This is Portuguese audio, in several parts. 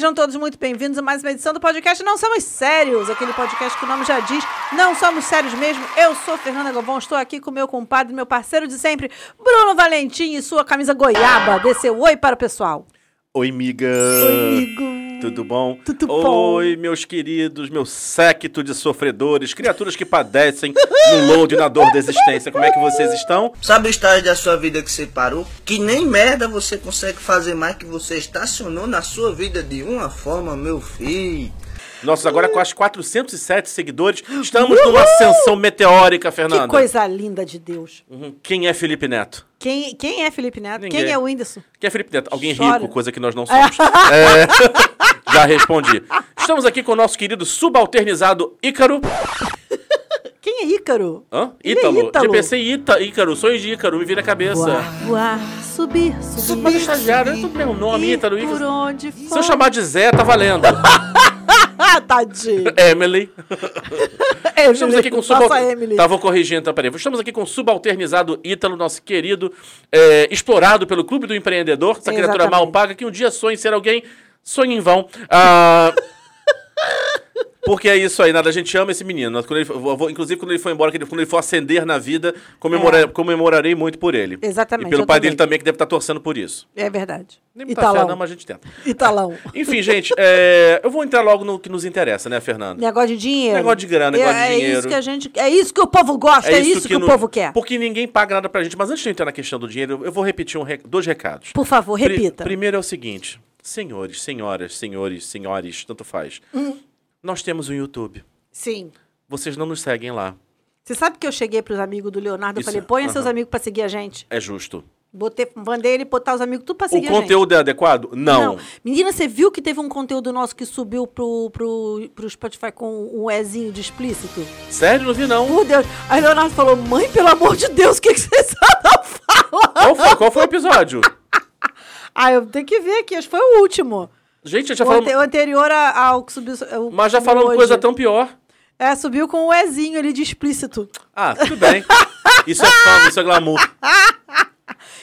sejam todos muito bem-vindos a mais uma edição do podcast Não Somos Sérios, aquele podcast que o nome já diz, não somos sérios mesmo. Eu sou Fernanda Galvão, estou aqui com meu compadre, meu parceiro de sempre, Bruno Valentim e sua camisa goiaba. Desceu oi para o pessoal. Oi, miga. Oi, amigo. Tudo bom? Tudo bom. Oi, meus queridos, meu séquito de sofredores, criaturas que padecem no load na dor da existência. Como é que vocês estão? Sabe o estágio da sua vida que você parou? Que nem merda você consegue fazer mais que você estacionou na sua vida de uma forma, meu filho. Nossos agora quase 407 seguidores. Estamos numa ascensão meteórica, Fernanda. Que coisa linda de Deus. Uhum. Quem é Felipe Neto? Quem, quem é Felipe Neto? Ninguém. Quem é o Whindersson? Quem é Felipe Neto? Alguém Chora. rico, coisa que nós não somos. É, Já respondi. Estamos aqui com o nosso querido subalternizado Ícaro. Quem é Ícaro? Hã? Ele é Ítalo. Ítalo. De PC Ita, Ícaro. Sonhos de Ícaro, me vira a cabeça. Voar, voar, subir, subir. Mas estagiário, é tudo mesmo nome, Ítalo, por Ícaro. onde for. Se eu chamar de Zé, tá valendo. Ah, tadinho. Emily. É, Estamos aqui com subalternizado. Emily. Tá, vou corrigir então, peraí. Estamos aqui com subalternizado Ítalo, nosso querido, é, explorado pelo Clube do Empreendedor, essa criatura Exatamente. mal paga que um dia sonha em ser alguém, sonha em vão. Ah, Porque é isso aí, nada, a gente ama esse menino. Quando ele, vou- inclusive, quando ele for embora, que quando ele for ascender na vida, comemora- É. comemorarei muito por ele. Exatamente, E pelo pai também. dele também, que deve estar torcendo por isso. É verdade. Nem muita fé, Italão. não, mas a gente tenta. Italão. Enfim, gente, é, eu vou entrar logo no que nos interessa, né, Fernanda? Negócio de dinheiro. Negócio de grana, negócio de é, É dinheiro. isso que a gente. É isso que o povo gosta, é, isso, que, o no- povo quer. Porque ninguém paga nada pra gente. Mas antes de entrar na questão do dinheiro, eu vou repetir um dois recados. Por favor, Pri- repita. primeiro é o seguinte: senhores, senhoras, senhores, senhores, tanto faz. Hum. Nós temos um YouTube. Sim. Vocês não nos seguem lá. Você sabe que eu cheguei pros amigos do Leonardo e falei, ponha aham. seus amigos pra seguir a gente. É justo. Botei, mandei ele botar os amigos tudo pra O seguir a gente. conteúdo é adequado? Não. Menina, você viu que teve um conteúdo nosso que subiu pro, pro, pro Spotify com um Ezinho de explícito? Sério, não vi não. Por Deus. Aí Leonardo falou, mãe, pelo amor de Deus, o que, que vocês estão falando? Qual foi, qual foi o episódio? Ah, eu tenho que ver aqui, acho que foi o último. Gente, já falamos. o anterior ao que subiu. o- Mas já falamos coisa tão pior. É, subiu com o Ezinho ali de explícito. Ah, tudo bem. Isso é fama, isso é glamour.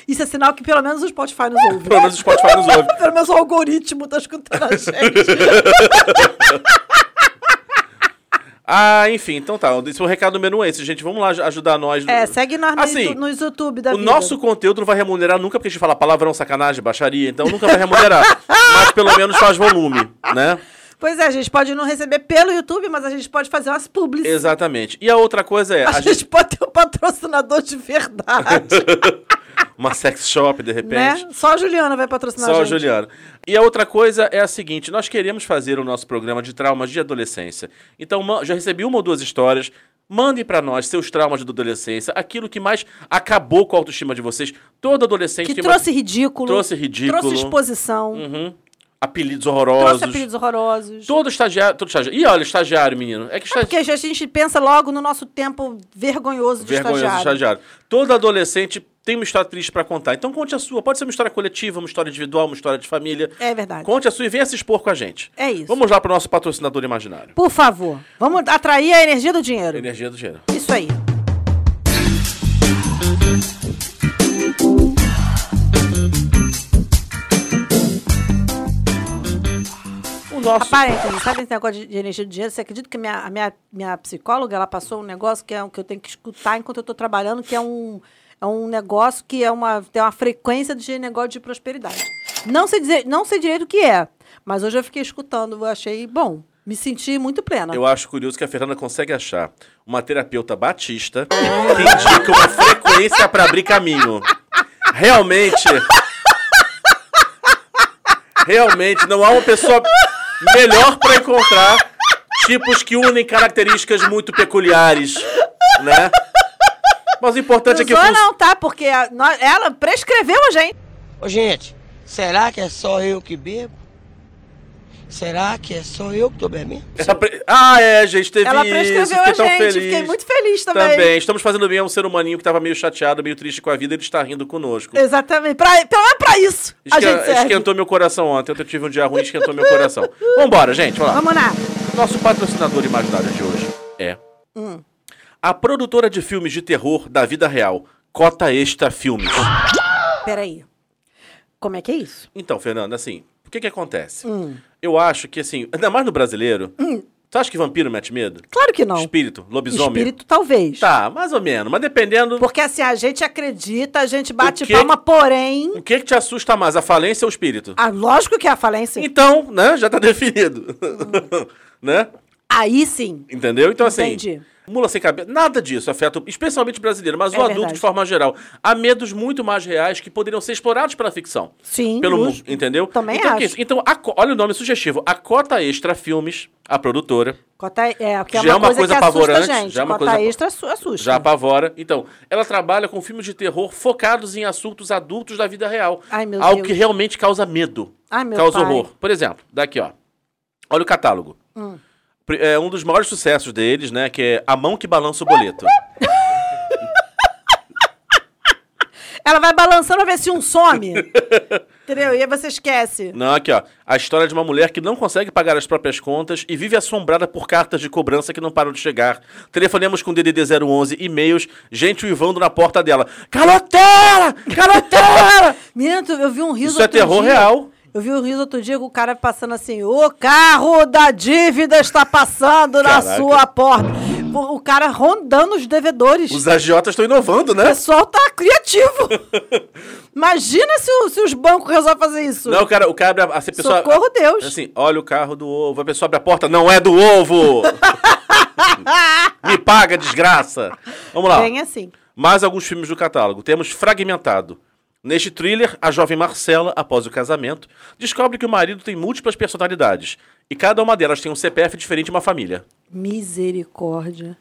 Isso é sinal que pelo menos o Spotify nos ouve. Pelo menos o Spotify nos ouve. Pelo menos o algoritmo tá escutando a gente. Ah, enfim, então tá. Esse é o recado número um esse, gente. Vamos lá ajudar nós. É, segue nós no Assim, YouTube- nos YouTube da O vida. nosso conteúdo não vai remunerar nunca, porque a gente fala palavrão, sacanagem, baixaria, então nunca vai remunerar. mas pelo menos faz volume, né? Pois é, a gente pode não receber pelo YouTube, mas a gente pode fazer umas publicidades. Exatamente. E a outra coisa é, A, a gente, gente, pode ter um patrocinador de verdade, uma sex shop, de repente. né? Só a Juliana vai patrocinar Só a gente. Juliana. E a outra coisa é a seguinte: nós queremos fazer o nosso programa de traumas de adolescência. Então, já recebi uma ou duas histórias. Mandem pra nós seus traumas de adolescência, aquilo que mais acabou com a autoestima de vocês. Todo adolescente Que trouxe uma... ridículo. Trouxe ridículo. Trouxe exposição. Uhum. Apelidos horrorosos. Trouxe apelidos horrorosos. Todo estagiário, todo estagiário. E olha, estagiário, menino. É que É porque estagiário. a gente pensa logo no nosso tempo vergonhoso de Vergonhoso estagiário. estagiário. Todo adolescente tem uma história triste pra contar. Então conte a sua. Pode ser uma história coletiva, uma história individual, uma história de família. É verdade. Conte a sua e venha se expor com a gente. É isso. Vamos lá pro nosso patrocinador imaginário. Por favor, vamos atrair a energia do dinheiro. Energia do dinheiro. Isso aí. O nosso. Parênteses, sabe esse negócio de, de energia do dinheiro? Você acredita que minha, a minha, minha psicóloga ela passou um negócio que, é, um- que eu tenho que escutar enquanto eu estou trabalhando, que é um, é um negócio que é uma, tem uma frequência de negócio de prosperidade. Não sei, dizer, não sei direito o que é, mas hoje eu fiquei escutando, eu achei bom. Me senti muito plena. Eu acho curioso que a Fernanda consegue achar uma terapeuta batista que indica uma frequência pra abrir caminho. Realmente. Realmente não há uma pessoa melhor pra encontrar tipos que unem características muito peculiares, né? Mas o importante é que não, sou fun- não, tá? Porque a- nós- ela prescreveu a gente. Ô, gente, será que é só eu que bebo? Será que é só eu que tô bebendo? Pre- Ah, é, gente, teve Ela isso. prescreveu Fiquei a tão gente. feliz. Fiquei muito feliz também. Também. Estamos fazendo bem a um ser humaninho que estava meio chateado, meio triste com a vida, ele está rindo conosco. Exatamente. Pra, pelo menos pra isso a Esque- gente serve. Esquentou meu coração ontem. Ontem eu tive um dia ruim, esquentou meu coração. Vambora, gente, vamos lá. Vamos lá. Nosso patrocinador imaginário de hoje é Hum. a produtora de filmes de terror da vida real, Cota Extra Filmes. Peraí. Como é que é isso? Então, Fernanda, assim, O que que acontece? Hum. Eu acho que, assim, ainda mais no brasileiro, tu acha que vampiro mete medo? Claro que não. Espírito, lobisomem? Espírito, talvez. Tá, mais ou menos. Mas dependendo... Porque assim, a gente acredita, a gente bate que- palma, porém. O que que te assusta mais, a falência ou o espírito? Ah, lógico que é a falência. Então, né, já tá definido. né? Aí sim. Entendeu? Então, assim, Entendi. Mula sem cabeça, nada disso afeta, especialmente o brasileiro, mas É o adulto verdade. de forma geral. Há medos muito mais reais que poderiam ser explorados pela ficção. Sim. Pelo mundo, entendeu? Também então, que é acho. isso? então a olha o nome sugestivo. A Cota Extra Filmes, a produtora, Cota, é, porque é Já é uma, coisa, coisa que apavorante, gente. já é uma Cota coisa- extra assu- assusta. já apavora. Então, ela trabalha com filmes de terror focados em assuntos adultos da vida real. Ai, meu algo Deus. que realmente causa medo. Ai, meu causa pai. horror. Por exemplo, daqui, ó. Olha o catálogo. Hum. É um dos maiores sucessos deles, né? Que é A Mão que Balança o Boleto. Ela vai balançando pra ver se um some. Entendeu? E aí você esquece. Não, aqui, ó. A história de uma mulher que não consegue pagar as próprias contas e vive assombrada por cartas de cobrança que não param de chegar. Telefonemos com DDD 011, e-mails, gente uivando na porta dela. Caloteira! Caloteira! Menino, eu vi um riso Isso é terror dia. real. Eu vi um riso outro dia com o cara passando assim: o carro da dívida está passando na Caraca. sua porta. O, o cara rondando os devedores. Os agiotas estão inovando, O né? pessoal tá criativo. Imagina se, o- se os bancos resolvem fazer isso. Não, o cara, o cara abre a, a pessoa, Socorro, Deus. Assim, olha o carro do ovo. A pessoa abre a porta, não é do ovo! Me paga, desgraça! Vamos lá. Bem assim. Mais alguns filmes do catálogo. Temos Fragmentado. Neste thriller, a jovem Marcela, após o casamento, descobre que o marido tem múltiplas personalidades e cada uma delas tem um CPF diferente de uma família. Misericórdia.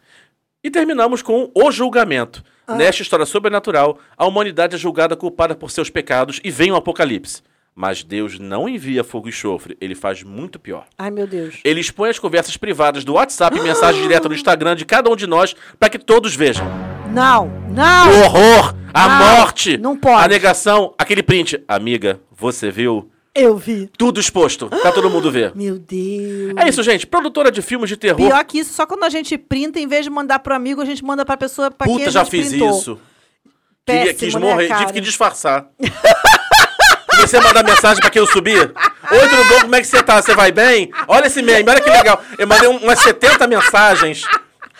E terminamos com O Julgamento. Ah. Nesta história sobrenatural, a humanidade é julgada culpada por seus pecados e vem o apocalipse. Mas Deus não envia fogo e enxofre, ele faz muito pior. Ai, meu Deus. Ele expõe as conversas privadas do WhatsApp e mensagem direta no Instagram de cada um de nós para que todos vejam. Não, não. O horror, a Não, morte, não pode. a negação, aquele print. Amiga, você viu? Eu vi. Tudo exposto, pra todo mundo ver. Meu Deus. É isso, gente. Produtora de filmes de terror. Pior que isso, só quando a gente printa, em vez de mandar pro amigo, a gente manda pra pessoa pra quem Puta, a já fiz printou. isso. Queria, Péssimo, quis né, morrer, cara? tive que disfarçar. Comecei a mandar mensagem pra quem eu subir. Oi, tudo bom? Como é que você tá? Você vai bem? Olha esse meme, olha que legal. Eu mandei um- umas 70 mensagens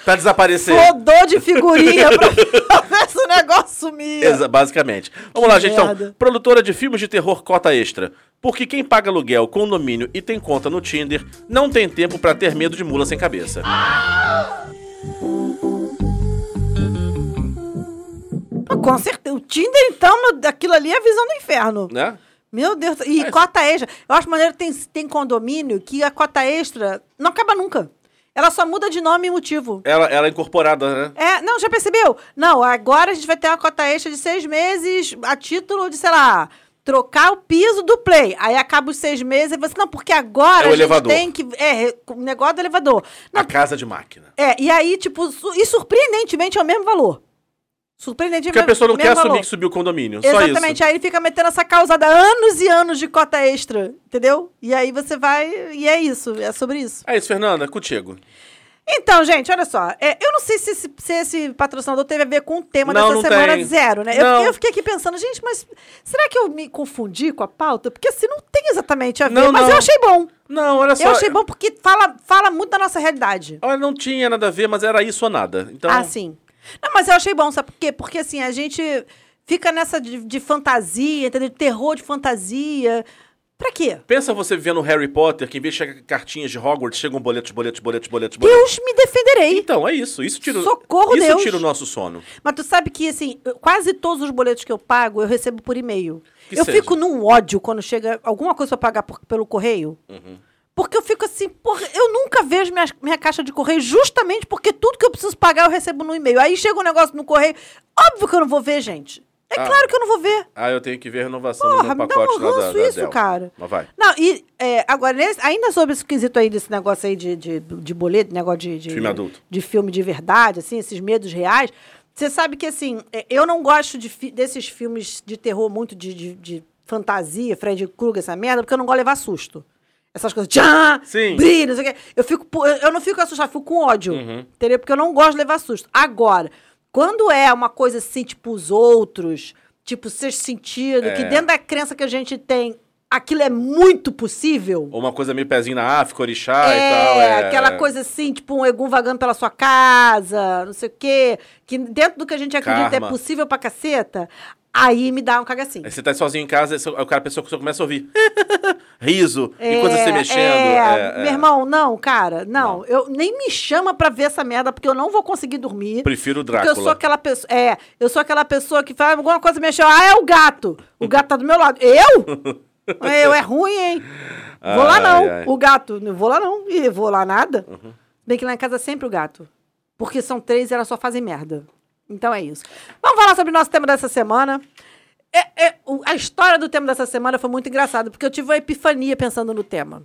pra desaparecer. Rodou de figurinha pra o negócio sumia. Exa- basicamente. Vamos lá, gente. Então, produtora de filmes de terror cota extra. Porque quem paga aluguel, condomínio e tem conta no Tinder não tem tempo pra ter medo de mula sem cabeça. Com certeza. O Tinder, então, aquilo ali é a visão do inferno. Né? Meu Deus. E cota extra. Eu acho maneiro que tem, tem condomínio que a cota extra não acaba nunca. Ela só muda de nome e motivo. Ela, ela é incorporada, né? É, não, já percebeu? Não, agora a gente vai ter uma cota extra de seis meses a título de, sei lá, trocar o piso do play. Aí acaba os seis meses e você, não, porque agora É o a gente elevador. tem que. É, o negócio do elevador. Não, A casa de máquina. é, e aí, tipo, su- e surpreendentemente é o mesmo valor. Surpreendentemente Porque a pessoa não quer assumir valor. que subiu o condomínio. Exatamente, aí ele fica metendo essa causada anos e anos de cota extra, entendeu? E aí você vai. E é isso, é sobre isso. É isso, Fernanda, contigo. Então, gente, olha só. é, eu não sei se esse, se esse patrocinador teve a ver com o tema Não, dessa não semana tem. zero, né? Eu, eu fiquei aqui pensando, gente, mas será que eu me confundi com a pauta? Porque assim, não tem exatamente a ver. Não, mas eu achei bom. Não, olha só. Eu achei bom porque fala, fala muito da nossa realidade. Olha, não tinha nada a ver, mas era isso ou nada. Então, Ah, sim. Não, mas eu achei bom, sabe por quê? Porque assim, a gente fica nessa de, de fantasia, entendeu? De terror de fantasia. Pra quê? pensa você vivendo Harry Potter, que em vez de chegar cartinhas de Hogwarts, chegam boletos, boletos, boletos, boletos, boletos. Deus me defenderei. Então, é isso. Isso tira, Socorro, isso Deus. tira o nosso sono. Mas tu sabe que, assim, quase todos os boletos que eu pago, eu recebo por e-mail. Que eu seja. fico num ódio quando chega alguma coisa pra pagar por- pelo correio. Uhum. Porque eu fico assim, porra, eu nunca vejo minha, minha caixa de correio justamente porque tudo que eu preciso pagar eu recebo no e-mail. Aí chega um negócio no correio, óbvio que eu não vou ver, gente. É Ah. claro que eu não vou ver. Ah, eu tenho que ver a renovação Porra, do me meu dá pacote um ranço isso, cara. Mas vai. Não, e é, agora, ainda sobre esse quesito aí desse negócio aí de, de, de boleto, negócio de, de. Filme adulto. De filme de verdade, assim, esses medos reais. Você sabe que, assim, é, eu não gosto de fi- desses filmes de terror muito de, de, de fantasia, Fred Krueger, essa merda, porque eu não gosto de levar susto. Essas coisas, tchá, Sim. brilho, não sei o quê. Eu, fico, eu não fico assustado, fico com ódio. Uhum. Entendeu? Porque eu não gosto de levar susto. Agora, quando é uma coisa assim, tipo os outros, tipo sexto sentido, que É. dentro da crença que a gente tem aquilo é muito possível. Ou uma coisa meio pezinho na África, orixá é, e tal. É, aquela coisa assim, tipo um egum vagando pela sua casa, não sei o quê. Que dentro do que a gente acredita Karma. é possível pra caceta, aí me dá um cagacinho. Aí você tá sozinho em casa, aí o cara, a pessoa começa a ouvir riso e É, coisas se mexendo. é, É, é. Meu irmão, não, cara, não. Eu nem me chama pra ver essa merda, porque eu não vou conseguir dormir. Prefiro o Porque Drácula. eu sou aquela pessoa. É, eu sou aquela pessoa que faz alguma coisa mexeu. Ah, é o gato. O gato tá do meu lado. Eu? Eu é ruim, hein? Vou lá Ai, não. ai. O gato. Não vou lá não. E vou lá nada. Uhum. Bem que lá em casa é sempre o gato. Porque são três e elas só fazem merda. Então é isso. Vamos falar sobre o nosso tema dessa semana. É- é, a história do tema dessa semana foi muito engraçada, porque eu tive uma epifania pensando no tema.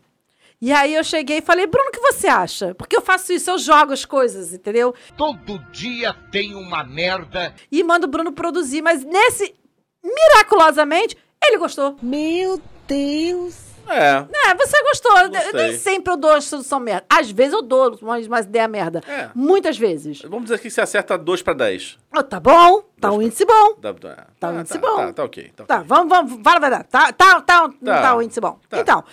E aí eu cheguei e falei, Bruno, o que você acha? Porque eu faço isso, eu jogo as coisas, entendeu? Todo dia tem uma merda. E mando o Bruno produzir, mas nesse, miraculosamente, ele gostou. Meu Deus. É. É, você gostou. Eu- Gostei. Nem sempre eu dou a solução merda. Às vezes eu dou umas, umas ideias merda. É. Muitas vezes. Vamos dizer que você acerta 2 pra 10. Oh, tá bom, tá um índice bom. Dá- dá- Tá um índice tá, bom. Tá, tá ok. Tá, Tá, ok. vamos, vamos, fala a verdade. Tá, tá, tá, Tá. tá um índice bom. Tá. Então,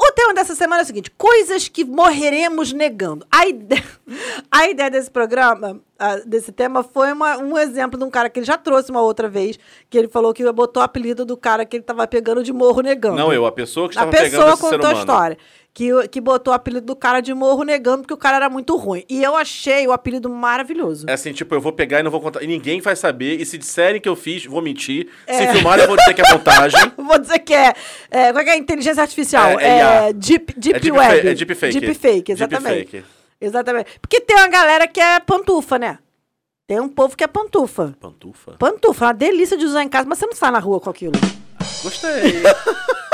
o tema dessa semana é o seguinte: coisas que morreremos negando. A ideia, a ideia desse programa, desse tema, foi uma- um exemplo de um cara que ele já trouxe uma outra vez, que ele falou que botou o apelido do cara que ele tava pegando de morro negando. Não eu, a pessoa que A estava pegando pessoa esse ser contou a história. Que, que botou o apelido do cara de morro negando porque o cara era muito ruim. E eu achei o apelido maravilhoso. É assim, tipo, eu vou pegar e não vou contar. E ninguém vai saber. E se disserem que eu fiz, vou mentir. É. Se filmarem, eu vou dizer que é montagem. Vou dizer que é. é qual que é a inteligência artificial? É- é IA. deep, deep É deep web. fa- é deepfake. Deepfake, exatamente. Deepfake. Exatamente. Porque tem uma galera que é pantufa, né? Tem um povo que é pantufa. Pantufa? Pantufa, é uma delícia de usar em casa, mas você não sai na rua com aquilo. Gostei.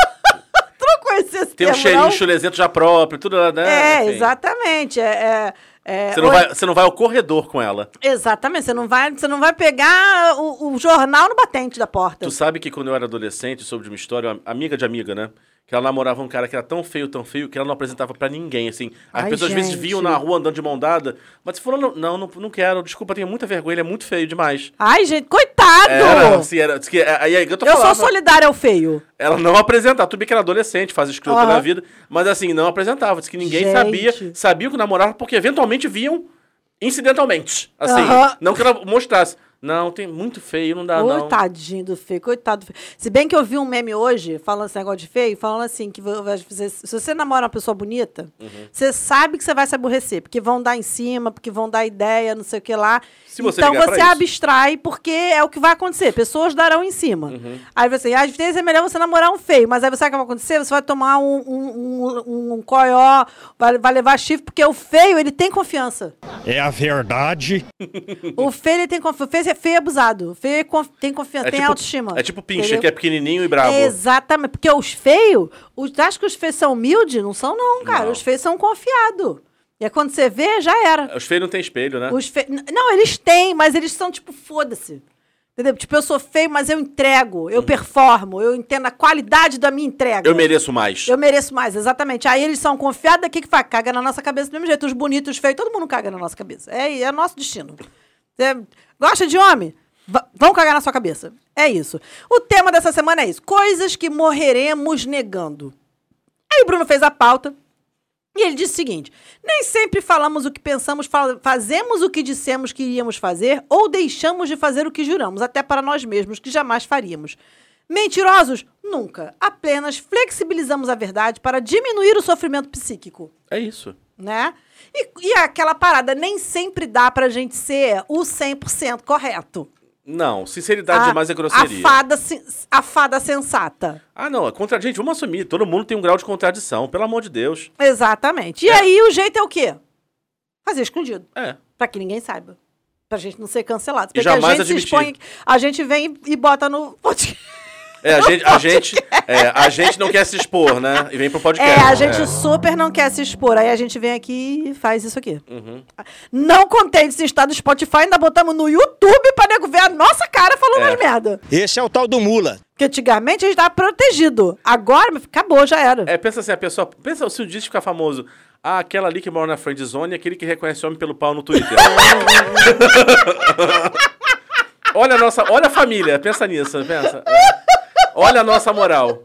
Conhecia esse Tem um cheirinho não? chulesento já próprio, tudo, né? É, Enfim. exatamente. É, é, é, Você não, vai, você não vai ao corredor com ela. Exatamente. Você não vai, você não vai pegar o, o jornal no batente da porta. Tu sabe que quando eu era adolescente, soube de uma história, uma amiga de amiga, né? Que ela namorava um cara que era tão feio, tão feio, que ela não apresentava pra ninguém, assim. As Ai, pessoas às vezes gente. viam na rua andando de mão dada, mas fulano, não, não, não quero, desculpa, tenho muita vergonha, ele é muito feio demais. Ai, gente, coitado! Era, assim, era, que, aí, aí eu tô eu falando, sou solidária ao feio. Ela não apresentava, tudo bem que era adolescente, faz escrota Aham. na vida, mas assim, não apresentava. Diz que ninguém Gente. sabia, sabia que namorava, porque eventualmente viam incidentalmente. Assim, Aham. não que ela mostrasse. Não, tem muito feio, não dá, não. Coitadinho do feio, coitado do feio. Se bem que eu vi um meme hoje, falando esse negócio de feio, falando assim, que se você namora uma pessoa bonita, Uhum. você sabe que você vai se aborrecer, porque vão dar em cima, porque vão dar ideia, não sei o que lá. Se você então você isso. abstrai, porque é o que vai acontecer. Pessoas darão em cima. Uhum. Aí você, às vezes é melhor você namorar um feio, mas aí você sabe o que vai acontecer? Você vai tomar um, um, um, um coió, vai, vai levar chifre, porque o feio, ele tem confiança. É a verdade. O feio, ele tem confiança. O feio é feio e abusado. O feio é conf- tem confiança, É tem tipo, autoestima. É tipo entendeu? que é pequenininho e bravo. Exatamente. Porque os feios, os, acho que os feios são humildes? Não são, não, cara. Não. Os feios são confiados. E é quando você vê, já era. Os feios não tem espelho, né? Os fe... Não, eles têm, mas eles são tipo, foda-se. Entendeu? Tipo, eu sou feio, mas eu entrego, eu performo, eu entendo a qualidade da minha entrega. Uhum. Eu mereço mais. Eu mereço mais, exatamente. Aí eles são confiados, daqui que faz? Caga na nossa cabeça do mesmo jeito. Os bonitos, os feios, todo mundo caga na nossa cabeça. É, é nosso destino. Você gosta de homem? Va- vão cagar na sua cabeça. É isso. O tema dessa semana é isso: coisas que morreremos negando. Aí o Bruno fez a pauta. E ele disse o seguinte: nem sempre falamos o que pensamos, fa- fazemos o que dissemos que iríamos fazer ou deixamos de fazer o que juramos, até para nós mesmos, que jamais faríamos. Mentirosos? Nunca. Apenas flexibilizamos a verdade para diminuir o sofrimento psíquico, É isso. né? E, e aquela parada, nem sempre dá pra gente ser o 100% correto. Não, sinceridade a, demais é grosseria. A fada, a fada sensata. Ah, não, é contra... gente, vamos assumir. Todo mundo tem um grau de contradição, pelo amor de Deus. Exatamente. E É. aí o jeito é o quê? Fazer escondido. É. Pra que ninguém saiba. Pra gente não ser cancelado. E Porque jamais a gente se admitir. expõe, a gente vem e bota no podcast. É, a gente, a gente, é, a gente não quer se expor, né? E vem pro podcast. É, a gente super não quer se expor. Aí a gente vem aqui e faz isso aqui. Uhum. Não contente se está no Spotify, ainda botamos no YouTube pra nego ver a nossa cara falando É. as merda. Esse é o tal do mula. Porque antigamente a gente tava protegido. Agora, acabou, já era. É, pensa assim, a pessoa. Pensa se o dia ficar famoso. Ah, aquela ali que mora na friend zone e aquele que reconhece homem pelo pau no Twitter. olha a nossa. Olha a família, pensa nisso, pensa. Olha a nossa moral.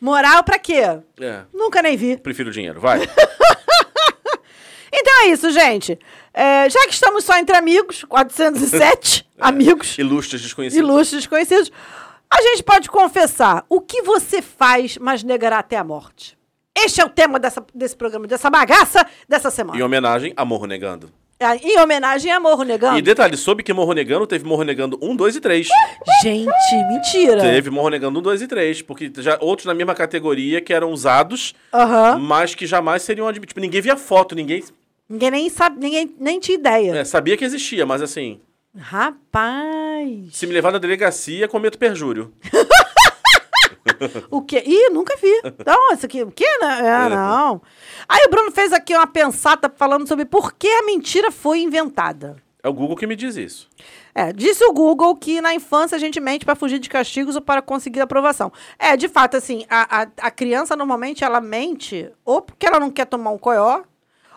Moral pra quê? É, Nunca nem vi. prefiro dinheiro, vai. Então é isso, gente. É, já que estamos só entre amigos, 407 amigos, Ilustres desconhecidos. ilustres desconhecidos, a gente pode confessar o que você faz, mas negará até a morte. Este é o tema dessa, desse programa, dessa bagaça dessa semana. Em homenagem a Morro Negando. É, Em homenagem a Morro Negando. E detalhe, soube que Morro Negando teve Morro Negando 1, 2 e 3. Gente, mentira. Teve Morro Negando 1, 2 e 3. Porque já outros na mesma categoria que eram usados, mas que jamais seriam admitidos. Tipo, ninguém via foto, ninguém Ninguém nem sabe, ninguém nem tinha ideia. é, sabia que existia, mas assim, Rapaz. se me levar na delegacia, cometo perjúrio. O quê? Ih, nunca vi. Não, isso aqui, o quê? né? É, não. Aí o Bruno fez aqui uma pensata falando sobre por que a mentira foi inventada. É o Google que me diz isso. É, disse o Google que na infância a gente mente para fugir de castigos ou para conseguir aprovação. É, de fato, assim, a, a, a criança normalmente ela mente ou porque ela não quer tomar um coió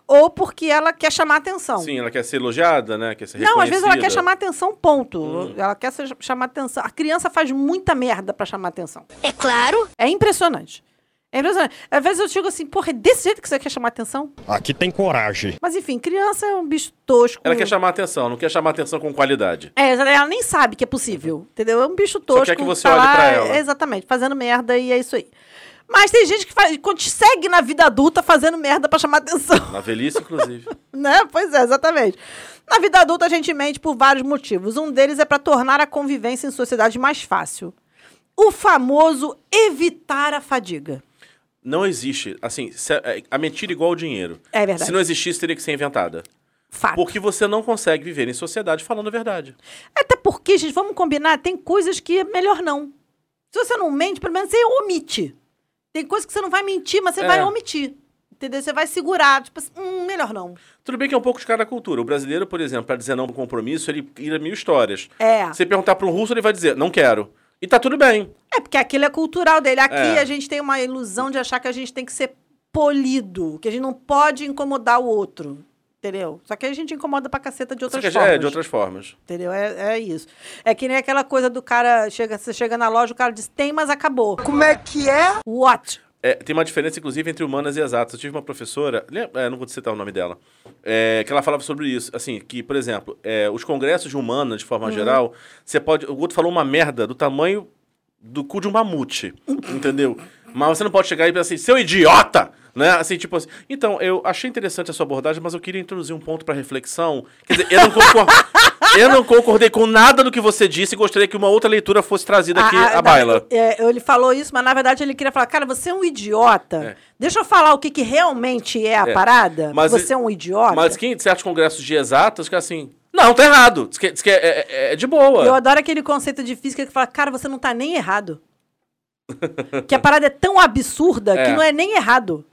ou porque ela quer chamar atenção. Sim, ela quer ser elogiada, né? Quer ser Não, às vezes ela quer chamar atenção, ponto. Hum. Ela quer ser- chamar atenção. A criança faz muita merda pra chamar atenção. É claro. É impressionante. É impressionante. Às vezes eu digo assim, porra, é desse jeito que você quer chamar atenção? Aqui tem coragem. Mas enfim, criança é um bicho tosco. Ela quer chamar atenção, não quer chamar atenção com qualidade. É, ela nem sabe que é possível, entendeu? É um bicho tosco. quer que você tá olhe lá, pra ela. é, Exatamente, fazendo merda e é isso aí. Mas tem gente que faz, consegue na vida adulta fazendo merda pra chamar atenção. Na velhice, inclusive. né? Pois é, exatamente. Na vida adulta a gente mente por vários motivos. Um deles é pra tornar a convivência em sociedade mais fácil. O famoso evitar a fadiga. Não existe. Assim, é, a mentira é igual ao dinheiro. É verdade. Se não existisse, teria que ser inventada. Fato. Porque você não consegue viver em sociedade falando a verdade. Até porque, gente, vamos combinar, tem coisas que é melhor não. Se você não mente, pelo menos você omite. Tem coisas que você não vai mentir, mas você É. vai omitir. Entendeu? Você vai segurar. Tipo assim, hum, melhor não. Tudo bem que é um pouco de cada cultura. O brasileiro, por exemplo, para dizer não para compromisso, ele ira mil histórias. É. Você perguntar para um russo, ele vai dizer, não quero. E tá tudo bem. É porque aquilo é cultural dele. Aqui É. a gente tem uma ilusão de achar que a gente tem que ser polido, que a gente não pode incomodar o outro. Entendeu? Só que a gente incomoda pra caceta de Só outras que formas. é de outras formas. Entendeu? É, é isso. É que nem aquela coisa do cara, chega, você chega na loja, o cara diz, tem, mas acabou. Como é que é? What? É, tem uma diferença, inclusive, entre humanas e exatas. Eu tive uma professora, lem- é, não vou citar o nome dela, é, que ela falava sobre isso. Assim, que, por exemplo, é, os congressos de humanas, de Uhum. forma geral, você pode. O outro falou uma merda do tamanho do cu de um mamute. entendeu? Mas você não pode chegar e pensar assim, seu idiota! Né? Assim, tipo assim. Então, eu achei interessante a sua abordagem, mas eu queria introduzir um ponto para reflexão. Quer dizer, eu não, concor- eu não concordei com nada do que você disse e gostaria que uma outra leitura fosse trazida aqui ah, à baila. é, ele falou isso, mas na verdade ele queria falar, cara, você é um idiota. É. Deixa eu falar o que, que realmente é a É, parada. mas você é um idiota. Mas quem de certos congressos de exatas que é assim. Não, tá errado. Diz que, diz que é, é- é de boa. Eu adoro aquele conceito de física que fala, cara, você não tá nem errado. Que a parada é tão absurda que É. não é nem errado.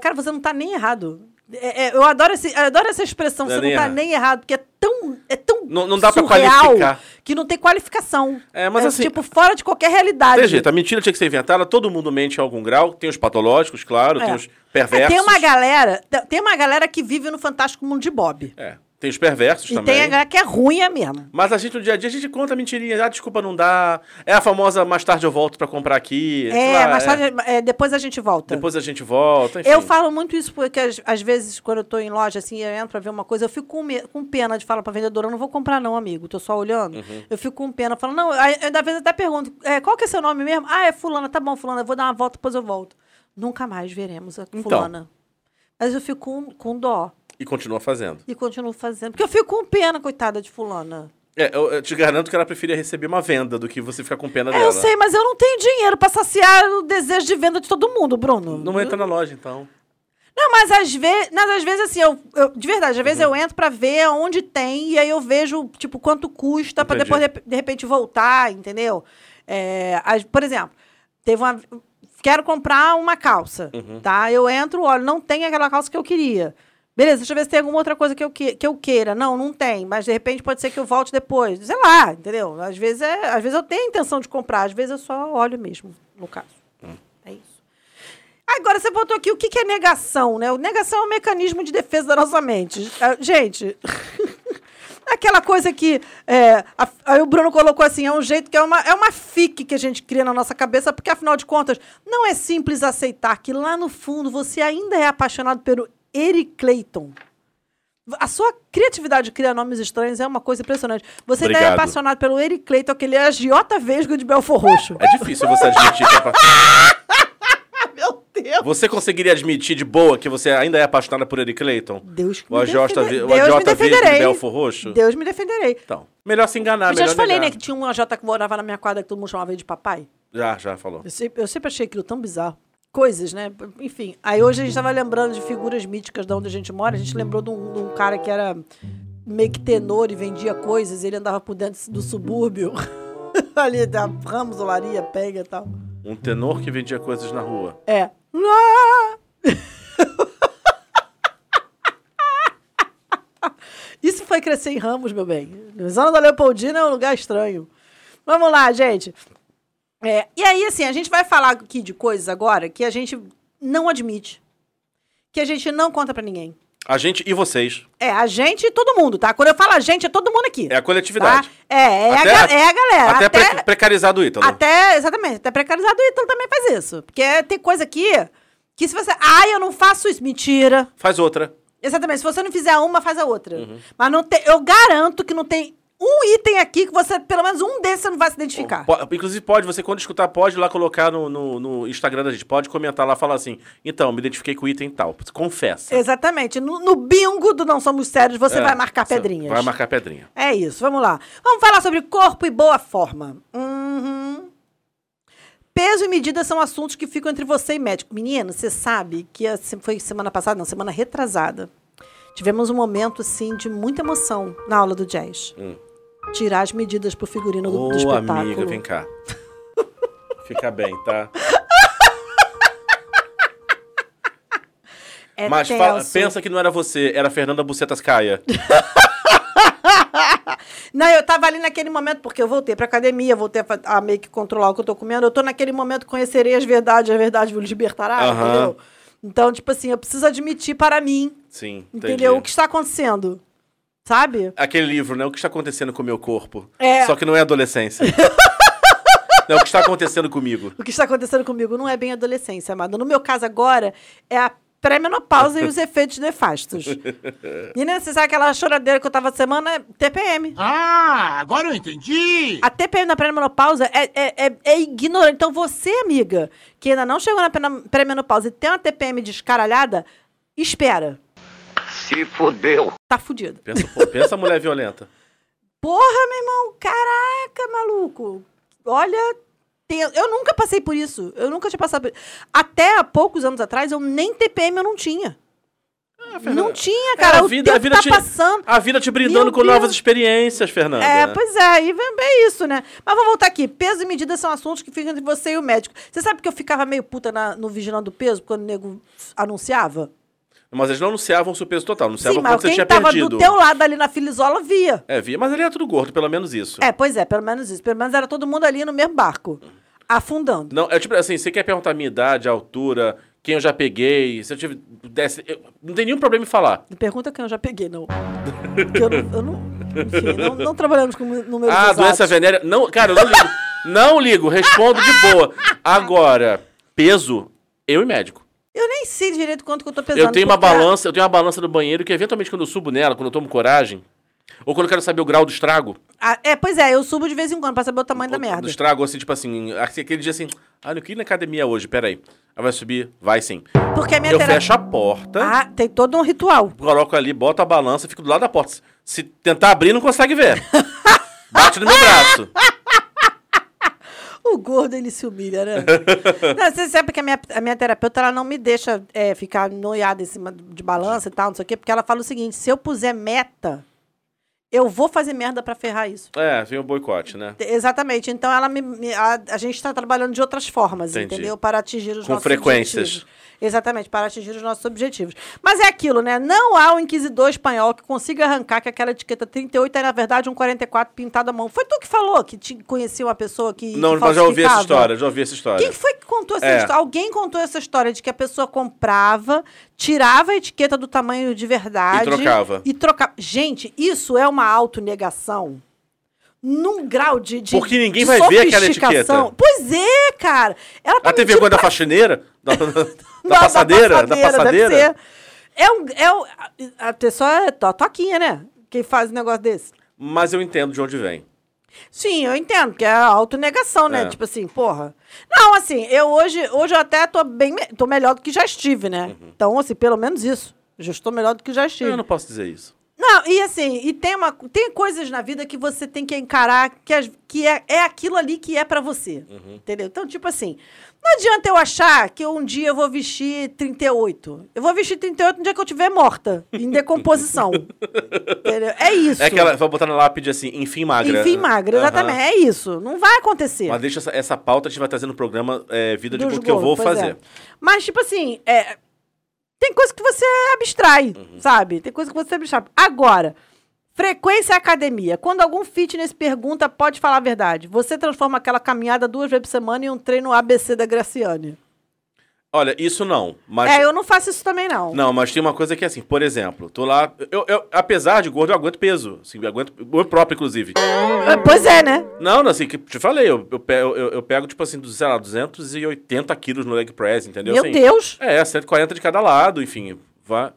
Cara, você não tá nem errado. É- é, eu, adoro esse, eu adoro essa expressão, Não é você não nem tá errado. nem errado, porque é tão, é tão Não- não dá pra surreal qualificar. que não tem qualificação. É, mas assim- Tipo, fora de qualquer realidade. Tem jeito, a mentira tinha que ser inventada, todo mundo mente em algum grau. Tem os patológicos, claro, É. tem os É, perversos. tem uma galera, tem uma galera que vive no fantástico mundo de Bob. É, tem os perversos E também. tem a galera que é ruim é mesmo. Mas a gente no dia a dia, a gente conta mentirinha. Ah, desculpa, não dá. É a famosa mais tarde eu volto pra comprar aqui. É, lá, mais é. tarde, é, depois a gente volta. Depois a gente volta. Enfim. Eu falo muito isso porque às, às vezes, quando eu tô em loja, assim, eu entro pra ver uma coisa, eu fico com, me- com pena de falar pra vendedora, eu não vou comprar não, amigo, tô só olhando. Uhum. Eu fico com pena, falo, não, aí, eu, às vezes até pergunto, é, qual que é seu nome mesmo? Ah, é fulana, tá bom, fulana, eu vou dar uma volta, depois eu volto. Nunca mais veremos a Então. fulana. Mas eu fico com, com dó E continua fazendo. e continuo fazendo, porque eu fico com pena, coitada de fulana. É, eu, eu te garanto que ela preferia receber uma venda do que você ficar com pena É, dela. eu sei, mas eu não tenho dinheiro pra saciar o desejo de venda de todo mundo, Bruno. Não entra na loja, então. Não, mas às vezes, mas às vezes assim, eu, eu- de verdade, às vezes Uhum. eu entro pra ver onde tem e aí eu vejo, tipo, quanto custa pra Entendi. depois de, de repente voltar, entendeu? É, as- por exemplo, teve uma quero comprar uma calça, Uhum. tá? Eu entro, olha, não tem aquela calça que eu queria. Beleza, deixa eu ver se tem alguma outra coisa que eu, que, que eu queira. Não, não tem, mas de repente pode ser que eu volte depois. Sei lá, entendeu? Às vezes, é, às vezes eu tenho a intenção de comprar, às vezes eu só olho mesmo, no caso. Hum. É isso. Agora, você botou aqui o que que é negação, né? O negação é um mecanismo de defesa da nossa mente. Ah, Gente, aquela coisa que. é, a- aí o Bruno colocou assim: é um jeito que é uma, é uma fique que a gente cria na nossa cabeça, porque afinal de contas, não é simples aceitar que lá no fundo você ainda é apaixonado pelo Eric Clayton. A sua criatividade de criar nomes estranhos é uma coisa impressionante. Você ainda é Obrigado. apaixonado pelo Eric Clayton, aquele agiota vesgo de Belfor Roxo. É difícil você admitir que é apa- Meu Deus! Você conseguiria admitir de boa que você ainda é apaixonada por Eric Clayton? Deus que O me agiota ve- o Deus me agiota vesgo de defenderei. Belfor Roxo? Deus me defenderei. Então, melhor se enganar, Eu já te falei, negar. né, que tinha um AJ que morava na minha quadra que todo mundo chamava ele de papai. Já, já falou. Eu sempre, eu sempre achei aquilo tão bizarro. Coisas, né? Enfim. Aí hoje a gente tava lembrando de figuras míticas de onde a gente mora. A gente lembrou de um, de um cara que era meio que tenor e vendia coisas. Ele andava por dentro do subúrbio. Ali da Ramos, Olaria, Pega e tal. Um tenor que vendia coisas na rua. É. Isso foi crescer em Ramos, meu bem. Zona da Leopoldina é um lugar estranho. Vamos lá, gente. É, e aí, assim, a gente vai falar aqui de coisas agora que a gente não admite. Que a gente não conta pra ninguém. A gente e vocês. É, a gente e todo mundo, tá? Quando eu falo a gente, é todo mundo aqui. É a coletividade. Tá? É, é, Até- a, é a galera. Até, Até, pre- precarizado o Ítalo. até, exatamente, até precarizado o Ítalo também faz isso. Porque tem coisa aqui que se você. Ai, eu não faço isso. Mentira. Faz outra. Exatamente. Se você não fizer uma, faz a outra. Uhum. Mas não tem, eu garanto que não tem um item aqui que você, pelo menos um desses, você não vai se identificar. Po- Inclusive, pode, você quando escutar, pode lá colocar no, no, no Instagram da gente. Pode comentar lá, falar assim. Então, me identifiquei com o item tal. Confessa. Exatamente. No, no bingo do Não Somos Sérios, você É, vai marcar pedrinhas. Vai marcar pedrinha. É isso, vamos lá. Vamos falar sobre corpo e boa forma. Uhum. Peso e medida são assuntos que ficam entre você e médico. Menino, você sabe que a- foi semana passada, não, semana retrasada. Tivemos um momento, assim, de muita emoção na aula do jazz. Hum. Tirar as medidas pro figurino do, Ô, do espetáculo. amiga, vem cá. Fica bem, tá? É Mas fala- pensa que não era você, era a Fernanda Bucetas Caia. Não, eu tava ali naquele momento, porque eu voltei pra academia, voltei a, a meio que controlar o que eu tô comendo. Eu tô naquele momento, conhecerei as verdades, a verdade me libertará, entendeu? Então, tipo assim, eu preciso admitir para mim, Sim, entendeu? O entendi. que está acontecendo, sabe? Aquele livro, né? O que está acontecendo com o meu corpo? É. Só que não é adolescência. não, o que está acontecendo comigo? O que está acontecendo comigo não é bem adolescência, amada. No meu caso agora, é a pré-menopausa e os efeitos nefastos. Menina, você sabe aquela choradeira que eu tava semana? É TPM. Ah, agora eu entendi! A TPM na pré-menopausa é, é, é, é ignorante. Então, você, amiga, que ainda não chegou na pré- pré-menopausa e tem uma TPM descaralhada, espera. Se fodeu! Tá fudido. Pensa, pô, pensa mulher violenta. Porra, meu irmão, caraca, maluco. Olha, eu nunca passei por isso. Eu nunca tinha passado por Até há poucos anos atrás, eu nem TPM eu não tinha. não tinha, cara. É, a o vida, a tempo vida tá te, passando. A vida te brindando Meu com Deus. novas experiências, Fernanda. É, pois é, e vem bem isso, né? Mas vamos voltar aqui. Peso e medida são assuntos que ficam entre você e o médico. Você sabe que eu ficava meio puta na- no Vigilando o Peso quando o nego anunciava? Mas eles não anunciavam o seu peso total, anunciavam Sim, mas quanto você tinha tava perdido. do teu lado ali na filizola via. É, via, mas ele é tudo gordo, pelo menos isso. É, pois é, pelo menos isso. Pelo menos era todo mundo ali no mesmo barco, afundando. Não, é tipo assim, você quer perguntar a minha idade, a altura, quem eu já peguei, se eu tive. Desse, eu- não tem nenhum problema em falar. Pergunta quem eu já peguei, não. Porque eu não, eu não, enfim, não, não trabalhamos com números Ah, exatos. doença venérea. Não, cara, eu não ligo. não ligo, respondo de boa. Agora, peso, eu e médico. Eu nem sei direito quanto que eu tô pesando. Eu tenho uma balança, eu tenho uma balança no banheiro que eventualmente quando eu subo nela, quando eu tomo coragem, ou quando eu quero saber o grau do estrago, Ah, é, pois é, eu subo de vez em quando pra saber o tamanho da do merda. estrago, assim, tipo assim, assim, aquele dia assim, ah, eu queria ir na academia hoje, peraí. Aí vai subir, vai sim. Porque a minha Eu terapia... fecho a porta, Ah, tem todo um ritual. coloco ali, boto a balança, fico do lado da porta. Se tentar abrir, não consegue ver. Bate no meu braço. O gordo, ele se humilha, né? não, você sabe que a minha, a minha terapeuta, ela não me deixa é, ficar noiada em cima de balança e tal, não sei o quê, porque ela fala o seguinte, se eu puser meta, eu vou fazer merda pra ferrar isso. É, vem o boicote, né? Exatamente. Então ela me, me- a, a gente está trabalhando de outras formas, Entendi. entendeu? Para atingir os Com nossos frequências. objetivos. Exatamente, para atingir os nossos objetivos. Mas é aquilo, né? Não há um inquisidor espanhol que consiga arrancar que aquela etiqueta 38 é, na verdade, um 44 pintado à mão. Foi tu que falou que te conhecia uma pessoa que. Não, mas já ouvi essa história, já ouvi essa história. Quem foi que contou essa É. história? Alguém contou essa história de que a pessoa comprava, tirava a etiqueta do tamanho de verdade. E trocava. E trocava. Gente, isso é uma uma autonegação num grau de, de Porque ninguém de vai ver aquela etiqueta. Pois é, cara. Ela tá Ela tem mentindo vergonha da pra faxineira? Da, da- da da- passadeira? Da passadeira? ser. É um. É um a pessoa é to- toquinha, né? Quem faz um negócio desse. Mas eu entendo de onde vem. Sim, eu entendo, que é a autonegação, né? É. Tipo assim, porra. Não, assim, eu hoje, hoje eu até tô bem. tô melhor do que já estive, né? Então, assim, pelo menos isso. Já estou melhor do que já estive. Uhum. Eu não posso dizer isso. Não, e assim, e tem, uma, tem coisas na vida que você tem que encarar que, as- que é, é aquilo ali que é pra você. Uhum. Entendeu? Então, tipo assim, não adianta eu achar que um dia eu vou vestir 38. Eu vou vestir 38 no dia que eu estiver morta, em decomposição. entendeu? É isso. É aquela, vai botar na lápide assim, enfim magra. Enfim, magra, exatamente. É isso. Não vai acontecer. Mas deixa essa, essa pauta, a gente vai trazer no programa é, Vida de dos Culto que eu vou pois fazer. é. Mas, tipo assim, é, tem coisa que você abstrai, Uhum. sabe? Tem coisa que você abstrai. Agora, frequência academia. Quando algum fitness pergunta, pode falar a verdade. Você transforma aquela caminhada duas vezes por semana em um treino ABC da Graciane. Olha, isso não. Mas, É, eu não faço isso também, não. Não, mas tem uma coisa que é assim, por exemplo, tô lá. Eu, eu- apesar de gordo, eu aguento peso. Assim, eu aguento. Eu próprio, inclusive. É, Pois é, né? Não, não, assim, que te falei, eu, eu, eu, eu pego, tipo assim, sei lá, 280 quilos no leg press, entendeu? Meu Assim, Deus. É, 140 de cada lado, enfim. Vai.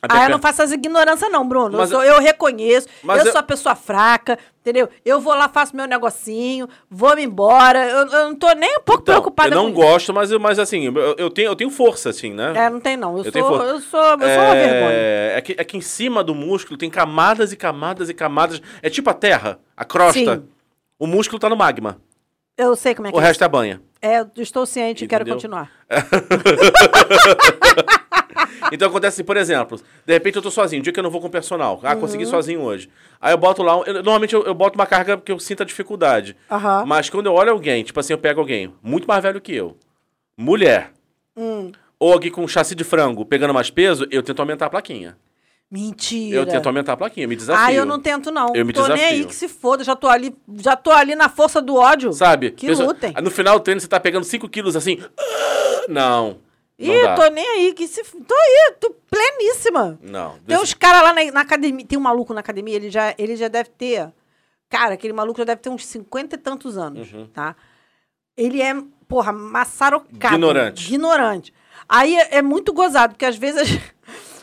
A Ah, eu não faço as ignorâncias, não, Bruno. Mas eu, sou- eu reconheço. Eu, eu- sou a pessoa fraca, entendeu? Eu vou lá, faço meu negocinho, vou-me embora. Eu, eu não tô nem um pouco Então, preocupada eu não com isso. gosto, mas, mas assim, eu, eu tenho, eu tenho força, assim, né? É, não tem não. Eu, Eu tenho sou, força. eu sou, eu sou uma vergonha. É, é que, é que em cima do músculo tem camadas e camadas e camadas. É tipo a terra, a crosta. Sim. O músculo tá no magma. Eu sei como é que O é. resto é banha. É, eu estou ciente e quero continuar. Então acontece assim, por exemplo, de repente eu tô sozinho, um dia que eu não vou com personal. Ah, consegui Uhum. sozinho hoje. Aí eu boto lá, eu- normalmente eu, eu boto uma carga que eu sinta dificuldade. Aham. Mas quando eu olho alguém, tipo assim, eu pego alguém muito mais velho que eu, mulher, Hum. ou alguém com chassi de frango pegando mais peso, eu tento aumentar a plaquinha. Mentira. Eu tento aumentar a plaquinha, me desafio. Ah, eu não tento, não. Eu me tô nem aí desafio. que se foda. Já tô ali, já tô ali na força do ódio. Sabe? Que Pessoa- lutem. No final do treino você tá pegando 5 quilos assim. Não. Ih, dá. tô nem aí que se. Tô aí, tô pleníssima. Não. Tem uns caras lá na, na academia. Tem um maluco na academia, ele já, ele já deve ter. Cara, aquele maluco já deve ter uns 50 e tantos anos, Uhum. tá? Ele é, porra, maçarocado. Ignorante. Ignorante. Aí é, é muito gozado, porque às vezes.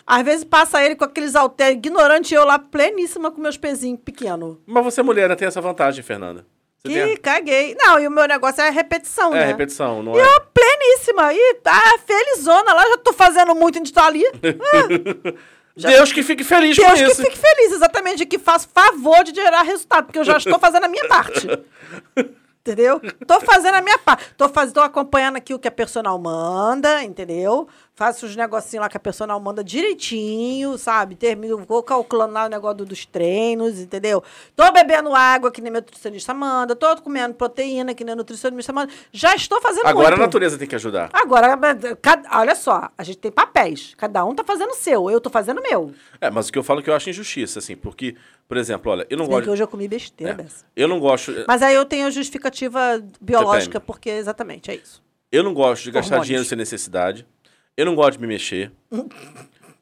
Às vezes passa ele com aqueles halteres ignorante e eu lá pleníssima com meus pezinhos pequenos. Mas você é mulher, né? Tem essa vantagem, Fernanda. Ih, caguei. Não, e o meu negócio é repetição. É, né? repetição, não E é? eu pleníssima. E tá felizona lá, já tô fazendo muito de estar ali. Deus que fique feliz Deus com que isso. fique feliz, exatamente, e que faça favor de gerar resultado, porque eu já estou fazendo a minha parte. Entendeu? Tô fazendo a minha parte. Tô, faz... tô acompanhando aqui o que a personal manda, entendeu? Faço os negocinhos lá que a personal manda direitinho, sabe? Termino, vou calculando lá o negócio do- dos treinos, entendeu? Tô bebendo água que nem meu nutricionista manda, tô comendo proteína que nem nutricionista manda. Já estou fazendo Agora a muito. natureza tem que ajudar. Agora, cada- olha só, a gente tem papéis. Cada um tá fazendo o seu, eu tô fazendo o meu. É, mas o que eu falo é que eu acho injustiça, assim, porque, por exemplo, olha, eu não Se gosto. que hoje eu comi besteira É, dessa. eu não gosto. Mas aí eu tenho a justificativa biológica, porque exatamente é isso. Eu não gosto de gastar Hormônios. dinheiro sem necessidade. Eu não gosto de me mexer.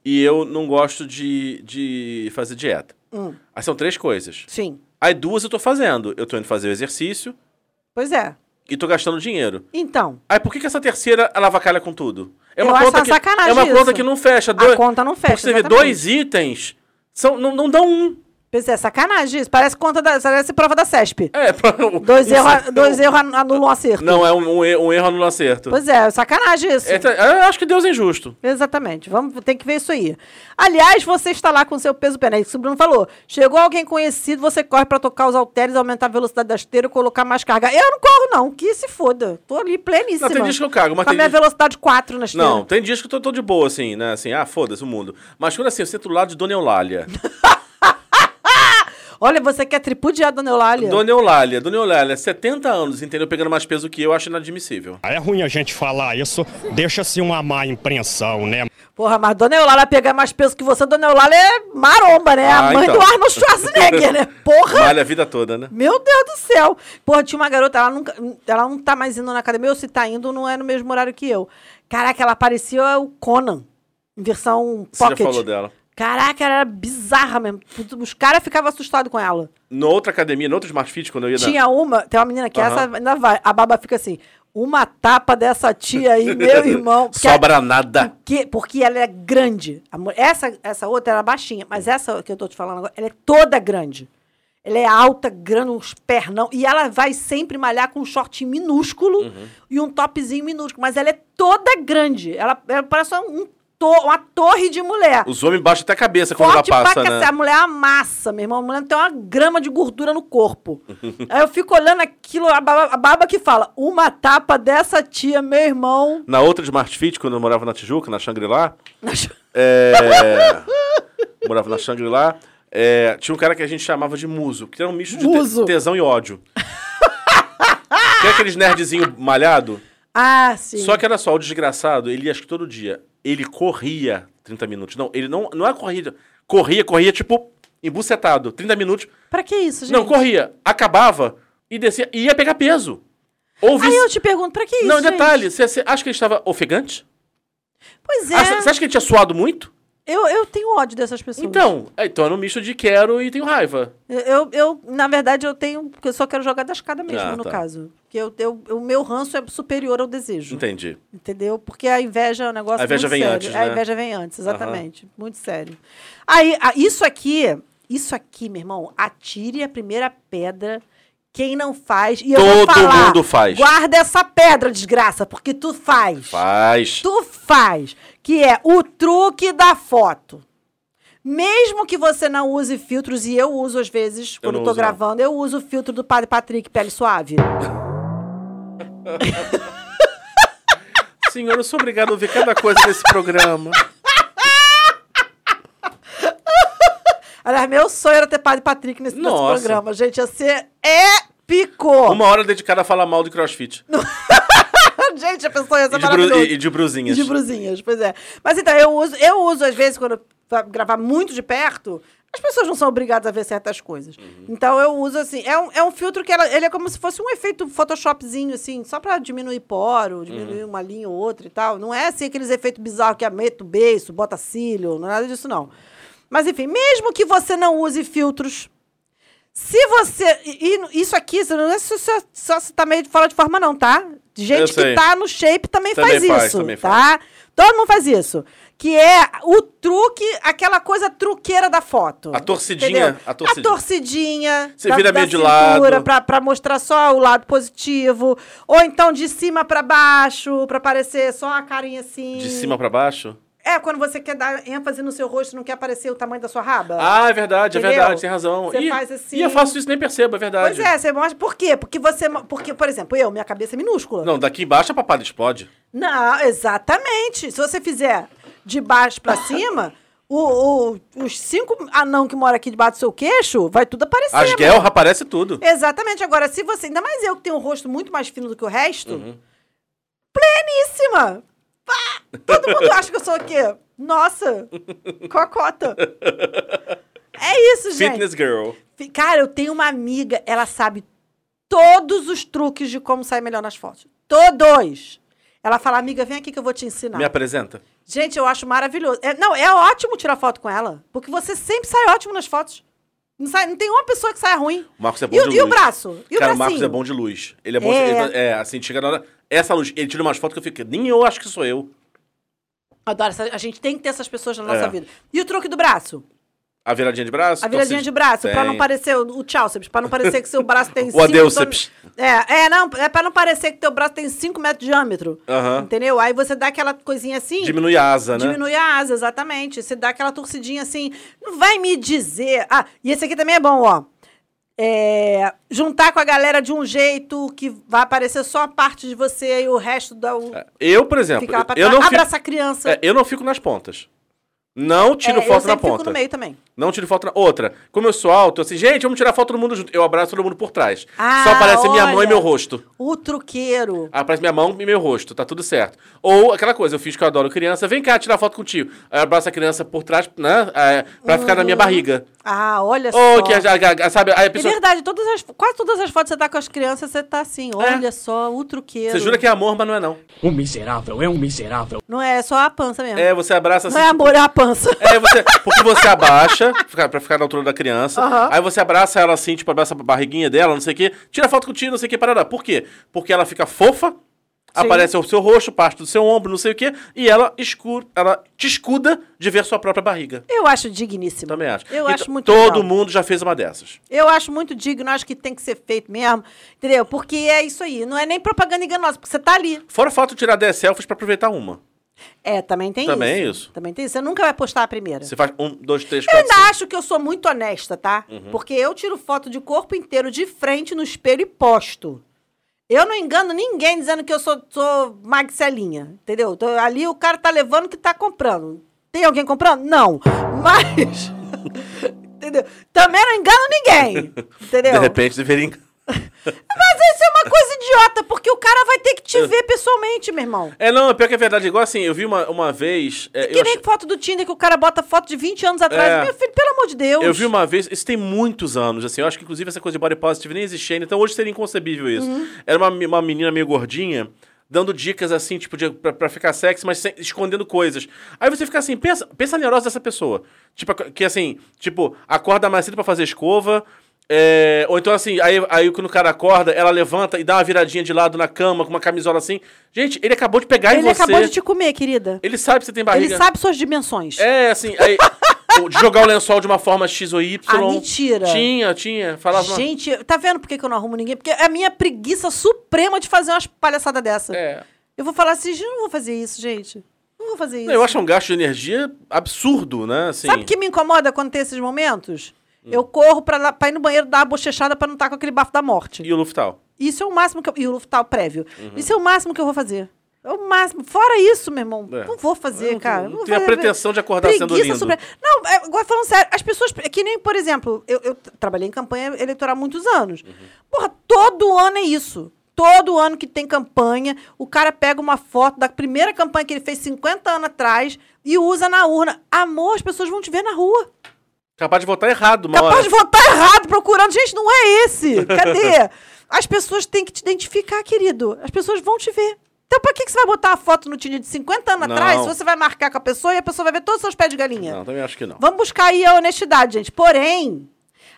e eu não gosto de, de fazer dieta. Hum. Aí são três coisas. Sim. Aí duas eu tô fazendo. Eu tô indo fazer o exercício Pois é. e tô gastando dinheiro. Então, Aí por que, que essa terceira ela avacalha com tudo? É Eu uma acho conta uma que sacanagem É uma conta isso. que não fecha. a conta não fecha. Porque você vê exatamente. dois itens, são, não, não dão um. Pois é, sacanagem isso. Parece conta da. Parece prova da CESP. É, pra- Dois um- erros dois erro anulam um acerto. Não, é um, um, erro- um erro no acerto. Pois é, sacanagem isso. É, tá- eu acho que Deus é injusto. Exatamente. Vamos ter que ver isso aí. Aliás, você está lá com seu peso pena. Isso o Bruno falou. Chegou alguém conhecido, você corre para tocar os halteres, aumentar a velocidade da esteira, colocar mais carga. Eu não corro, não. Que se foda. Tô ali pleníssima. Não, tem dias que eu cago, mas Com a tem minha dias- velocidade 4 na esteira. Não, tem dias que eu tô, tô de boa, assim, né? Assim, ah, foda-se o mundo. Mas quando assim, eu sento do lado de Dona Eulália. Olha, você quer tripudiar, dona Eulália? Dona Eulália, Dona Eulália, 70 anos, entendeu? Pegando mais peso que eu, acho inadmissível. É ruim a gente falar isso, deixa-se uma má impressão, né? Porra, mas dona Eulália pegar mais peso que você, dona Eulália é maromba, né? Ah, a mãe então. do Arnold Schwarzenegger, né? Porra! Malha a vida toda, né? Meu Deus do céu. Porra, tinha uma garota, ela, nunca, ela não tá mais indo na academia, ou se tá indo, não é no mesmo horário que eu. Caraca, ela parecia o Conan, em versão Você já pocket. falou dela. Caraca, ela era bizarra mesmo. Os caras ficavam assustados com ela. Na outra academia, no outro Smart Fit, quando eu ia na- Tinha uma, tem uma menina que Aham. essa ainda vai. A baba fica assim: uma tapa dessa tia aí, meu irmão. Sobra nada. Porque, porque ela é grande. Essa, essa outra era baixinha, mas essa que eu tô te falando agora, ela é toda grande. Ela é alta, grande, uns pernão. E ela vai sempre malhar com um short minúsculo Uhum. e um topzinho minúsculo. Mas ela é toda grande. Ela, ela parece um to- uma torre de mulher. Os homens baixam até a cabeça quando Forte ela passa, pra né? A mulher amassa, meu irmão. A mulher tem uma grama de gordura no corpo. Aí eu fico olhando aquilo, a baba, a baba que fala, uma tapa dessa tia, meu irmão. Na outra Smart Fit, quando eu morava na Tijuca, na Shangri-La, Nas- é... morava na Shangri-La, é, tinha um cara que a gente chamava de muso, que era um misto de te- tesão e ódio. Tem aqueles nerdzinho malhado? Ah, sim. Só que era só, o desgraçado, ele ia acho que todo dia. Ele corria 30 minutos. Não, ele não, não é corrida. Corria, corria, tipo, embucetado. 30 minutos. Pra que isso, gente? Não, corria. Acabava e descia. E ia pegar peso. Ou Aí vice- eu te pergunto, pra que isso, Não, gente? detalhe. Você, você acha que ele estava ofegante? Pois é. Acha- Você acha que ele tinha suado muito? Eu, eu tenho ódio dessas pessoas. Então, é, então era um misto de quero e tenho raiva. Eu, eu, eu, na verdade, eu tenho. Eu só quero jogar da escada mesmo, Ah, no tá. caso. Porque eu, eu, o meu ranço é superior ao desejo. Entendi. Entendeu? Porque a inveja é um negócio A inveja vem sério. antes, A né? inveja vem antes, exatamente. Muito sério. Aí, a- isso aqui, isso aqui, meu irmão, atire a primeira pedra. Quem não faz. E eu vou Todo falar, mundo faz. Guarda essa pedra, desgraça, porque tu faz. Faz. Tu faz. Que é o truque da foto. Mesmo que você não use filtros, e eu uso às vezes, quando não eu tô uso, não. gravando, eu uso o filtro do Padre Patrick Pele Suave. Senhor, eu sou obrigado a ouvir cada coisa desse programa. Aliás, meu sonho era ter Padre Patrick nesse, nesse Nossa. programa, gente. Ia ser épico! Uma hora dedicada a falar mal de crossfit. gente, a pessoa ia ser E de, bru- e- de brusinhas. De brusinhas, pois é. Mas então, eu uso, eu uso às vezes, quando gravar muito de perto, as pessoas não são obrigadas a ver certas coisas. Uhum. Então eu uso assim, é um, é um filtro que ela- ele é como se fosse um efeito Photoshopzinho, assim, só pra diminuir poro, diminuir Uhum. uma linha ou outra e tal. Não é assim aqueles efeitos bizarros que é meto beiço, bota cílio, não é nada disso, não. Mas enfim, mesmo que você não use filtros, se você. E, isso aqui, não é só, se tá meio fora de forma, não, tá? Gente que tá no shape também, Também faz, faz, isso, também tá? Todo mundo faz isso. Que é o truque, aquela coisa truqueira da foto. A torcidinha, a torcidinha. A torcidinha. Você vira meio de lado. Pra, pra mostrar só o lado positivo. Ou então de cima pra baixo, pra parecer só a carinha assim. De cima pra baixo? É, quando você quer dar ênfase no seu rosto, não quer aparecer o tamanho da sua raba. Ah, é verdade, é Entendeu? verdade, tem razão. Você e, faz assim- e eu faço isso nem percebo, é verdade. Pois é, você mostra. Por quê? Porque você. Porque, por exemplo, eu, minha cabeça é minúscula. Não, daqui embaixo a papada explode. Não, exatamente. Se você fizer de baixo pra cima, o, o- os cinco anão que moram aqui debaixo do seu queixo, vai tudo aparecer. As guelras aparece tudo. Exatamente. Agora, se você. Ainda mais eu que tenho um rosto muito mais fino do que o resto. Uhum. Pleníssima! Pá! Todo mundo acha que eu sou o quê? Nossa! Cocota! É isso, gente. Fitness girl. Cara, eu tenho uma amiga, ela sabe todos os truques de como sair melhor nas fotos. Todos! Ela fala, amiga, vem aqui que eu vou te ensinar. Me apresenta. Gente, eu acho maravilhoso. É, não, é ótimo tirar foto com ela. Porque você sempre sai ótimo nas fotos. Não, sai, não tem uma pessoa que saia ruim. O Marcos é bom E, o- de e o luz. braço? E o Cara, o? Marcos é bom de luz. Ele é bom. É. ele- é, assim, chega na hora. Essa luz, ele tira umas fotos que eu fico. Nem eu acho que sou eu. Adoro. essa- a gente tem que ter essas pessoas na nossa É. vida. E o truque do braço? A viradinha de braço? A viradinha torcida- de braço, pra não parecer o, o tchauceps, pra não parecer que seu braço tem O cinco... adeuceps. É, é, não, é pra não parecer que teu braço tem 5 metros de diâmetro. Aham. Entendeu? Aí você dá aquela coisinha assim... Diminui a asa, né? Diminui a asa, exatamente. Você dá aquela torcidinha assim. Não vai me dizer. Ah, e esse aqui também é bom, ó. É, juntar com a galera de um jeito que vai aparecer só a parte de você e o resto da. O, Eu, por exemplo, pra É, eu não, fico, Abraça a criança. é, eu não fico nas pontas. Não tiro É, eu foto na ponta. fico no meio também. Não tiro foto na. Outra, como eu sou alto, assim, gente, vamos tirar foto todo mundo junto. Eu abraço todo mundo por trás. Ah, Só aparece minha mão olha. e meu rosto. O truqueiro. Aparece minha mão e meu rosto, tá tudo certo. Ou aquela coisa, eu fiz que eu adoro criança, vem cá tirar foto contigo. Aí eu abraço a criança por trás, né? é, pra ficar na minha barriga. Ah, olha Ou só. que a, a- a- sabe, a É pessoa. verdade, todas as, quase todas as fotos que você tá com as crianças, você tá assim, olha só, o truqueiro. Você jura que é amor, mas não é não. Um miserável é um miserável. Não é, é só a pança mesmo. É, você abraça assim. não é tipo, amor, é a pança. É, você, porque você abaixa, pra ficar na altura da criança. Aham. Aí você abraça ela assim, tipo, abraça a barriguinha dela, não sei o quê. Tira foto contigo, não sei o quê, parará. Por quê? Porque ela fica fofa, aparece o seu rosto, parte do seu ombro, não sei o quê, e ela, escura, ela te escuda de ver sua própria barriga. Eu acho digníssimo. Também acho. Eu Então, acho muito Todo legal. mundo já fez uma dessas. Eu acho muito digno, acho que tem que ser feito mesmo, entendeu? Porque é isso aí, não é nem propaganda enganosa, porque você tá ali. Fora o fato de tirar 10 selfies pra aproveitar uma. É, também tem Também isso. é isso. Também tem isso. Você nunca vai postar a primeira. Você faz um, dois, três, Eu quatro, ainda cinco. acho que eu sou muito honesta, tá? Uhum. Porque eu tiro foto de corpo inteiro de frente no espelho e posto. Eu não engano ninguém dizendo que eu sou, sou magcelinha, entendeu? Tô- ali o cara tá levando que tá comprando. Tem alguém comprando? Não. Mas. entendeu? Também não engano ninguém. Entendeu? De repente deveria. Mas isso é uma coisa idiota, porque o cara vai ter que te ver pessoalmente, meu irmão. É, não, é pior que é verdade. Igual assim, eu vi uma, uma vez. é, Que nem ach- foto do Tinder que o cara bota foto de 20 anos atrás. É. Meu filho, pelo amor de Deus. Eu vi uma vez, isso tem muitos anos, assim, eu acho que inclusive essa coisa de body positive nem existia ainda, então hoje seria inconcebível isso. Uhum. Era uma, uma menina meio gordinha, dando dicas assim, tipo, de, pra, pra ficar sexy, mas sem- escondendo coisas. Aí você fica assim, pensa, pensa na neurose dessa pessoa. Tipo, que assim, tipo, acorda mais cedo pra fazer escova, é, ou então assim, aí, aí quando o cara acorda, ela levanta e dá uma viradinha de lado na cama, com uma camisola assim. Gente, ele acabou de pegar em Ele você. acabou de te comer, querida. Ele sabe que você tem barriga. Ele sabe suas dimensões. É, assim, aí, jogar o lençol de uma forma X ou Y. Ah, mentira. Tinha, tinha. Falava. uma- Gente, tá vendo por que, eu não arrumo ninguém? Porque é a minha preguiça suprema de fazer umas palhaçadas dessa. É. Eu vou falar assim, gente, eu não vou fazer isso, gente. Não vou fazer isso. Eu acho um gasto de energia absurdo, né? Assim, Sabe o que me incomoda quando tem esses momentos? Hum. Eu corro pra, pra ir no banheiro dar uma bochechada pra não estar com aquele bafo da morte. E o Luftal? Isso é o máximo que eu... E o Luftal prévio. Uhum. Isso é o máximo que eu vou fazer. É o máximo. Fora isso, meu irmão, É. não vou fazer, não- cara. não vou tenho a pretensão de acordar sendo lindo. sobre- Não, é, agora falando sério, as pessoas... É que nem, por exemplo, eu, eu trabalhei em campanha eleitoral há muitos anos. Uhum. Porra, todo ano é isso. Todo ano que tem campanha, o cara pega uma foto da primeira campanha que ele fez 50 anos atrás e usa na urna. Amor, as pessoas vão te ver na rua. Capaz de votar errado, uma Capaz hora. de votar errado procurando. Gente, não é esse. Cadê? As pessoas têm que te identificar, querido. As pessoas vão te ver. Então, pra que, que você vai botar a foto no Tinder de 50 anos Não. atrás se você vai marcar com a pessoa e a pessoa vai ver todos os seus pés de galinha? Não, também acho que não. Vamos buscar aí a honestidade, gente. Porém,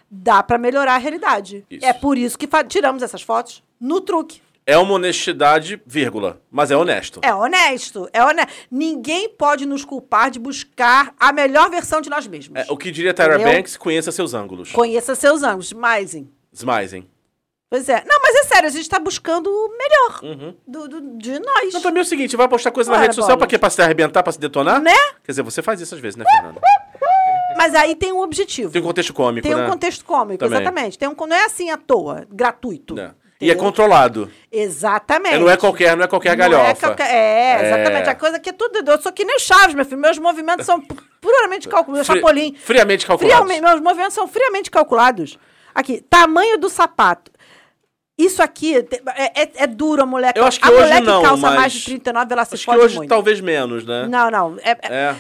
dá pra melhorar a realidade. Isso. É por isso que tiramos essas fotos no truque. É uma honestidade, vírgula. Mas é honesto. É honesto, é honesto. Ninguém pode nos culpar de buscar a melhor versão de nós mesmos. É, o que diria Tyra Entendeu? Banks, conheça seus ângulos. Conheça seus ângulos, hein? Smizing. Pois é. Não, mas é sério, a gente tá buscando o melhor do, do- de nós. Não, também é o seguinte, vai postar coisa na Ora, rede social bolas. pra quê? Pra se arrebentar, pra se detonar? Né? Quer dizer, você faz isso às vezes, né, Fernanda? Mas aí tem um objetivo. Tem um contexto cômico, Tem né? um contexto cômico, Também. exatamente. Tem um, não é assim à toa, gratuito. Né? E é controlado. Exatamente. É, não é qualquer, não é qualquer Não galhofa. É, qualquer- é, É. exatamente. A coisa que é tudo. Eu sou que nem o Chaves, meu filho. Meus movimentos são pu- puramente calculados. Fri- Chapolin. friamente calculados. Friamente- meus movimentos são friamente calculados. Aqui, tamanho do sapato. Isso aqui é, é- é duro, a mulher. Eu acho que a hoje mulher não, que calça mais de 39, ela se Acho que hoje muito. talvez menos, né? Não, não. É, é- É.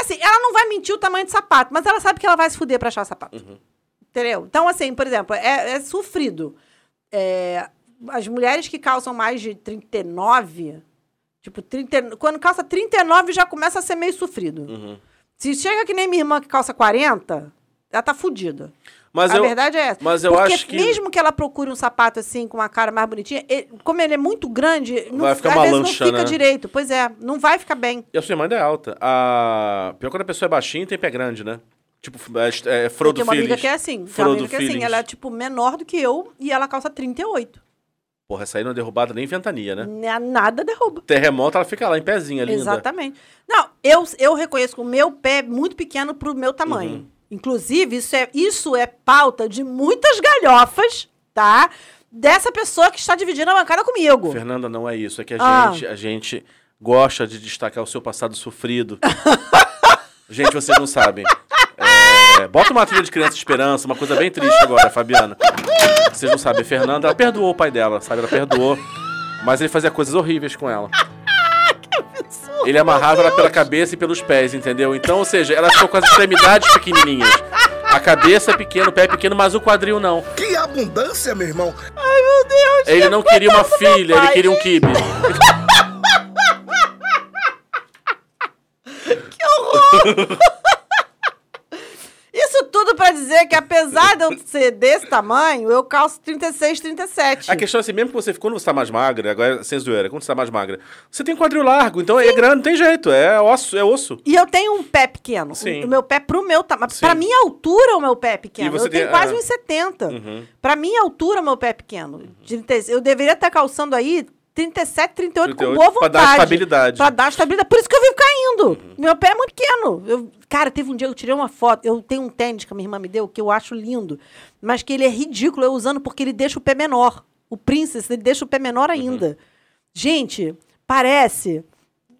Assim, ela não vai mentir o tamanho de sapato, mas ela sabe que ela vai se fuder pra achar sapato. Uhum. Entendeu? Então, assim, por exemplo, é, é sofrido. É, as mulheres que calçam mais de 39, tipo, 30, quando calça 39 já começa a ser meio sofrido. Uhum. Se chega que nem minha irmã que calça 40, ela tá fudida. Mas a eu, verdade é essa. mas eu Porque acho que- mesmo que ela procure um sapato assim, com uma cara mais bonitinha, ele- como ele é muito grande, não, Vai ficar às vezes não fica né? direito. Pois é, não vai ficar bem. E a sua irmã ainda é alta. A... Pior quando a pessoa é baixinha tem pé grande, né? Tipo, é, é Frodo Tem uma amiga Feelings. que é assim. Tem uma Frodo amiga que é assim. Ela é, tipo, menor do que eu e ela calça 38. Porra, essa aí não é derrubada nem ventania, né? Né, Nada derruba. Terremoto, ela fica lá em pezinha, linda. Exatamente. Não, eu, eu reconheço que o meu pé é muito pequeno pro meu tamanho. Uhum. Inclusive, isso é, isso é pauta de muitas galhofas, tá? Dessa pessoa que está dividindo a bancada comigo. Fernanda, não é isso. É que a, Ah. gente, a gente gosta de destacar o seu passado sofrido. gente, vocês não sabem. É, bota uma trilha de criança de esperança, uma coisa bem triste agora, Fabiana. Vocês não sabem. Fernanda, ela perdoou o pai dela, sabe? Ela perdoou. Mas ele fazia coisas horríveis com ela. Ele amarrava ela pela cabeça e pelos pés, entendeu? Então, ou seja, ela ficou com as extremidades pequenininhas. A cabeça é pequena, o pé é pequeno, mas o quadril não. Que abundância, meu irmão. Ai, meu Deus. Ele não queria uma filha, ele pai. queria um kibe. Que horror! Tudo pra dizer que apesar de eu ser desse tamanho, eu calço 36, 37. A questão é assim, mesmo que você, quando você tá mais magra, agora sem zoeira, quando você tá mais magra, você tem quadril largo, então é grande, não tem jeito, é osso, é osso. E eu tenho um pé pequeno. Sim. O meu pé pro meu tamanho. Sim. Pra minha altura, o meu pé é pequeno. Você eu tenho tem- quase ah. uns 70. Uhum. Pra minha altura, o meu pé é pequeno. 30 Eu deveria estar calçando aí 37, 38, com 38, boa pra vontade. dar estabilidade. Pra dar estabilidade. Por isso que eu vivo caindo. Meu pé é muito pequeno. Eu- cara, teve um dia que eu tirei uma foto. Eu tenho um tênis que a minha irmã me deu, que eu acho lindo. Mas que ele é ridículo eu usando porque ele deixa o pé menor. O Princess, ele deixa o pé menor ainda. Gente, parece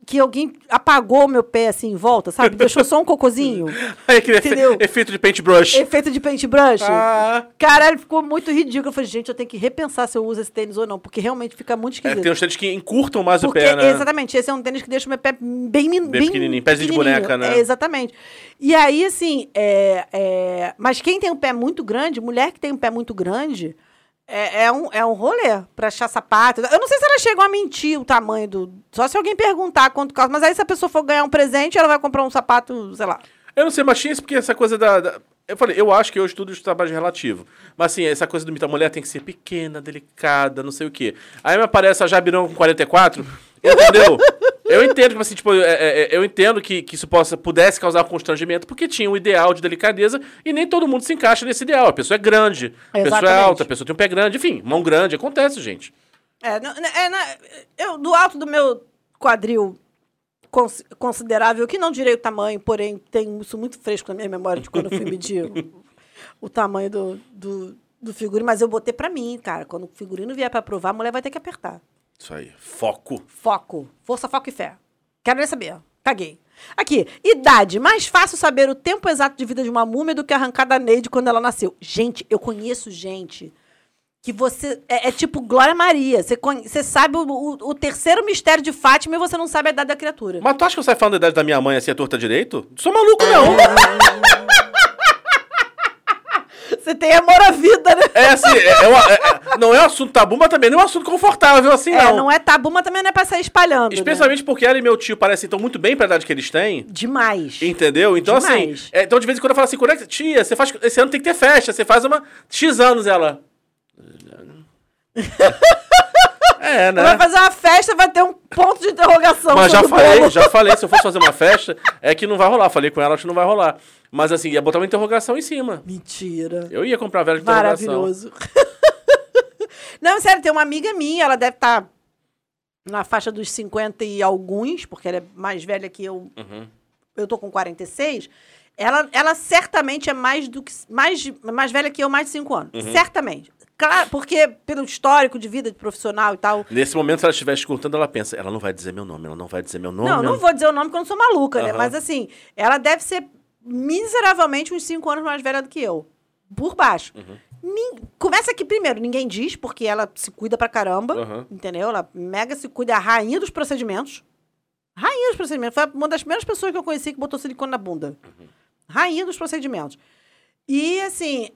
que alguém apagou meu pé assim em volta, sabe? Deixou só um cocôzinho. Aí aquele Entendeu? efeito de paintbrush. Efeito de paintbrush. Ah, Caralho, ficou muito ridículo. Eu falei, gente, eu tenho que repensar se eu uso esse tênis ou não, porque realmente fica muito é, esquisito. tem uns tênis que encurtam mais Porque, o pé, né? exatamente, esse é um tênis que deixa o meu pé bem, min- Bem pequenininho, pezinho de boneca, né? É, exatamente. E aí, assim, é, é, mas quem tem um pé muito grande, mulher que tem um pé muito grande, é, é um, é um rolê pra achar sapato. Eu não sei se elas chegam a mentir o tamanho do... Só se alguém perguntar quanto custa. Mas aí se a pessoa for ganhar um presente, ela vai comprar um sapato, sei lá. Eu não sei, mas tinha isso porque essa coisa da. da- Eu falei, eu acho que hoje tudo está mais relativo. Mas assim, essa coisa do mito, a mulher tem que ser pequena, delicada, não sei o quê. Aí me aparece a Jabirão com 44, entendeu? Eu entendo, tipo assim, tipo, é, é, é, eu entendo que, que isso possa, pudesse causar constrangimento, porque tinha um ideal de delicadeza e nem todo mundo se encaixa nesse ideal. A pessoa é grande, a pessoa é alta, a pessoa tem um pé grande, enfim, mão grande, acontece, gente. É, não- é, na- eu, do alto do meu quadril cons- considerável, que não direi o tamanho, porém tenho isso muito fresco na minha memória de quando eu fui medir o, o tamanho do, do, do figurino, mas eu botei pra mim, cara. Quando o figurino vier pra provar, a mulher vai ter que apertar. Isso aí, foco. Foco. Força, foco e fé. Quero nem saber. Caguei. Aqui, idade. Mais fácil saber o tempo exato de vida de uma múmia do que arrancar da Neide quando ela nasceu. Gente, eu conheço gente que você. É, é tipo Glória Maria. Você, conhe- você sabe o, o- o terceiro mistério de Fátima e você não sabe a idade da criatura. Mas tu acha que eu saio falando da idade da minha mãe assim, a torta direito? Sou maluco, não. Você tem amor à vida, né? É assim, é- é uma- é- é- não é um assunto tabu, mas também não é um assunto confortável assim, É, não. não é tabu, mas também não é pra sair espalhando. né? Especialmente porque ela e meu tio parecem então muito bem pra idade que eles têm. Demais. Entendeu? Então, Demais. assim. é, então, de vez em quando eu falo assim, quando é que. Tia, você faz. Esse ano tem que ter festa. Você faz uma. X anos ela. É, né? Vai fazer uma festa, vai ter um ponto de interrogação. Mas já falei, bolo. já falei, se eu fosse fazer uma festa, é que não vai rolar. Falei com ela, acho que não vai rolar. Mas assim, ia botar uma interrogação em cima. Mentira. Eu ia comprar vela de interrogação. Maravilhoso. Não, sério, tem uma amiga minha, ela deve estar na faixa dos 50 e alguns, porque ela é mais velha que eu. Uhum. Eu tô com 46. Ela, ela certamente é mais do que mais, mais velha que eu, mais de 5 anos. Uhum. Certamente. Claro, porque pelo histórico de vida de profissional e tal. Nesse momento, se ela estiver escutando, ela pensa, ela não vai dizer meu nome, ela não vai dizer meu nome. Não, não vou dizer o nome porque eu não sou maluca, né? Aham. Mas assim, ela deve ser miseravelmente uns 5 anos mais velha do que eu. Por baixo. Uhum. Nin- Começa aqui primeiro, ninguém diz, porque ela se cuida pra caramba. Aham. Entendeu? Ela mega se cuida, é a rainha dos procedimentos. Rainha dos procedimentos. Foi uma das primeiras pessoas que eu conheci que botou silicone na bunda. Rainha dos procedimentos. E assim.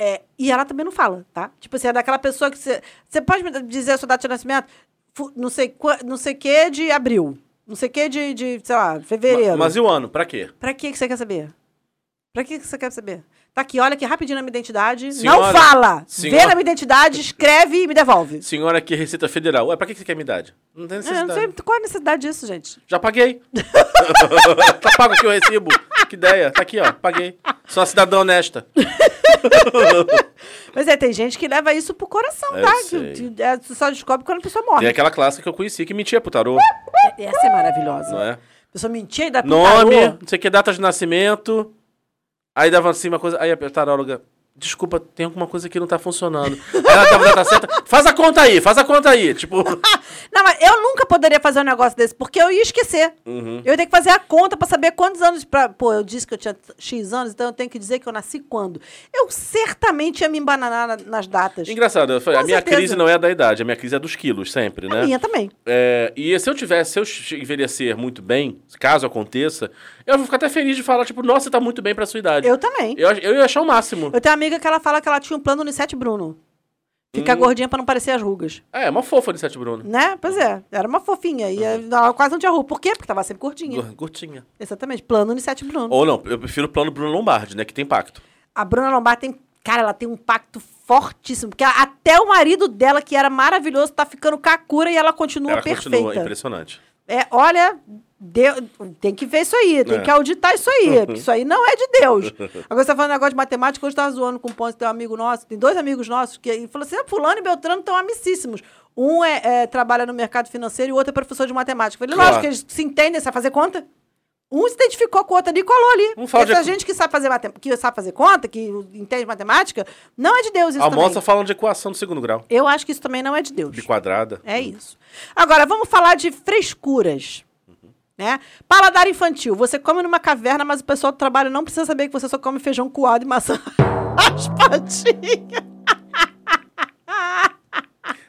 É, e ela também não fala, tá? Tipo assim, é daquela pessoa que você. Você pode me dizer a sua data de nascimento? Não sei, não sei que de abril. Não sei que de, de, sei lá, fevereiro. Ma- Mas e o ano? Pra quê? Pra que que você quer saber? Pra que que você quer saber? Tá aqui, olha aqui rapidinho na minha identidade. Senhora- não fala! Vê senhora- na minha identidade, escreve e me devolve. Senhora aqui, Receita Federal. Ué, pra que você quer minha idade? Não tem É, necessidade. não sei qual é a necessidade disso, gente. Já paguei. tá pago aqui o recibo. Que ideia. Tá aqui, ó. Paguei. Sou uma cidadã honesta. Mas é, tem gente que leva isso pro coração, Eu tá? sei. Que, que- é, você só descobre quando a pessoa morre. Tem aquela clássica que eu conheci que mentia pro tarô, Essa é maravilhosa. não é? A pessoa mentia e dá pro Nome, tarô. não sei o que, data de nascimento. Aí dava assim uma coisa. Aí a taróloga. Desculpa, tem alguma coisa que não tá funcionando. Ela a data certa. Faz a conta aí, faz a conta aí. Tipo. Não, mas eu nunca poderia fazer um negócio desse, porque eu ia esquecer. Uhum. Eu ia ter que fazer a conta pra saber quantos anos. Pra... Pô, eu disse que eu tinha X anos, então eu tenho que dizer que eu nasci quando. Eu certamente ia me embananar na- nas datas. Engraçado, a minha certeza. crise não é da idade, a minha crise é dos quilos, sempre, né? A minha também. É, e se eu tivesse, se eu envelhecer muito bem, caso aconteça, eu vou ficar até feliz de falar, tipo, nossa, você tá muito bem pra sua idade. Eu também. Eu, eu ia achar o máximo. Eu tenho uma amiga que ela fala que ela tinha um plano Unicete Bruno. Ficar gordinha pra não parecer as rugas. É, uma fofa de Sete Bruno. Né? Pois é. Era uma fofinha. E ela quase não tinha ruga. Por quê? Porque tava sempre gordinha. Curtinha. Exatamente. Plano Unicete Bruno. Ou não, eu prefiro o plano Bruno Lombardi, né? Que tem impacto. A Bruna Lombardi tem. Cara, ela tem um pacto fortíssimo. Porque até o marido dela, que era maravilhoso, tá ficando kakura e ela continua Ela perfeita. continua impressionante. É, olha, deu- tem que ver isso aí, tem É. que auditar isso aí, porque isso aí não é de Deus. Agora você tá falando negócio de matemática, hoje eu tava zoando com o Ponce, tem um amigo nosso, tem dois amigos nossos, que ele falou assim, ah, fulano e Beltrano estão amicíssimos. Um é, é, trabalha no mercado financeiro e o outro é professor de matemática. Eu falei, Claro. lógico, eles se entendem, sabe fazer conta? Um se identificou com o outro ali e colou ali. Um fala de- Essa gente que sabe fazer matem- que sabe fazer conta, que entende matemática, não é de Deus isso a também. moça falando de equação do segundo grau. Eu acho que isso também não é de Deus. De quadrada. É isso. Agora, vamos falar de frescuras. Né? Paladar infantil. Você come numa caverna, mas o pessoal do trabalho não precisa saber que você só come feijão coado e maçã raspadinha.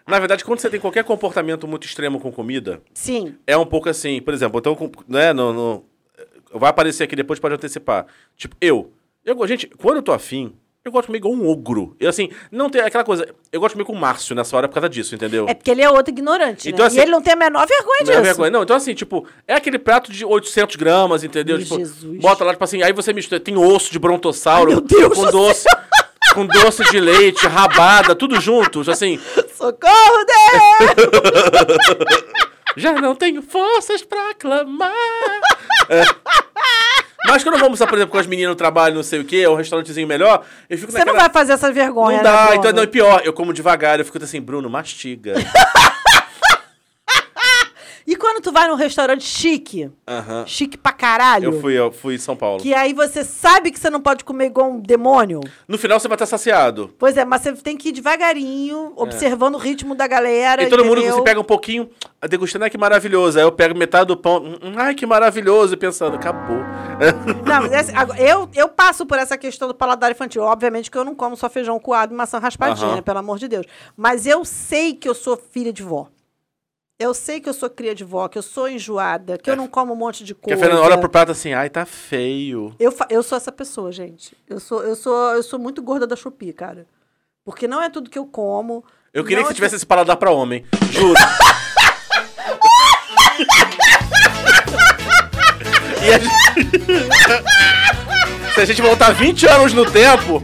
Na verdade, quando você tem qualquer comportamento muito extremo com comida, Sim. é um pouco assim, por exemplo, então, né, no, no- vai aparecer aqui depois, pode antecipar. Tipo, eu, eu, gente, quando eu tô afim, eu gosto de comer igual um ogro. Eu, assim, não tem aquela coisa, eu gosto de comer com o Márcio nessa hora por causa disso, entendeu? É porque ele é outro ignorante, Então, né? assim, e ele não tem a menor vergonha Não disso. é vergonha. Não, então assim, tipo, é aquele prato de 800 gramas, entendeu? Tipo, Jesus. bota lá, tipo assim, aí você mistura, tem osso de brontossauro, Ai, meu Deus com do doce, com doce de leite, rabada, tudo junto, assim, Socorro, Deus! já não tenho forças pra clamar. É. Mas quando almoçar, por exemplo, com as meninas no trabalho, não sei o quê, ou um restaurantezinho melhor, eu fico Você naquela... não vai fazer essa vergonha, Não né, dá, Bruno? então não, é pior, eu como devagar, eu fico assim, Bruno, mastiga. E quando tu vai num restaurante chique, Aham. chique pra caralho, Eu fui, eu fui em São Paulo. que aí você sabe que você não pode comer igual um demônio... No final você vai estar saciado. Pois é, mas você tem que ir devagarinho, observando o ritmo da galera. É. E todo mundo, entendeu? você pega um pouquinho, ah, degustando, ai que maravilhoso. Aí eu pego metade do pão, hum, hum, ai que maravilhoso, e pensando, acabou. Não, mas agora, eu, eu passo por essa questão do paladar infantil. Obviamente que eu não como só feijão coado e maçã raspadinha, Aham. né, pelo amor de Deus. Mas eu sei que eu sou filha de vó. Eu sei que eu sou cria de vó, que eu sou enjoada, que eu não como um monte de coisa. a Fernanda olha pro prato assim, ai tá feio. Eu, eu sou essa pessoa, gente. Eu sou, eu sou, eu sou muito gorda da Shopee, cara. Porque não é tudo que eu como. Eu queria que você é tivesse esse paladar pra homem, juro. e a gente... Se a gente voltar 20 anos no tempo,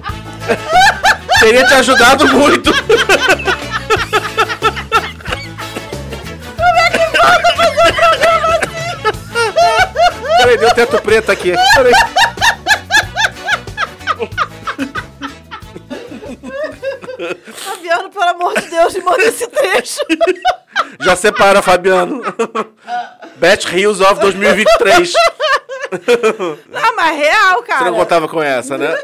teria te ajudado muito. Peraí, deu teto preto aqui. Peraí. Fabiano, pelo amor de Deus, me manda esse trecho. Já separa, Fabiano. Bet Rios of 2023. Ah, mas real, cara. Você não contava com essa, né?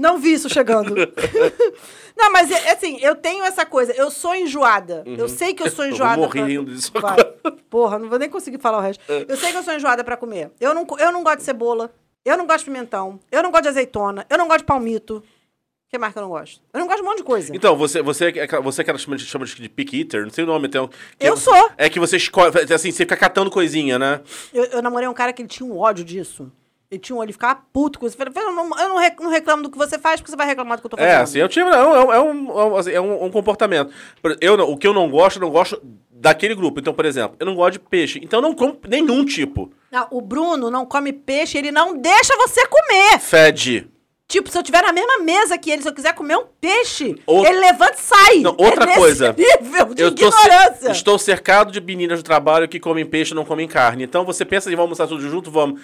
Não vi isso chegando. não, mas é, assim, eu tenho essa coisa. Eu sou enjoada. Eu sei que eu sou Uhum. Eu enjoada. vou morrer pra- rindo disso agora. Porra, não vou nem conseguir falar o resto. Eu sei que eu sou enjoada pra comer. Eu não, eu não gosto de cebola. Eu não gosto de pimentão. Eu não gosto de azeitona. Eu não gosto de palmito. O que mais que eu não gosto? Eu não gosto de um monte de coisa. Então, você, você, é você é aquela que chama de, chama de pick eater, não sei o nome, então. Eu é, sou. É que você escolhe, assim, você fica catando coisinha, né? Eu, eu namorei um cara que ele tinha um ódio disso. Ele tinha um ele ficava puto com isso. Eu não, eu não rec- não reclamo do que você faz, porque você vai reclamar do que eu tô fazendo. É, assim, eu tive, não, é um, é um, é assim, é um- um comportamento. Por- Eu, o que eu não gosto, eu não gosto daquele grupo. Então, por exemplo, eu não gosto de peixe, então eu não como nenhum tipo. Não, o Bruno não come peixe, ele não deixa você comer. Fede. Tipo, se eu tiver na mesma mesa que ele, se eu quiser comer um peixe, Ou- ele levanta e sai. Não, outra é coisa. nível de Eu ignorância. estou cercado de meninas do trabalho que comem peixe e não comem carne. Então você pensa em vamos almoçar tudo junto, vamos.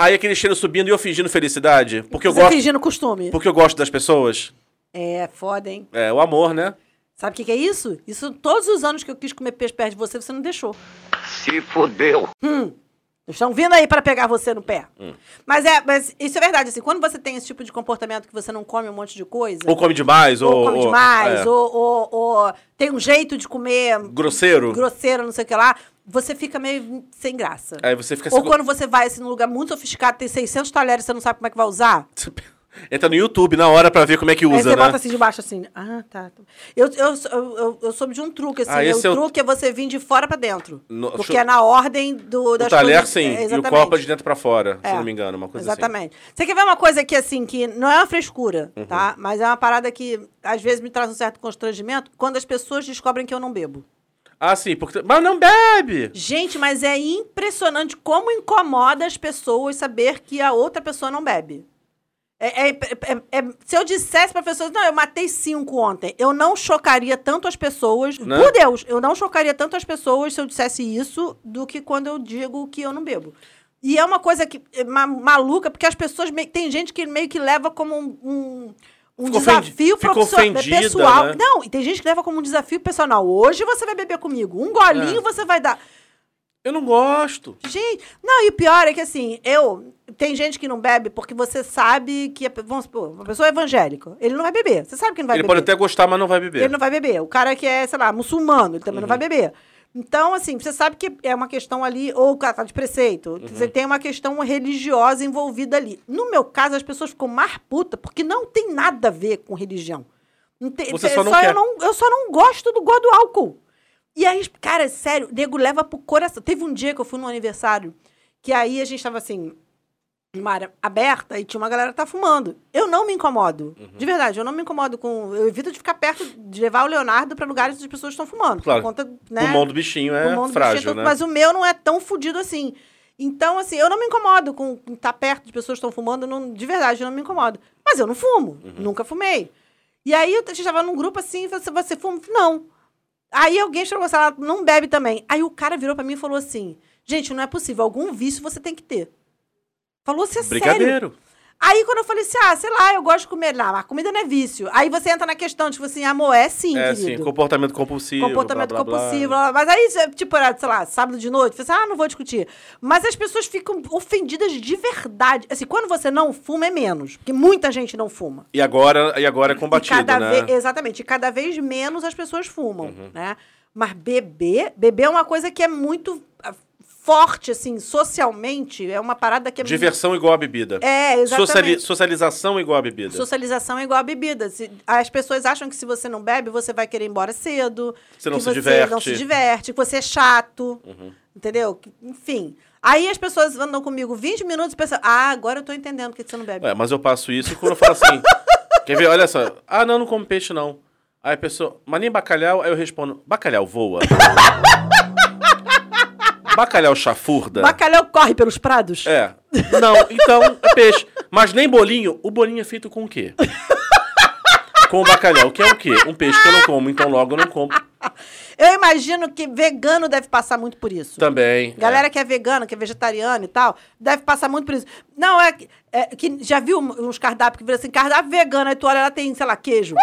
Aí aquele cheiro subindo e eu fingindo felicidade. Porque eu Você gosto. fingindo costume. Porque eu gosto das pessoas. É, foda, hein? É, o amor, né? Sabe o que, que é isso? Isso todos os anos que eu quis comer peixe perto de você, você não deixou. Se fodeu. Hum. Estão vindo aí para pegar você no pé. Hum. Mas é, mas isso é verdade, assim, quando você tem esse tipo de comportamento que você não come um monte de coisa, Ou come demais, ou. ou come demais, é, ou, ou- ou tem um jeito de comer Grosseiro. grosseiro, não sei o que lá, você fica meio sem graça. Aí você fica Ou quando você vai assim, num lugar muito sofisticado, tem 600 talheres, você não sabe como é que vai usar. Entra no YouTube na hora pra ver como é que Aí usa, você né? bota assim de baixo, assim. Ah, tá. tá. Eu, eu, eu, eu, soube de um truque, assim. Ah, o esse é o- truque é você vir de fora pra dentro. No- porque é na ordem do, O das talher, coisas. sim. É, e o copo é de dentro pra fora, se É, não me engano. Uma coisa assim. Exatamente. Você quer ver uma coisa aqui, assim, que não é uma frescura, Uhum. tá? Mas é uma parada que, às vezes, me traz um certo constrangimento quando as pessoas descobrem que eu não bebo. Ah, sim. Porque... Mas não bebe! Gente, mas é impressionante como incomoda as pessoas saber que a outra pessoa não bebe. É- é- é- é- se eu dissesse para pessoas, não, eu matei cinco ontem, eu não chocaria tanto as pessoas. Né? Por Deus, eu não chocaria tanto as pessoas se eu dissesse isso do que quando eu digo que eu não bebo. E é uma coisa que é ma- maluca, porque as pessoas. meio- tem gente que meio que leva como um. um um Ficou desafio profissional, pessoal. né? Não, e tem gente que leva como um desafio pessoal. Hoje você vai beber comigo. Um golinho É. você vai dar. Eu não gosto. Gente, não, e o pior é que assim, eu. Tem gente que não bebe porque você sabe que. a- Vamos supor, uma pessoa é evangélica. Ele não vai beber. Você sabe que não vai ele beber. pode até gostar, mas não vai beber. Ele não vai beber. O cara que é, sei lá, muçulmano, ele também não vai Uhum. beber. Então, assim, você sabe que é uma questão ali, ou o cara tá de preceito. Uhum. Você tem uma questão religiosa envolvida ali. No meu caso, as pessoas ficam mais putas porque não tem nada a ver com religião. Não tem- Você é só não eu, quer. não, eu só não gosto do gosto do álcool. E aí, cara, sério, o nego leva pro coração. Teve um dia que eu fui num aniversário, que aí a gente tava assim, numa área aberta e tinha uma galera que tá fumando. Eu não me incomodo. Uhum. De verdade, eu não me incomodo com. Eu evito de ficar perto, de levar o Leonardo pra lugares onde as pessoas estão fumando. Claro. Por conta, né? Pulmão do bichinho é do frágil, bichinho, né? Mas o meu não é tão fudido assim. Então, assim, eu não me incomodo com estar perto de pessoas que estão fumando, não- de verdade, eu não me incomodo. Mas eu não fumo, Uhum. nunca fumei. E aí a gente tava num grupo assim, você, você fuma? Não. Aí alguém chegou assim, ela não bebe também. Aí o cara virou pra mim e falou assim: gente, não é possível, algum vício você tem que ter. Falou assim, é sério. Aí quando eu falei assim, ah, sei lá, eu gosto de comer. Não, mas comida não é vício. Aí você entra na questão, tipo assim, amor, é sim, É, querido. sim. Comportamento compulsivo. Comportamento blá, blá, compulsivo, blá, mas aí, tipo, era, sei lá, sábado de noite, você assim, ah, não vou discutir. Mas as pessoas ficam ofendidas de verdade. Assim, quando você não fuma, é menos. Porque muita gente não fuma. E agora, e agora é combatido, cada né? vez, exatamente, e cada vez menos as pessoas fumam, Uhum. né? Mas beber, beber é uma coisa que é muito forte, assim, socialmente, é uma parada que é... Diversão igual a bebida. É, exatamente. Sociali- socialização igual a bebida. Socialização é igual a bebida. Se- as pessoas acham que se você não bebe, você vai querer ir embora cedo. Você não que se você diverte. Uhum. não se diverte, que você é chato. Entendeu? Que- Enfim. Aí as pessoas andam comigo 20 minutos e pensam, ah, agora eu tô entendendo por que que você não bebe. Ué, mas eu passo isso quando eu falo assim. quer ver? Olha só. Ah, não, não como peixe, não. Aí a pessoa, mas nem bacalhau? Aí eu respondo, bacalhau voa. bacalhau chafurda. Bacalhau corre pelos prados? É. Não, então é peixe. Mas nem bolinho. O bolinho é feito com o quê? com bacalhau, que é o quê? Um peixe que eu não como, então logo eu não como. Eu imagino que vegano deve passar muito por isso. Também. Galera que é vegana, que é vegetariana e tal, deve passar muito por isso. Não, é, que- é que já viu uns cardápios que viram assim, cardápio vegano, aí tu olha, ela tem, sei lá, queijo.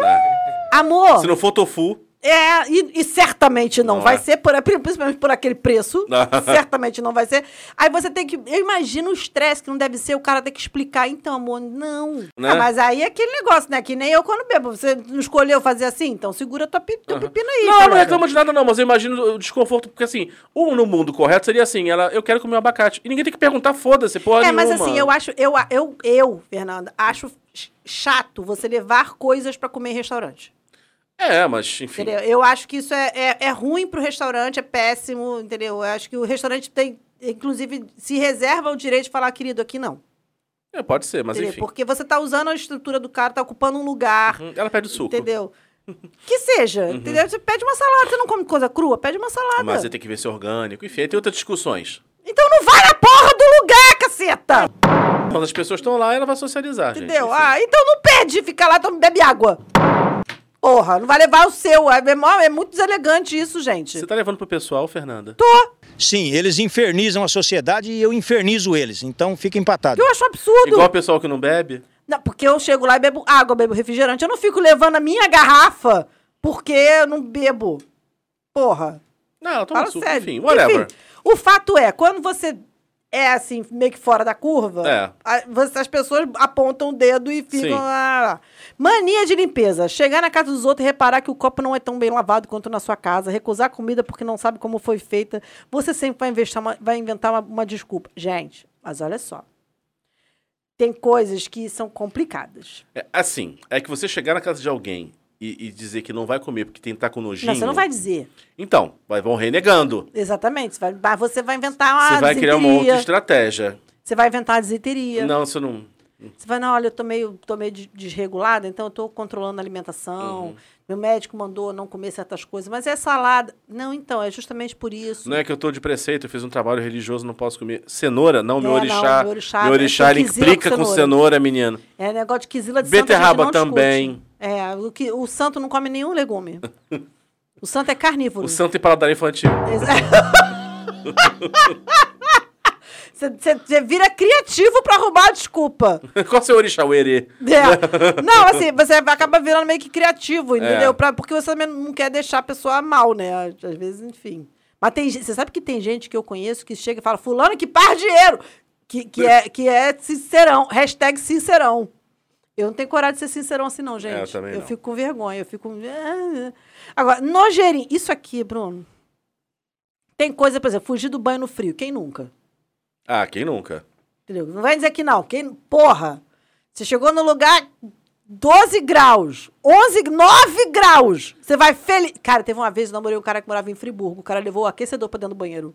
É. Amor, Se não for tofu, é, e, e certamente não, Não vai é. ser, por, principalmente por aquele preço, certamente não vai ser. Aí você tem que, eu imagino o estresse que não deve ser, o cara ter que explicar, então, amor, não. Né? Ah, mas aí é aquele negócio, né, que nem eu quando bebo, você não escolheu fazer assim, então segura tua, pi- teu pepino aí. Não, não reclamo de nada, não, mas eu imagino o desconforto, porque assim, um no mundo correto seria assim, ela, eu quero comer um abacate. E ninguém tem que perguntar, foda-se, porra É, mas nenhuma. assim, eu acho, eu, eu, eu, Fernanda, acho ch- chato você levar coisas pra comer em restaurante. É, mas, enfim. Entendeu? Eu acho que isso é, é, é ruim pro restaurante, é péssimo, entendeu? Eu acho que o restaurante tem, inclusive, se reserva o direito de falar, querido, aqui não. É, pode ser, mas entendeu? enfim. Porque você tá usando a estrutura do cara, tá ocupando um lugar, Hum, Ela pede suco. entendeu? Que seja, entendeu? Você pede uma salada, você não come coisa crua, pede uma salada. Mas aí tem que ver se é orgânico. Enfim, tem outras discussões. Então não vai na porra do lugar, caceta! Quando as pessoas estão lá, ela vai socializar, gente. Entendeu? enfim. Ah, então não pede, fica lá, toma, bebe água. Porra, não vai levar o seu. É, é muito deselegante isso, gente. Você tá levando pro pessoal, Fernanda? Tô. Sim, eles infernizam a sociedade e eu infernizo eles. Então fica empatado. Eu acho um absurdo. Igual o pessoal que não bebe? Não, porque eu chego lá e bebo água, bebo refrigerante. Eu não fico levando a minha garrafa porque eu não bebo. Porra. Não, toma Fala suco, sério. enfim, whatever. Enfim, o fato é, quando você é assim, meio que fora da curva, É. a- as pessoas apontam o dedo e ficam. Sim. lá. Mania de limpeza. Chegar na casa dos outros e reparar que o copo não é tão bem lavado quanto na sua casa. Recusar comida porque não sabe como foi feita. Você sempre vai, investar uma- vai inventar uma, uma desculpa. Gente, mas olha só. tem coisas que são complicadas. É, assim, é que você chegar na casa de alguém e, e dizer que não vai comer porque tem que estar com nojinho. Não, você não vai dizer. Então, vai, vão renegando. Exatamente. Você vai, mas você vai inventar uma Você vai criar uma outra estratégia. Você vai inventar a desinteria. Não, você não. Você vai, não, olha, eu tô meio, tô meio des- desregulada, então eu tô controlando a alimentação. Uhum. Meu médico mandou não comer certas coisas, mas é salada. Não, então, é justamente por isso. Não é que eu tô de preceito, eu fiz um trabalho religioso, não posso comer. Cenoura? Não, meu É, não, orixá. meu orixá- meu orixá, tem ele implica com com cenoura. cenoura, menino. É negócio de quizila de Beterraba não discute. É, o, que, o santo não come nenhum legume. o santo é carnívoro. O santo tem paladar infantil. Você vira criativo pra arrumar a desculpa. Qual é seu orixá, o erê? É. Não, assim, você acaba virando meio que criativo, É. entendeu? Pra, porque você também não quer deixar a pessoa mal, né? Às vezes, enfim. Mas tem você sabe que tem gente que eu conheço que chega e fala, fulano que par dinheiro! Que, que, é, que é sincerão, hashtag sincerão. Eu não tenho coragem de ser sincerão assim, não, gente. É, eu também não. fico com vergonha, eu fico. "Ah". Agora, nojeirinho, isso aqui, Bruno. Tem coisa, por exemplo, fugir do banho no frio. Quem nunca? Ah, quem nunca? Entendeu? Não vai dizer que não. Quem, porra! Você chegou no lugar 12 graus, 11, 9 graus. Você vai feliz. Cara, teve uma vez, eu namorei um cara que morava em Friburgo. O cara levou o aquecedor pra dentro do banheiro.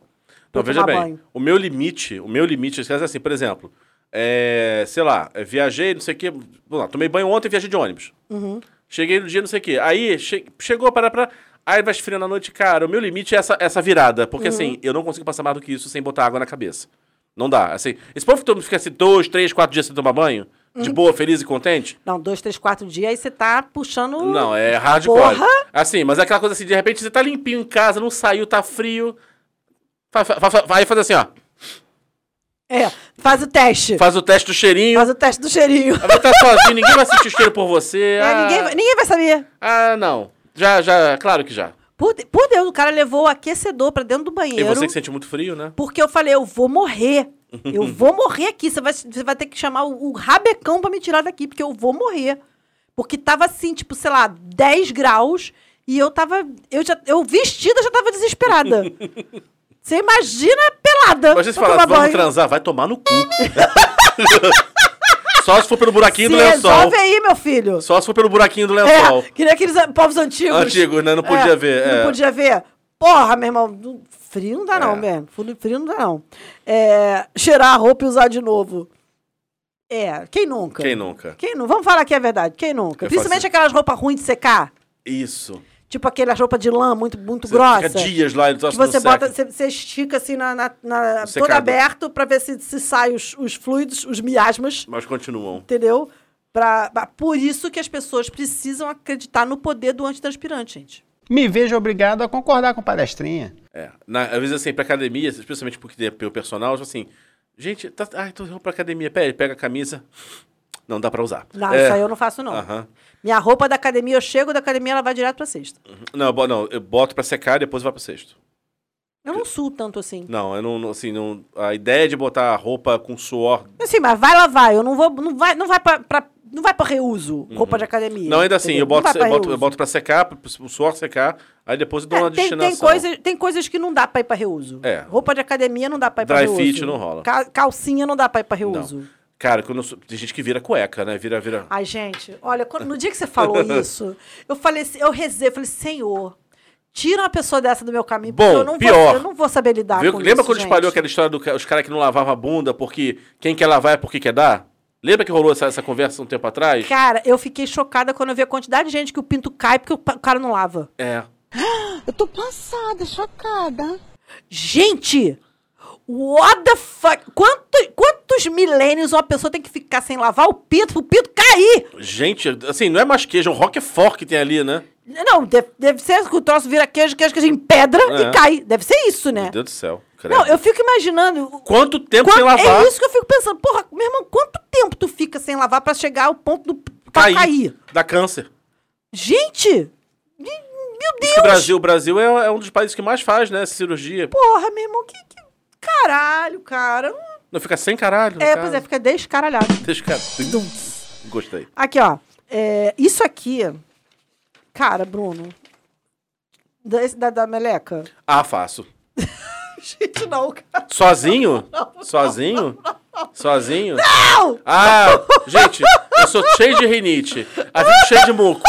Então, eu veja bem, banho. o meu limite, o meu limite, é assim, por exemplo, é, sei lá, é, viajei, não sei o quê, lá, tomei banho ontem e viajei de ônibus. Uhum. Cheguei no dia, não sei o quê. Aí, che- chegou, para pra... Aí vai esfriando à noite, cara, o meu limite é essa, essa virada, porque Uhum. assim, eu não consigo passar mais do que isso sem botar água na cabeça. Não dá, assim, esse povo que todo mundo fica assim, dois, três, quatro dias sem tomar banho, de Uhum. boa, feliz e contente, Não, dois, três, quatro dias, aí você tá puxando. não, é hardcore. Porra! Assim, mas é aquela coisa assim, de repente você tá limpinho em casa, não saiu, tá frio, fa- fa- fa- vai fazer assim, ó, É, faz o teste. faz o teste do cheirinho, Faz o teste do cheirinho. Vai estar sozinho, ninguém vai sentir o cheiro por você. É, ah, ninguém, vai- ninguém vai saber. ah, não. Já, já, claro que já. Por, por Deus, o cara levou o aquecedor pra dentro do E banheiro. você que sente muito frio, né? Porque eu falei, eu vou morrer. Eu vou morrer aqui. Você vai, você vai ter que chamar o, o rabecão pra me tirar daqui, porque eu vou morrer. Porque tava assim, tipo, sei lá, 10 graus. E eu tava. Eu, já, eu vestida já tava desesperada. Você imagina pelada. Mas você pra fala, tomar vamos banho. transar, vai tomar no cu. Só se for pelo buraquinho Se do lençol. resolve aí, meu filho. Só se for pelo buraquinho do lençol. É, que nem aqueles povos antigos. Antigos, né? Não podia ver, Não é. podia ver. Porra, meu irmão. não- Frio não dá, não, É. velho. Frio frio não dá, não. É, cheirar a roupa e usar de novo. É, quem nunca? Quem nunca? Quem não? Vamos falar que é verdade. Quem nunca? Eu Principalmente faço- aquelas roupas ruins de secar. Isso. Tipo aquelas roupas de lã muito, muito Você grossa. fica dias lá e o que você não bota, você, você estica assim na, na, na- todo aberto pra ver se, se sai os, os fluidos, os miasmas, Mas continuam. entendeu? Pra, pra- por isso que as pessoas precisam acreditar no poder do antitranspirante, gente. Me vejo obrigado a concordar com palestrinha. É. Na, às vezes, assim, pra academia, especialmente porque tem pelo personal, assim, gente, tá, ai, tô indo pra academia, pera, pega a camisa. Não dá pra usar. Não, É. isso aí eu não faço, não. Aham. Minha roupa da academia, eu chego da academia, ela vai direto pra sexta. Não, eu bo- não, eu boto pra secar e depois vai pro cesto. Eu não suo tanto assim. Não, eu não, não- assim, não, a ideia de botar a roupa com suor. Assim, mas vai lavar. Eu não vou. Não vai, não vai pra. pra- não vai pra reuso, roupa de academia. Uhum. Não, ainda assim, entendeu? eu boto, Não eu pra boto, eu boto pra secar, pro- o suor secar, aí depois eu dou É, uma tem, destinação. tem, coisas, tem coisas que não dá pra ir pra reuso. É. Roupa de academia não dá pra ir pra Dry reuso. fit não rola. Ca- calcinha não dá pra ir pra reuso. Cara, quando sou- tem gente que vira cueca, né? Vira, vira. Ai, gente, olha, quando- no dia que você falou isso, eu falei, assim- eu rezei, eu falei, Senhor, tira uma pessoa dessa do meu caminho, porque Bom, eu não, pior. Vou, eu não vou saber lidar Viu? com Lembra isso, quando gente. espalhou aquela história dos caras que não lavavam a bunda porque quem quer lavar é porque quer dar? Lembra que rolou essa, essa conversa um tempo atrás? Cara, eu fiquei chocada quando eu vi a quantidade de gente que o pinto cai porque o cara não lava. É. Eu tô passada, chocada. Gente! What the fuck? Quanto- quantos milênios uma pessoa tem que ficar sem lavar o pinto pro pinto cair? Gente, assim, não é mais queijo, é um roquefort que tem ali, né? Não, deve, deve ser que o troço vira queijo, queijo, queijo em pedra É. e cai. Deve ser isso, né? Meu Deus do céu. credo. Não, eu fico imaginando. Quanto tempo sem lavar? É isso que eu fico pensando. Porra, meu irmão, quanto tempo tu fica sem lavar pra chegar ao ponto do pra Cair. cair? Dá câncer. Gente! Meu Deus! o Brasil, o Brasil é, é um dos países que mais faz, né? Cirurgia. Porra, meu irmão, que caralho, cara. Não fica sem caralho. É, pois é, fica descaralhado. Cara. Gostei. Aqui, ó. é, isso aqui. Cara, Bruno. Da, esse da, da meleca. Ah, faço. Gente, não, cara. Sozinho? Sozinho? Sozinho? Não! Ah, gente, eu sou cheio de rinite. Aí fico cheio de muco.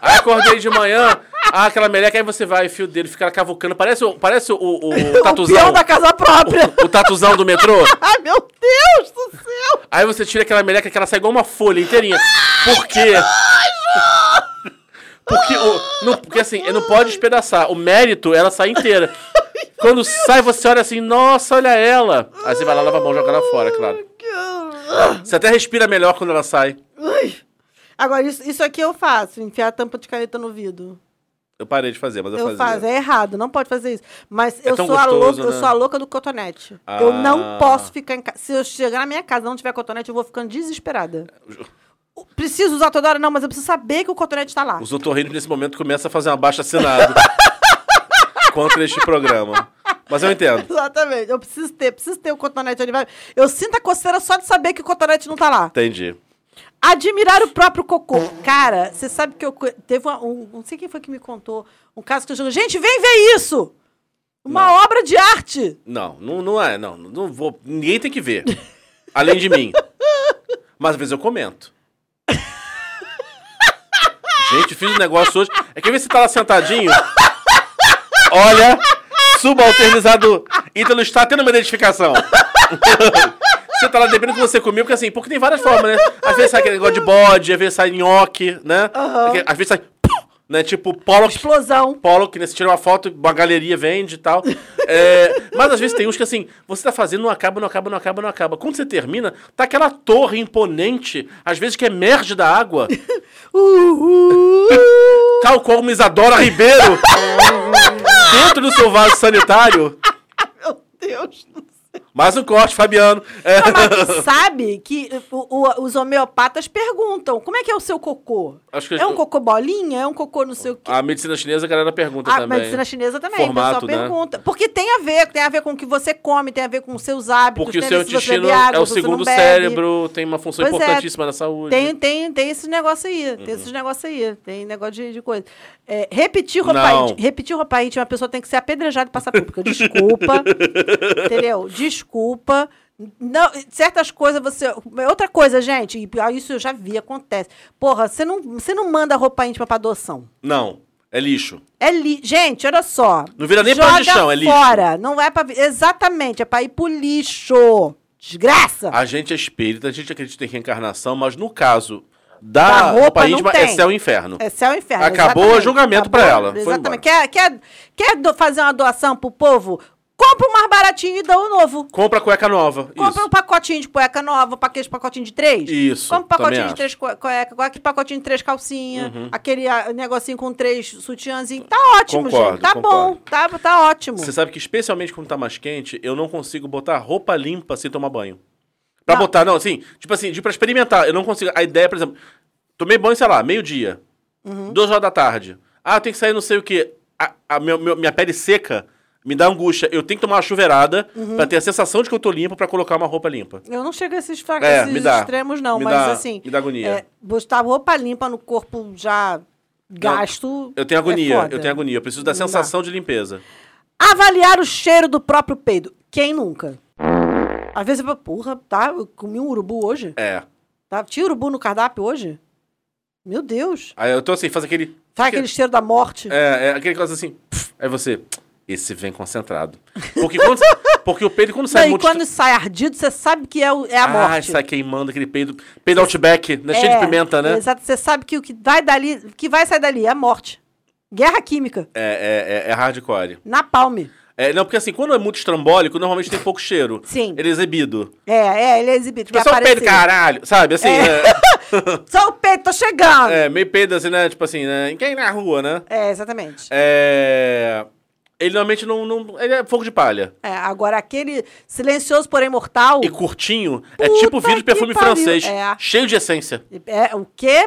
Aí acordei de manhã, ah, aquela meleca, aí você vai, fio dele, fica cavucando. Parece, o- parece o, o, o O tatuzão. peão da casa própria. O, o tatuzão do metrô. Ai, meu Deus do céu! Aí você tira aquela meleca que ela sai igual uma folha inteirinha. Por quê? Porque, o, não, porque assim, não pode despedaçar. O mérito, ela sai inteira. Quando sai, você olha assim, nossa, olha ela. Aí você vai lá, lava a mão, joga ela fora, claro. Você até respira melhor quando ela sai. Agora, isso, isso aqui eu faço, enfiar a tampa de caneta no vidro. Eu parei de fazer, mas eu, Eu fazia. faço, é errado, não pode fazer isso. Mas eu tão sou a gostoso, louca, eu né? sou a louca do cotonete. Eu não Ah. posso ficar em casa. Se eu chegar na minha casa e não tiver cotonete, eu vou ficando desesperada. Preciso usar toda hora, não, mas eu preciso saber que o cotonete tá lá. Os otorrinos, nesse momento, começam a fazer uma baixa assinado contra este programa. Mas eu entendo. Exatamente. Eu preciso ter, preciso ter o cotonete ali. Eu sinto a coceira só de saber que o cotonete não tá lá. Entendi. Admirar o próprio cocô. Cara, você sabe que eu. Teve uma- um. Não sei quem foi que me contou. Um caso que eu jogo. Gente, vem ver isso! Uma obra de arte! Não, não, não é, não. Não vou. Ninguém tem que ver. Além de mim. Mas às vezes eu comento. Gente, fiz um negócio hoje. É que vezes você tá lá sentadinho. Olha, subalternizado. Ítalo está tendo uma identificação. Você tá lá dependendo do que você comeu, porque assim, porque tem várias formas, né? Às vezes sai aquele negócio de bode, às vezes sai nhoque, né? Porque Às vezes sai. Né? Tipo, Pollock. Explosão. Que né, você tira uma foto, uma galeria vende e tal. É, mas às vezes tem uns que assim, você tá fazendo, não acaba, não acaba, não acaba, não acaba. Quando você termina, tá aquela torre imponente, às vezes que emerge da água. Tal como Isadora Ribeiro. dentro do seu vaso sanitário. Meu Deus do céu. Mais um corte, Fabiano. É. Não, mas tu sabe que o- o- os homeopatas perguntam: como é que é o seu cocô? Acho é um cocô bolinha? É um cocô não sei o quê? A medicina chinesa, a galera pergunta A também. medicina chinesa também, Formato, o né? pessoal pergunta. Porque tem a ver, tem a ver com o que você come, tem a ver com os seus hábitos, Porque o tem a seu intestino água, é o segundo cérebro, tem uma função Pois é. importantíssima na saúde. Tem, tem, tem esses negócios aí, Uhum. tem esses negócios aí, tem negócio de, de coisa. É, repetir roupa Não. íntima, repetir roupa íntima, a pessoa tem que ser apedrejada e passar pública. Desculpa, entendeu? Desculpa. Não, certas coisas você. Outra coisa, gente, isso eu já vi, acontece. Porra, você não, você não manda roupa íntima pra adoção. Não, é lixo. É li... Gente, olha só. Não vira nem de chão, é lixo. fora. Não é pra. Exatamente, é pra ir pro lixo. Desgraça. A gente é espírita, a gente acredita em reencarnação, mas no caso da, Da roupa roupa é céu e inferno. É céu e inferno. Acabou o julgamento pra ela, foi Exatamente. Quer, quer, quer do- fazer uma doação pro povo? Compra o mais baratinho e dá o novo. Compra cueca nova. Compra Isso. um pacotinho de cueca nova, pa- aqueles pacotinho de três. Isso, Compra um pacotinho de três cue- cueca, aquele pacotinho de três calcinhas, Uhum. aquele ah, negocinho com três sutiãzinhos. Tá ótimo, Concordo, gente. Tá concordo. bom. Tá, tá ótimo. Você sabe que especialmente quando tá mais quente, eu não consigo botar roupa limpa sem tomar banho. Pra Não. botar, não, assim, tipo assim, de pra experimentar, eu não consigo. A ideia, por exemplo, tomei banho, sei lá, meio-dia, Uhum. duas horas da tarde. Ah, tem que sair não sei o quê. A, a meu- minha pele seca me dá angústia. Eu tenho que tomar uma chuveirada Uhum. pra ter a sensação de que eu tô limpo pra colocar uma roupa limpa. Eu não chego a esses, fra- É, esses me dá. extremos, não, mas dá- assim. me dá agonia. É, botar roupa limpa no corpo já gasto. Eu tenho é agonia, foda. eu tenho agonia. Eu preciso da Não dá. sensação de limpeza. Avaliar o cheiro do próprio peido. Quem nunca? Às vezes eu falo, porra, tá? Eu comi um urubu hoje. É. Tá? Tinha urubu no cardápio hoje? Meu Deus. Aí eu tô assim, faz aquele. Faz aquele cheiro da morte. É, é aquele coisa assim. aí você. Esse vem concentrado. Porque, quando, porque o peido, quando sai Não, e muito. quando sai ardido, você sabe que é, o- é a ah, morte. sai queimando aquele peido. Peido outback, né? Cheio de pimenta, né? Exato. Você sabe que o que vai dali, o que vai sair dali é a morte. Guerra química. É, é, é, é hardcore. Na palme. É, não, porque assim, quando é muito estrambólico, normalmente tem pouco cheiro. Sim. Ele é exibido. É, é, ele é exibido. Tipo, é só o peido, aparecer. caralho, sabe? Assim, é. Só o peito, tô chegando. é, meio peido assim, né? Tipo assim, né? Em quem na rua, né? É, exatamente. É. Ele normalmente não, não. Ele é fogo de palha. É, agora aquele silencioso, porém mortal. E curtinho, é tipo vidro de perfume pariu, francês. é. Cheio de essência. É, o quê?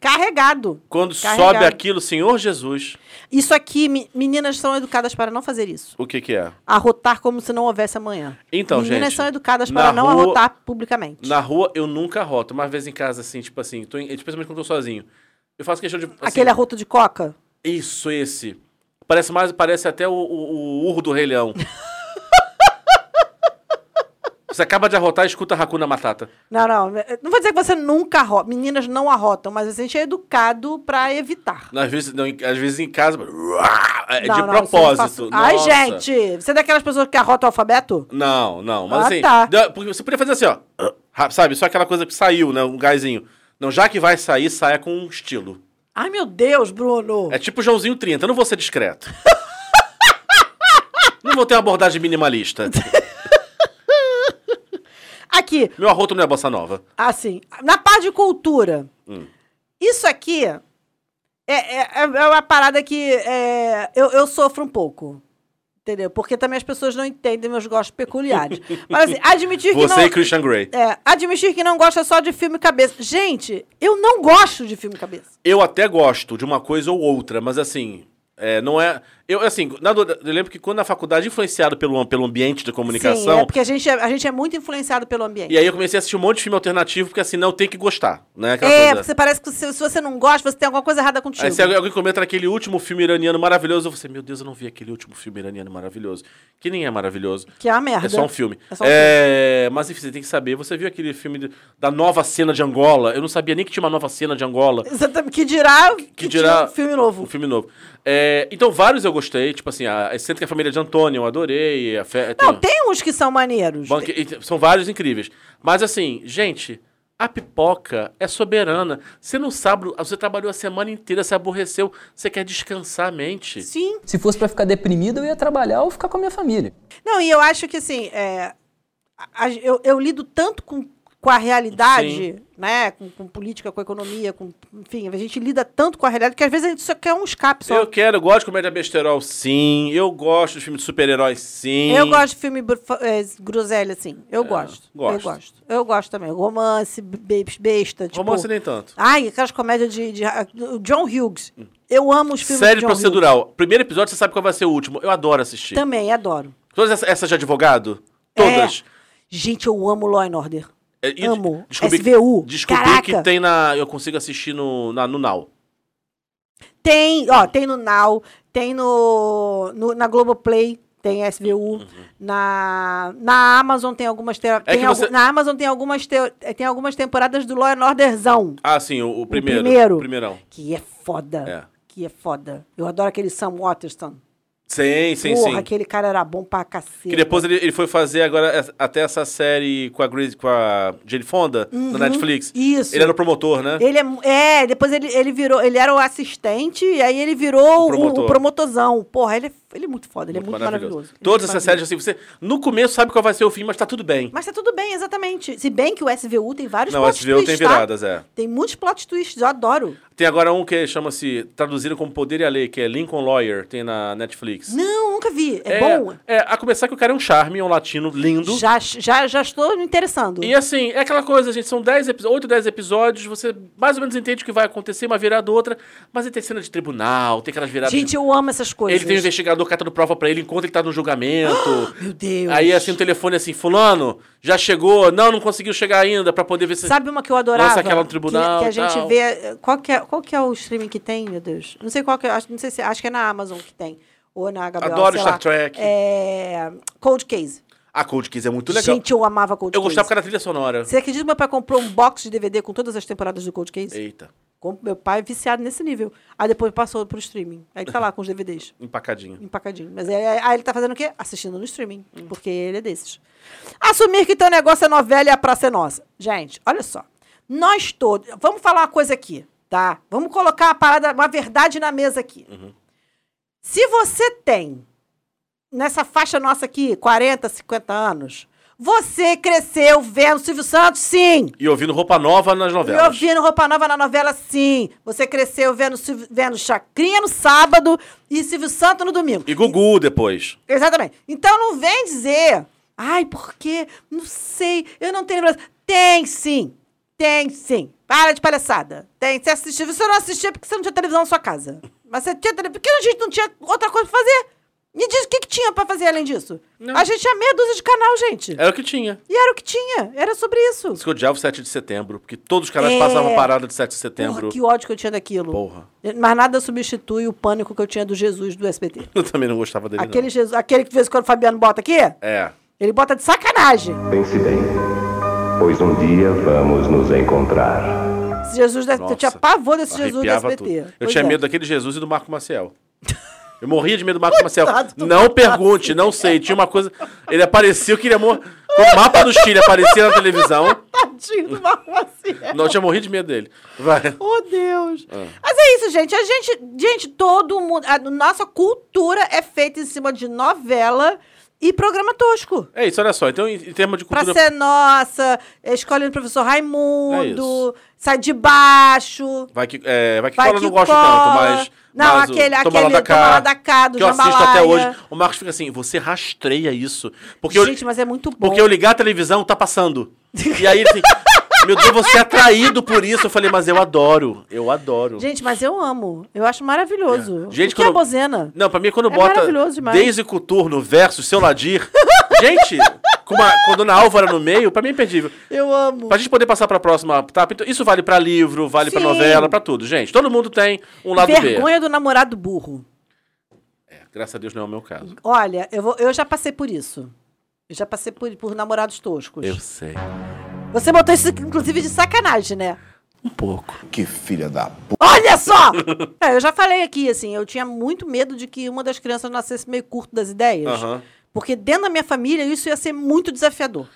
Carregado. Quando Carregado. sobe aquilo, Senhor Jesus, Isso aqui, me- meninas são educadas para não fazer isso. o que que é? Arrotar como se não houvesse amanhã. Então, Meninas gente, são educadas para não rua- arrotar publicamente. Na rua eu nunca arroto, uma vez em casa, assim, tipo assim, tô em, especialmente quando tô sozinho. Eu faço questão de. assim, Aquele arroto de coca? Isso, esse. Parece mais, parece até o, o, o urro do Rei Leão. Você acaba de arrotar e escuta Hakuna Matata. Não, não. Não vou dizer que você nunca arrota. Meninas não arrotam, mas a gente é educado pra evitar. Às vezes, não, em- às vezes em casa. É Não, de não, propósito. Ai, gente! Você é daquelas pessoas que arrotam o alfabeto? Não, não. Mas Ah, assim, tá. você podia fazer assim, ó. Sabe? Só aquela coisa que saiu, né? Um gásinho. Não, já que vai sair, saia com um estilo. Ai, meu Deus, Bruno! É tipo Joãozinho 30, eu não vou ser discreto. não vou ter uma abordagem minimalista. Aqui, Meu arroto não é bossa nova. assim, na parte de cultura, Hum. isso aqui é, é, é uma parada que é, eu, eu sofro um pouco. Entendeu? Porque também as pessoas não entendem meus gostos peculiares. Mas assim, admitir que Você não. e Christian Grey. É, admitir que não gosta só de filme cabeça. Gente, eu não gosto de filme cabeça. Eu até gosto de uma coisa ou outra, mas assim, é, não é. Eu, assim, na, eu lembro que quando na faculdade, influenciado pelo, pelo ambiente de Sim, comunicação, é porque a gente é, a gente é muito influenciado pelo ambiente. e aí eu comecei a assistir um monte de filme alternativo, porque assim, não tem que gostar, né? Aquela É, coisa- porque você parece que se, se você não gosta, você tem alguma coisa errada contigo. Aí se alguém comenta naquele último filme iraniano maravilhoso, você, meu Deus, eu não vi aquele último filme iraniano maravilhoso. Que nem é maravilhoso. Que é uma merda. É só um filme. É só um É, Mas enfim, você tem que saber. Você viu aquele filme de- da nova cena de Angola? Eu não sabia nem que tinha uma nova cena de Angola. Exatamente. Que dirá que, Que dirá um filme novo. Um filme novo. É, então, vários eu gostei. Tipo assim, a Excêntrica Família de Antônio, eu adorei. A fe... Não, tem uns que são maneiros. Banque- São vários incríveis. Mas assim, gente, a pipoca é soberana. Você não sabe, você trabalhou a semana inteira, se aborreceu, você quer descansar a mente. Sim. Se fosse pra ficar deprimido, eu ia trabalhar ou ficar com a minha família. Não, e eu acho que assim, é, eu, eu lido tanto com, com a realidade, né? Com, com política, com economia, com. Enfim, a gente lida tanto com a realidade que às vezes a gente só quer um escape só. Eu quero, eu gosto de comédia besterol, sim. Eu gosto de filme de super-heróis, sim. Eu gosto de filme é, groselha, assim. Eu gosto. Eu gosto. gosto. Eu gosto também. Romance, be- besta. Tipo, Romance nem tanto. Ai, aquelas comédias de, de- o John Hughes. Eu amo os filmes Série de John procedural. Primeiro episódio, você sabe qual vai ser o último. Eu adoro assistir. Hughes. Também, adoro. Todas essa- essas de advogado? Todas. Gente, eu amo Law and Order. É, e Amo. Descobri, SVU. Descobri Caraca. que tem na. Eu consigo assistir no, na, no Now. Tem, ó, tem no Now, tem no, no- na Globoplay, tem SVU. Na, na Amazon tem algumas te- Uhum. É você- Na Amazon tem algumas, te- tem algumas temporadas do Law and Orderzão, Ah, sim, o, o primeiro. primeiro. O primeirão. que é foda. É. Que é foda. Eu adoro aquele Sam Waterston. Sim, sim, Porra, sim. aquele cara era bom pra cacete. Que depois ele, ele foi fazer agora até essa série com a, Grace, com a Jane Fonda na Netflix. Uhum. Isso. Ele era o promotor, né? Ele é, é, depois ele, ele virou, ele era o assistente e aí ele virou o, promotor. o promotorzão. Porra, ele é, ele é muito foda, ele é muito maravilhoso. Ele é Todas muito essas séries, assim, você no começo sabe qual vai ser o fim, mas tá tudo bem. Mas tá tudo bem, exatamente. Se bem que o SVU tem vários Não, o plot SVU tem twists, tá? viradas, é. Tem muitos plot twists, eu adoro. Tem agora um que chama-se, traduzido como Poder e a Lei, que é Lincoln Lawyer, tem na Netflix. Não, nunca vi. É, bom? É, a começar que o cara é um charme, é um latino lindo. Já, já, já estou me interessando. E assim, é aquela coisa, gente, são 10 epi- 8, 10 episódios, você mais ou menos entende o que vai acontecer, uma virada ou outra, mas tem cena de tribunal, tem aquelas viradas. Gente, de... eu amo essas coisas. Ele tem um investigador catando prova pra ele enquanto ele tá no julgamento. Meu Deus. Aí assim, o telefone assim, fulano, já chegou, não, não conseguiu chegar ainda pra poder ver se... Sabe uma que eu adorava? Lança aquela no tribunal Que, que a e gente tal. vê. Qual que, é, qual que é o streaming que tem, meu Deus? Não sei qual que é. acho- Não sei se. Acho que é na Amazon que tem. Ou na HBO. Adoro Star lá. Trek. É. Cold Case. A Cold Case é muito legal. Gente, eu amava Cold eu Case. gostava por causa da trilha sonora. Você acredita que meu pai comprou um box de DVD com todas as temporadas do Cold Case? Eita, Meu pai é viciado nesse nível. Aí depois passou pro streaming. Aí tá lá com os DVDs. empacadinho. Empacadinho. Mas aí, aí ele tá fazendo o quê? Assistindo no streaming. Porque ele é desses. Assumir que teu negócio é novela e a praça é nossa. Gente, olha só. Nós todos. Vamos falar uma coisa aqui, tá? Vamos colocar uma parada, uma verdade na mesa aqui. Se você tem, nessa faixa nossa aqui, 40, 50 anos, você cresceu vendo Silvio Santos, sim. E ouvindo roupa nova nas E novelas. ouvindo Roupa Nova na novela, sim. Você cresceu vendo, vendo Chacrinha no sábado e Silvio Santos no domingo. E Gugu depois. Exatamente. Então não vem dizer, ai, porque, não sei, eu não tenho lembrança. Tem sim. Tem sim. Para de palhaçada. Tem. Você assistiu. Você não assistia porque você não tinha televisão na sua casa. Mas você tinha televisão. Porque a gente não tinha outra coisa pra fazer. Me diz o que, que tinha pra fazer além disso. A gente tinha meia dúzia de canal, gente. Era o que tinha. E era o que tinha. Era sobre isso. Isso que eu odiava o 7 de setembro, porque todos os canais É. passavam parada de 7 de setembro. Porra, que ódio que eu tinha daquilo. Porra. Mas nada substitui o pânico que eu tinha do Jesus do SBT. Eu também não gostava dele, Aquele, Jesus, aquele que de vez em quando o Fabiano bota aqui? não. É. Ele bota de sacanagem. Pense bem, pois um dia vamos nos encontrar. Esse Jesus, deve, eu tinha pavor desse Jesus do SBT. tudo. Eu Pois tinha é. medo daquele Jesus e do Marco Maciel. Eu morria de medo do Marco Maciel. Não pergunte, não sei. Tinha uma coisa. Ele aparecia, eu queria morrer. O mapa do Chile aparecia na televisão. Tadinho do Marco Maciel. Não, eu tinha morrido de medo dele. Vai. Oh, Deus. Ah. Mas é isso, gente. A gente, gente, todo mundo. A nossa cultura é feita em cima de novela e programa tosco. É isso, olha só. Então, em, em termos de Pra cultura. ser nossa, escolhendo o professor É Raimundo, sai de baixo. Vai que, é, vai que Vai cola, eu que não gosto tanto, mas. Não, mas aquele- lá aquele da Toma cá, lá da cá, do Que eu assisto Jambalaya. até hoje. O Marcos fica assim, você rastreia isso. Porque Gente, eu, mas é muito bom. Porque eu ligar a televisão, tá passando. E aí assim, meu Deus, você é atraído por isso. Eu falei, mas eu adoro, eu adoro. Gente, mas eu amo. Eu acho maravilhoso. Gente, o que é quando- bozena? Não, pra mim, quando É bota maravilhoso demais. Daisy versus Seu Ladir. gente, com, uma, com a Dona Álvara no meio, pra mim é imperdível. Eu amo. Pra gente poder passar pra próxima etapa, então, isso vale pra livro, vale pra Sim. novela, pra tudo. Gente, todo mundo tem um lado B. Vergonha do namorado burro. Graças a Deus não é o meu caso. Olha, eu, vou, eu já passei por isso. Eu já passei por, por namorados toscos. Eu sei. Você botou isso, inclusive, de sacanagem, né? Um pouco. Que filha da p. Olha só! É, eu já falei aqui, assim, eu tinha muito medo de que uma das crianças nascesse meio curto das ideias. Aham. Porque dentro da minha família isso ia ser muito desafiador.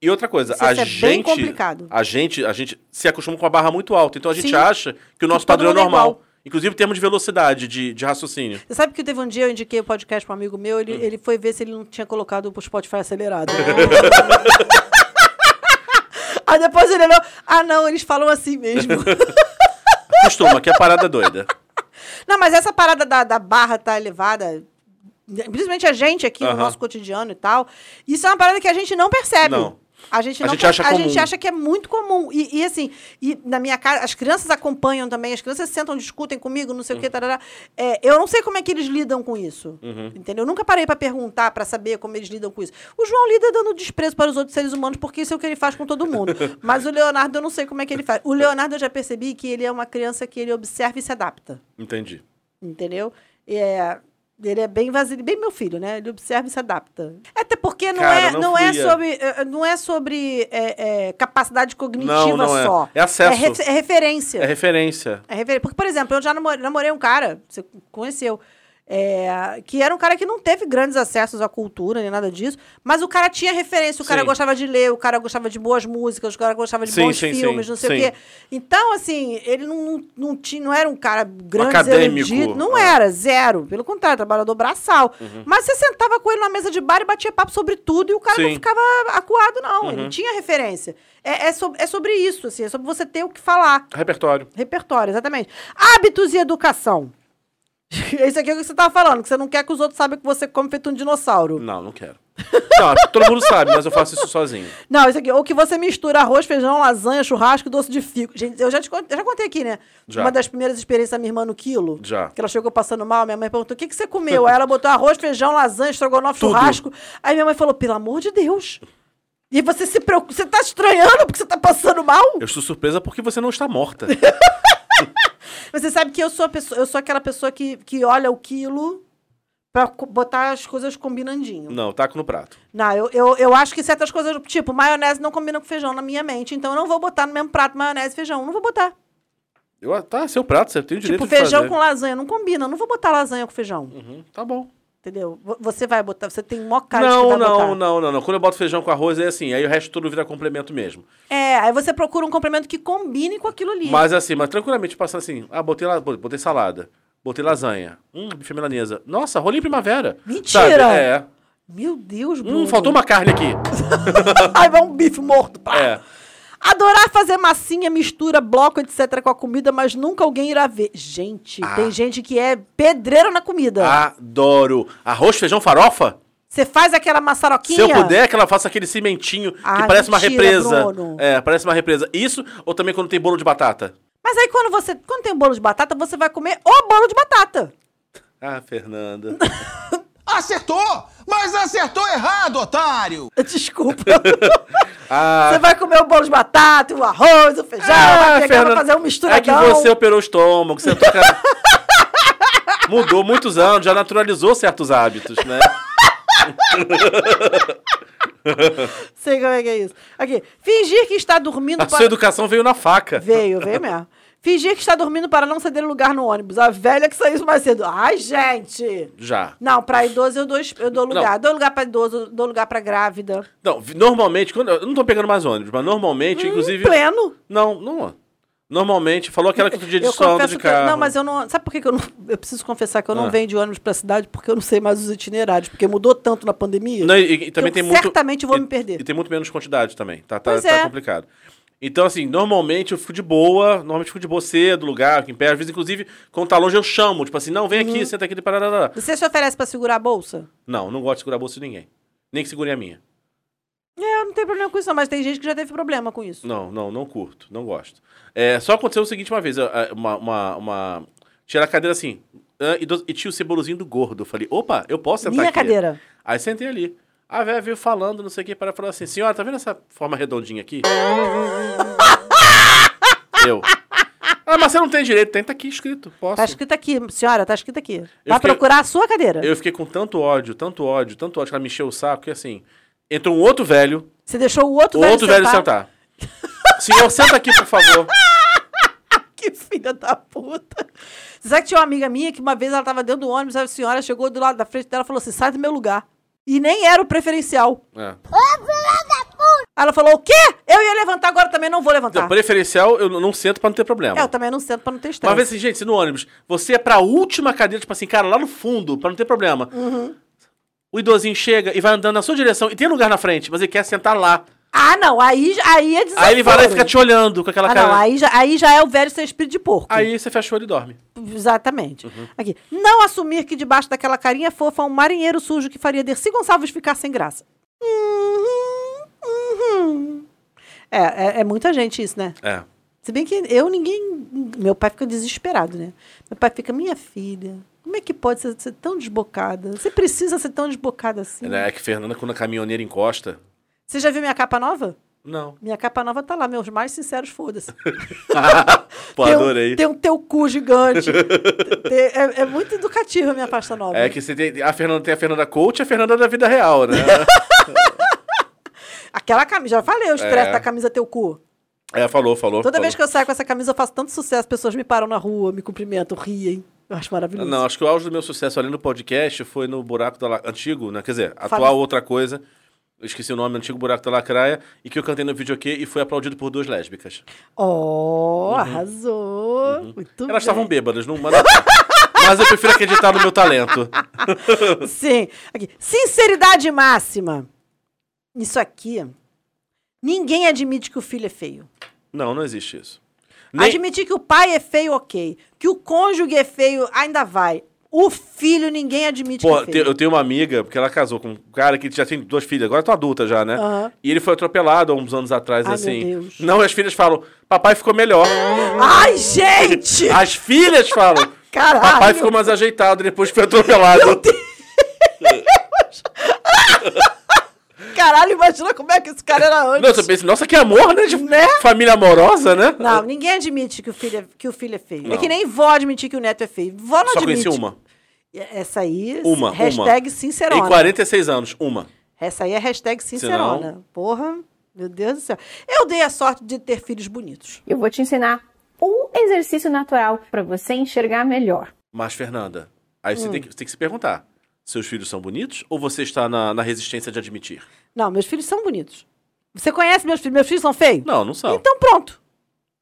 E outra coisa, Isso a é bem gente, complicado. a gente, a gente se acostuma com a barra muito alta. Então a gente Sim. acha que o nosso todo padrão é é normal. igual. Inclusive em termos de velocidade, de, de raciocínio. Você sabe que teve um dia eu indiquei o podcast para um amigo meu, Hum. ele, ele foi ver se ele não tinha colocado o Spotify acelerado. Aí depois ele olhou, ah não, eles falam assim mesmo. Costuma, que é parada doida. não, mas essa parada da, da barra tá elevada, principalmente a gente aqui no Aham. nosso cotidiano e tal, isso é uma parada que a gente não percebe. Não. A gente, A gente acha a gente acha que é muito comum. E, e, assim, e na minha casa, as crianças acompanham também, as crianças sentam, discutem comigo, não sei o que, tarará. É, eu não sei como é que eles lidam com isso. Uhum. Entendeu? Eu nunca parei pra perguntar, pra saber como eles lidam com isso. O João lida dando desprezo para os outros seres humanos, porque isso é o que ele faz com todo mundo. Mas o Leonardo, eu não sei como é que ele faz. O Leonardo, eu já percebi que ele é uma criança que ele observa e se adapta. Entendi. Entendeu? É, ele é bem vazio, bem meu filho, né? Ele observa e se adapta. Até porque não Cara, é, não não, é sobre, eh, não é sobre é, é, capacidade cognitiva Não, não é. só. É acesso. É, refe- é referência. É referência. É refer- Porque, por exemplo, eu já namorei um cara, você conheceu, é, que era um cara que não teve grandes acessos à cultura, nem nada disso, mas o cara tinha referência, o cara Sim. gostava de ler, o cara gostava de boas músicas, o cara gostava de Sim, bons sim, filmes, não sei o quê. Então, assim, ele não, não, tinha, não era um cara grande, acadêmico, erudito, não é. era, zero. Pelo contrário, trabalhador braçal. Uhum. Mas você sentava com ele numa mesa de bar e batia papo sobre tudo e o cara não ficava acuado, não. Ele Uhum. tinha referência. É, é, sobre, é sobre isso, assim, é sobre você ter o que falar. Repertório. Repertório, exatamente. Hábitos e educação. Esse aqui é o que você tava falando, que você não quer que os outros saibam que você come feito um dinossauro. Não, não quero. Não, todo mundo sabe, mas eu faço isso sozinho. Não, isso aqui, ou que você mistura arroz, feijão, lasanha, churrasco e doce de figo. Gente, eu já, te, eu já contei aqui, né? Já. Uma das primeiras experiências da minha irmã no quilo. Já. Que ela chegou passando mal, minha mãe perguntou: o que, que você comeu? Aí ela botou arroz, feijão, lasanha, estrogonofe, Tudo. churrasco. Aí minha mãe falou: pelo amor de Deus. E você se preocupa, você tá estranhando porque você tá passando mal? Eu estou surpresa porque você não está morta. Mas você sabe que eu sou, pessoa, eu sou aquela pessoa que, que olha o quilo pra botar as coisas combinandinho. Não, taco no prato. Não, eu, eu, eu acho que certas coisas, tipo, maionese não combina com feijão na minha mente. Então eu não vou botar no mesmo prato maionese e feijão. Não vou botar. Eu, tá, seu prato, você tem o direito Tipo, de feijão fazer. com lasanha. Não combina. Eu não vou botar lasanha com feijão. Uhum, tá bom. Entendeu? Vo- Você vai botar, você tem mó cara de que Não, vai não, botar. não, não, não. Quando eu boto feijão com arroz é assim, aí o resto tudo vira complemento mesmo. É, aí você procura um complemento que combine com aquilo ali. Mas assim, mas tranquilamente passando assim, ah, botei, botei salada, botei lasanha, hum, bife milanesa. Nossa, rolinho primavera. Mentira! Sabe? É. Meu Deus, Bruno. Hum, faltou uma carne aqui. Aí vai um bife morto. Pá. É. Adorar fazer massinha, mistura, bloco, etc. com a comida, mas nunca alguém irá ver. Gente, Ah. tem gente que é pedreira na comida. Adoro. Arroz, feijão, farofa? Você faz aquela maçaroquinha. Se eu puder, que ela faça aquele cimentinho que Ah, parece uma mentira, represa. Bruno. É, parece uma represa. Isso, ou também quando tem bolo de batata? Mas aí quando você. Quando tem bolo de batata, você vai comer o bolo de batata. Ah, Fernanda. Acertou! Mas acertou errado, otário! Desculpa. Ah, Você vai comer o bolo de batata, o arroz, o feijão, ah, vai pegar, vai Fernanda, fazer um É que misturadão. você operou o estômago, você toca... Mudou muitos anos, já naturalizou certos hábitos, né? Sei como é que é isso. Aqui. Fingir que está dormindo A sua educação veio na faca. Veio, veio mesmo. Fingir que está dormindo para não ceder lugar no ônibus. A velha que saiu mais cedo. Ai, gente! Já. Não, para idoso eu dou, eu dou lugar. Não. Dou lugar para idoso, dou lugar para grávida. Não, normalmente, quando, eu não tô pegando mais ônibus, mas normalmente, inclusive. Pleno. Não, não. Normalmente, falou aquela que outro dia de Eu confesso de carro. Não, mas eu não. Sabe por que, que eu não. Eu preciso confessar que eu não Ah. venho de ônibus pra cidade porque eu não sei mais os itinerários. Porque mudou tanto na pandemia. Não, e, e também eu tem muito. Certamente vou e, me perder. E tem muito menos quantidade também. Tá, tá, tá é. complicado. Então, assim, normalmente eu fico de boa, normalmente eu fico de boa cedo, lugar, em pé. Às vezes, inclusive, quando tá longe, eu chamo. Tipo assim, não, vem aqui, Uhum. senta aqui. Parará. Você se oferece pra segurar a bolsa? Não, não gosto de segurar a bolsa de ninguém. Nem que segure a minha. É, eu não tenho problema com isso, não, mas tem gente que já teve problema com isso. Não, não, não curto, não gosto. É, só aconteceu o seguinte uma vez, uma, uma, uma... Tiraram a cadeira assim, e tinha o cebolozinho do gordo. Eu falei, opa, eu posso sentar Minha aqui? cadeira. Aí sentei ali. A velha veio falando, não sei o que, para falar assim, senhora, tá vendo essa forma redondinha aqui? eu. Ah, mas você não tem direito, tem, tá aqui escrito, posso. Tá escrito aqui, senhora, tá escrito aqui. Vai fiquei- procurar a sua cadeira. Eu fiquei com tanto ódio, tanto ódio, tanto ódio, que ela me encheu o saco, que assim, entrou um outro velho, Você deixou o outro o velho outro velho sentar? sentar. Senhor, senta aqui, por favor. Que filha da puta. Você sabe que tinha uma amiga minha que uma vez ela tava dentro do ônibus, a senhora chegou do lado da frente dela e falou assim: sai do meu lugar. E nem era o preferencial. É. Ela falou: o quê? Eu ia levantar, agora também não vou levantar. Então, preferencial, eu não sento pra não ter problema. É, eu também não sento pra não ter estresse. vez assim, gente, se no ônibus, você é pra última cadeira, tipo assim, cara, lá no fundo, pra não ter problema. Uhum. O idosinho chega e vai andando na sua direção e tem lugar na frente, mas ele quer sentar lá. Ah, não, aí, aí é desafio. Aí ele vai lá e fica te olhando com aquela Ah, cara. não, aí já, aí já é o velho ser espírito de porco. Aí você fecha o olho e dorme. Exatamente. Uhum. Aqui. Não assumir que debaixo daquela carinha fofa um marinheiro sujo que faria Dercy Gonçalves ficar sem graça. Uhum, uhum. É, é, é muita gente isso, né? É. Se bem que eu, ninguém. Meu pai fica desesperado, né? Meu pai fica, minha filha, como é que pode ser, ser tão desbocada? Você precisa ser tão desbocada assim? É que Fernanda, quando a caminhoneira encosta. Você já viu minha capa nova? Não. Minha capa nova tá lá, meus mais sinceros foda-se. Pô, Tem um- adorei. Tem um teu cu gigante. Tem- é, é muito educativa a minha pasta nova. É que você tem. A Fernanda tem a Fernanda Coach e a Fernanda da vida real, né? Aquela camisa, já falei, o estresse É. da camisa teu cu. é, falou, falou. Toda falou. vez que eu saio com essa camisa, eu faço tanto sucesso, as pessoas me param na rua, me cumprimentam, riem. Eu acho maravilhoso. Não, acho que o auge do meu sucesso ali no podcast foi no Buraco da. Antigo, né? Quer dizer, Fala. atual outra coisa. Eu esqueci o nome, Antigo Buraco da Lacraia. E que eu cantei no videokê e foi aplaudido por duas lésbicas. Oh, arrasou. Muito Uhum. Elas bem. estavam bêbadas, não manda. Mas eu prefiro acreditar no meu talento. Sim. Aqui. Sinceridade máxima. Isso aqui. Ninguém admite que o filho é feio. Não, não existe isso. Nem- Admitir que o pai é feio, ok. Que o cônjuge é feio, ainda vai. O filho, ninguém admite Pô, que é eu tenho uma amiga, porque ela casou com um cara que já tem duas filhas, agora tá adulta já, né? Aham. E ele foi atropelado há uns anos atrás, Ai, assim. meu Deus. Não, as filhas falam, papai ficou melhor. Ai, gente! As filhas falam, Caralho! papai ficou mais ajeitado depois que foi atropelado. Caralho, imagina como é que esse cara era antes. Não, nossa, que amor, né? De Né? família amorosa, né? Não, ninguém admite que o filho é, que o filho é feio. É Não. que nem vó admitir que o neto é feio. Vó não Só admite. conheci uma. Essa aí, Uma, hashtag uma. sincerona. Em 46 anos, uma. Essa aí é hashtag sincerona. Senão- Porra, meu Deus do céu. Eu dei a sorte de ter filhos bonitos. Eu vou te ensinar um exercício natural para você enxergar melhor. Mas, Fernanda, aí você Hum. tem, que, você tem que se perguntar: seus filhos são bonitos ou você está na, na resistência de admitir? Não, meus filhos são bonitos. Você conhece meus filhos? Meus filhos são feios? Não, não são. Então pronto.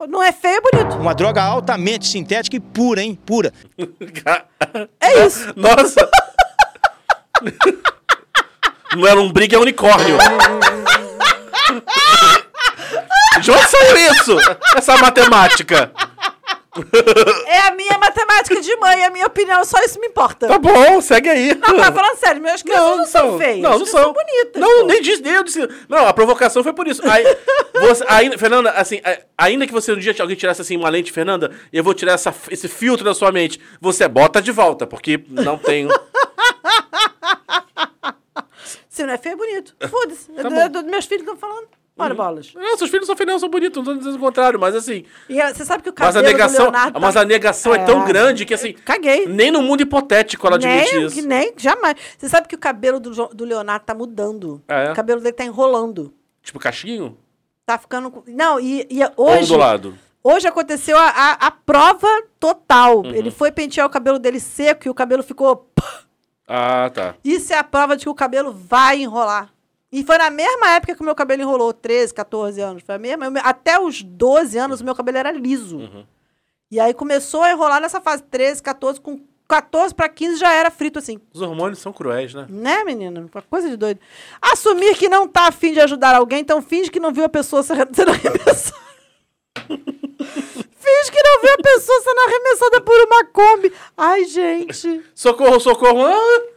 Não é feio, é bonito. Uma droga altamente sintética e pura, hein? Pura. É isso. Nossa! Não era um briga, é unicórnio. De onde saiu isso? Essa matemática. É a minha matemática de mãe, é a minha opinião, só isso me importa. Tá bom, segue aí. Não, tá falando sério, meus crianças não, são feias. Não, não elas são. bonitas. Não, pô. nem disse, nem eu disse. Não, a provocação foi por isso. Aí, você, ainda, Fernanda, assim, é, ainda que você um dia alguém tirasse assim uma lente, Fernanda, e eu vou tirar essa, esse filtro da sua mente, você bota de volta, porque não tenho. Se não é feio, é bonito. Foda-se. Tá É do- bom. é do- meus filhos estão falando. Ora, bolas. Não, seus filhos são feios, são bonitos, não tô dizendo o contrário, mas assim. E eh, você sabe que o Mas a cabelo negação, do Leonardo... mas tá- a negação é, tão grande que assim. Caguei. Nem no mundo hipotético ela admite nem, isso. que nem, jamais. Você sabe que o cabelo do, do Leonardo tá mudando. É? O cabelo dele tá enrolando. Tipo, cachinho? Tá ficando... Não, e, e hoje... Ondulado. Hoje aconteceu a, a, a prova total. Uhum. Ele foi pentear o cabelo dele seco e o cabelo ficou... Ah, tá. Isso é a prova de que o cabelo vai enrolar. E foi na mesma época que o meu cabelo enrolou, 13, 14 anos. Foi a mesma. eu Até os 12 anos, o meu cabelo era liso. Uhum. E aí começou a enrolar nessa fase 13, 14, com 14 para 15 já era frito assim. Os hormônios são cruéis, né? Né, menina? Uma coisa de doido. Assumir que não tá afim de ajudar alguém, então finge que não viu a pessoa sendo arremessada. finge que não viu a pessoa sendo arremessada por uma Kombi. Ai, gente. Socorro, socorro. Ah!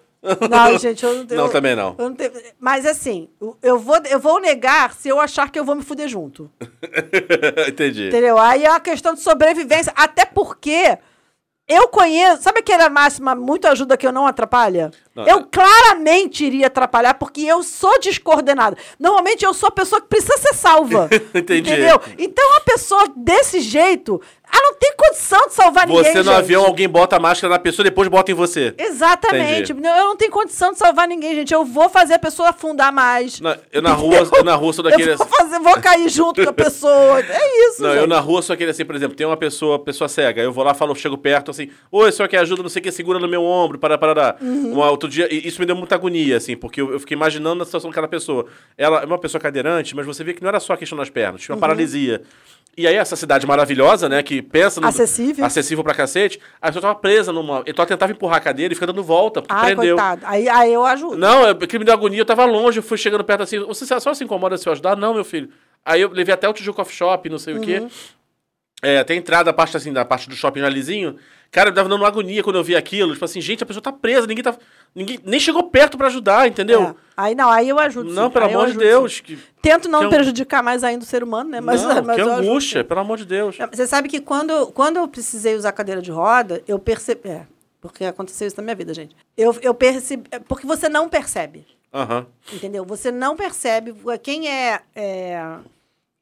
Não, gente, eu não tenho. Não, também não. não tenho- mas assim, eu- eu vou, eu vou negar se eu achar que eu vou me fuder junto. Entendi. Entendeu? Aí é uma questão de sobrevivência. Até porque eu conheço. Sabe aquela máxima muito ajuda que eu não atrapalha? Não, eu é- claramente iria atrapalhar porque eu sou descoordenada. Normalmente eu sou a pessoa que precisa ser salva. Entendi. Entendeu? Então uma pessoa desse jeito, ela não tem condição de salvar ninguém. Você no gente. avião, alguém bota a máscara na pessoa e depois bota em você. Exatamente. Entendi. Eu não tenho condição de salvar ninguém, gente. Eu vou fazer a pessoa afundar mais. Na- eu na rua, eu na rua sou daquele. Eu vou, fazer, vou cair junto com a pessoa. É isso, Não, gente. eu na rua sou aquele assim, por exemplo, tem uma pessoa, pessoa cega, eu vou lá, falo, chego perto, assim, oi, senhor quer ajuda, não sei o que, segura no meu ombro, para, para, para. Uhum. Um outro dia, e isso me deu muita agonia, assim, porque eu, eu fiquei imaginando a situação daquela pessoa. Ela é uma pessoa cadeirante, mas você vê que não era só a questão das pernas, tinha uma Uhum. paralisia. E aí, essa cidade maravilhosa, né, que pensa no... Acessível. Acessível pra cacete, a pessoa tava presa numa... Então ela tentava empurrar a cadeira e fica dando volta, porque Ai, prendeu. coitado. Aí, aí eu ajudo. Não, é porque me deu agonia, eu tava longe, eu fui chegando perto assim, você só se incomoda se eu ajudar? Não, meu filho. Aí eu levei até o Tijuca Coffee Shop, não sei o quê. Uhum. É, até a entrada, a parte assim, da parte do shopping já lisinho. Cara, me dava dando agonia quando eu vi aquilo. Tipo assim, gente, a pessoa tá presa, ninguém tá. Ninguém nem chegou perto pra ajudar, entendeu? É. Aí não, aí eu ajudo. Não, sim. pelo eu amor de Deus. Que, Tento não que an- prejudicar mais ainda o ser humano, né? Mas, não, mas que eu ajudo, angústia, pelo amor de Deus. Você sabe que quando, quando eu precisei usar cadeira de roda, eu percebi. É, porque aconteceu isso na minha vida, gente. Eu, eu percebi. é, Porque você não percebe. Aham. Entendeu? Você não percebe. Quem é, é,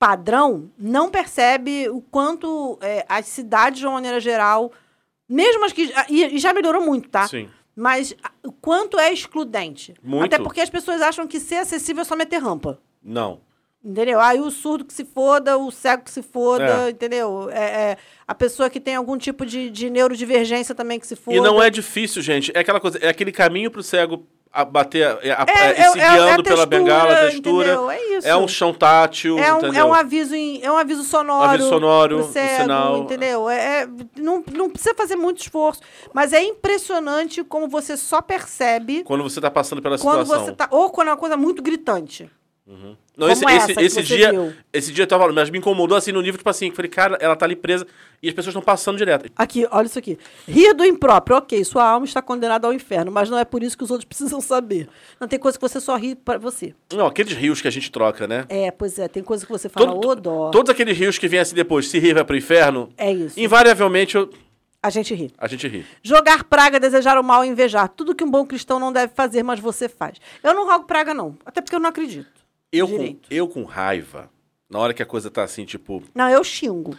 padrão não percebe o quanto é, as cidades, de uma maneira geral, mesmo as que. E, e já melhorou muito, tá? Sim. Mas o quanto é excludente. Muito. Até porque as pessoas acham que ser acessível é só meter rampa. Não. Entendeu? Aí o surdo que se foda, o cego que se foda, É. entendeu? É, é, a pessoa que tem algum tipo de, de neurodivergência também que se foda. E não é difícil, gente. É aquela coisa, é aquele caminho pro cego a- bater, a, a- É, é- ir se é- é guiando pela textura, bengala, a textura. entendeu? É isso. É um chão tátil, É um, entendeu? é um aviso em, é um aviso sonoro. Aviso sonoro, pro um cego, sinal. Entendeu? É, é- não, não precisa fazer muito esforço. Mas é impressionante como você só percebe Quando você tá passando pela quando situação. você tá. Ou quando é uma coisa muito gritante. Não, Como esse, essa esse, que esse dia, esse dia eu tava, mas me incomodou assim no nível tipo assim, falei, cara, ela tá ali presa e as pessoas estão passando direto. Aqui, olha isso aqui. Rir do impróprio. Ok, sua alma está condenada ao inferno, mas não é por isso que os outros precisam saber. Não tem coisa que você só ri para você. Não, aqueles rios que a gente troca, né? É, pois é, tem coisa que você fala, Todo- ô dó. Todos aqueles rios que vêm assim depois, se rir vai pro inferno, É isso. invariavelmente eu- A gente ri. a gente ri. Jogar praga, desejar o mal e invejar. Tudo que um bom cristão não deve fazer, mas você faz. Eu não rogo praga, não. Até porque eu não acredito. Eu com, eu com raiva, na hora que a coisa tá assim, tipo, Não, eu xingo.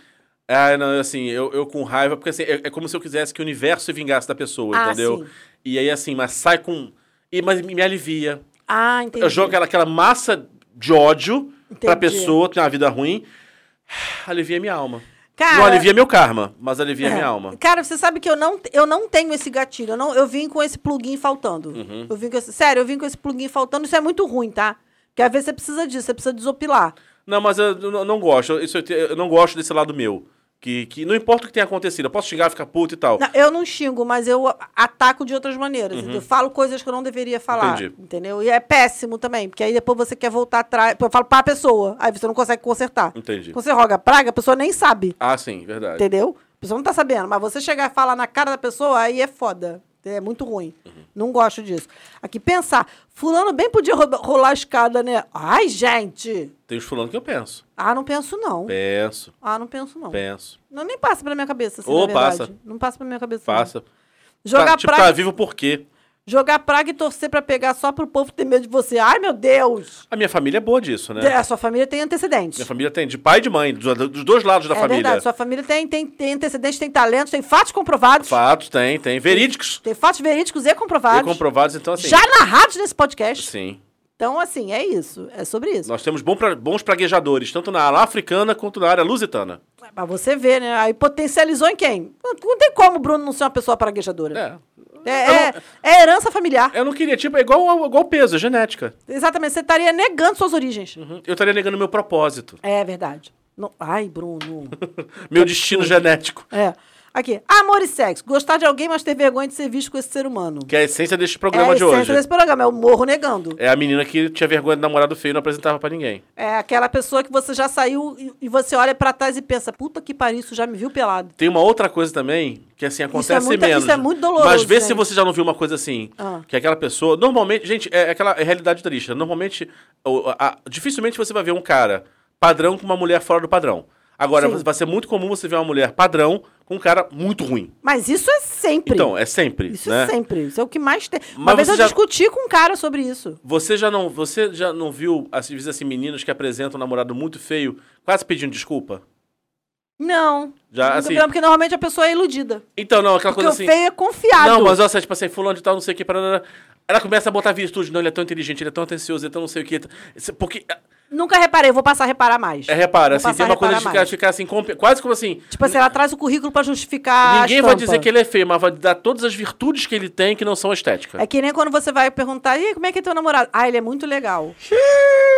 Ah, não, assim, eu, eu com raiva, porque assim, é, é como se eu quisesse que o universo se vingasse da pessoa, Ah, entendeu? sim. E aí, assim, mas sai com. E, mas me alivia. Ah, entendi. Eu jogo aquela, aquela massa de ódio pra Entendi. pessoa que tem uma vida ruim, alivia minha alma. Cara- não alivia meu karma, mas alivia É. minha alma. Cara, você sabe que eu não, eu não tenho esse gatilho. Eu, não, eu vim com esse plugin faltando. Uhum. Eu vim com esse, sério, eu vim com esse plugin faltando. Isso é muito ruim, tá? Porque às vezes você precisa disso, você precisa desopilar. Não, mas eu, não- não gosto. Isso, eu, te- eu não gosto desse lado meu. Que, que não importa o que tenha acontecido, eu posso xingar, ficar puto e tal. Não, eu não xingo, mas eu ataco de outras maneiras. Uhum. Eu falo coisas que eu não deveria falar. Entendi. Entendeu? E é péssimo também, porque aí depois você quer voltar atrás. Eu falo pra pessoa, aí você não consegue consertar. Entendi. Quando você roga praga, a pessoa nem sabe. Ah, sim, verdade. Entendeu? A pessoa não tá sabendo, mas você chegar e falar na cara da pessoa, aí é foda. É muito ruim. Uhum. Não gosto disso. Aqui, pensar. Fulano bem podia ro- rolar a escada, né? Ai, gente! Tem os fulano que eu penso. Ah, não penso, não. Penso, Ah, não penso, não. penso. Não, nem passa pela minha cabeça, assim, verdade. passa. Não passa pela minha cabeça. não. Passa. Jogar tá, tipo, praga... tá vivo por quê? Jogar praga e torcer pra pegar só pro povo ter medo de você. Ai, meu Deus! A minha família é boa disso, né? É, a sua família tem antecedentes. Minha família tem de pai e de mãe, dos, dos dois lados da é família. verdade, sua família tem, tem, tem antecedentes, tem talentos, tem fatos comprovados. Fatos, tem, tem. Verídicos. Tem fatos verídicos e comprovados. E comprovados, então assim. Já narrados nesse podcast. Sim. Então, assim, é isso. É sobre isso. Nós temos pra- bons praguejadores, tanto na área africana quanto na área lusitana. Pra você ver, né? Aí potencializou em quem? Não, não tem como o Bruno não ser uma pessoa praguejadora. É. É, é herança familiar. Eu não queria, tipo, é igual, igual peso, é genética. Exatamente. Você estaria negando suas origens. Eu estaria negando meu propósito, É verdade. Não- Ai, Bruno. meu destino genético. É. Aqui. Amor e sexo. Gostar de alguém, mas ter vergonha de ser visto com esse ser humano. Que é a essência deste é programa a de essência hoje. desse programa. É o morro negando. É a menina que tinha vergonha do namorado feio e não apresentava pra ninguém. É aquela pessoa que você já saiu e, e você olha pra trás e pensa, puta que pariu, isso já me viu pelado. Tem uma outra coisa também, que assim, acontece muita- menos. isso é muito doloroso, Mas vê se gente. você já não viu uma coisa assim. Ah. Que aquela pessoa. Normalmente, gente, é aquela é realidade triste. Normalmente, o- a- dificilmente você vai ver um cara padrão com uma mulher fora do padrão. Agora, Sim. vai ser muito comum você ver uma mulher padrão com um cara muito ruim. Mas isso é sempre. Então, é sempre. Isso né? é sempre. Isso é o que mais tem. Uma vez eu já- discuti com um cara sobre isso. Você já não, você já não viu, às vezes, assim, meninos que apresentam um namorado muito feio, quase pedindo desculpa? Não. Já, Não, assim- Porque normalmente a pessoa é iludida. Então, não, aquela Porque coisa o assim. feio é confiado. Não, mas olha, tipo assim, fulano de tal, não sei o que, parará. Ela começa a botar virtude. Não, ele é tão inteligente, ele é tão atencioso, ele é tão não sei o que. Porque, Nunca reparei, vou passar a reparar mais. é, repara, Vou assim, tem uma coisa de ficar, mais. ficar assim, quase como assim. Tipo assim, ela traz o currículo pra justificar Ninguém vai dizer que ele é feio, mas vai dar todas as virtudes que ele tem que não são estéticas. É que nem quando você vai perguntar, e como é que é teu namorado? Ah, ele é muito legal.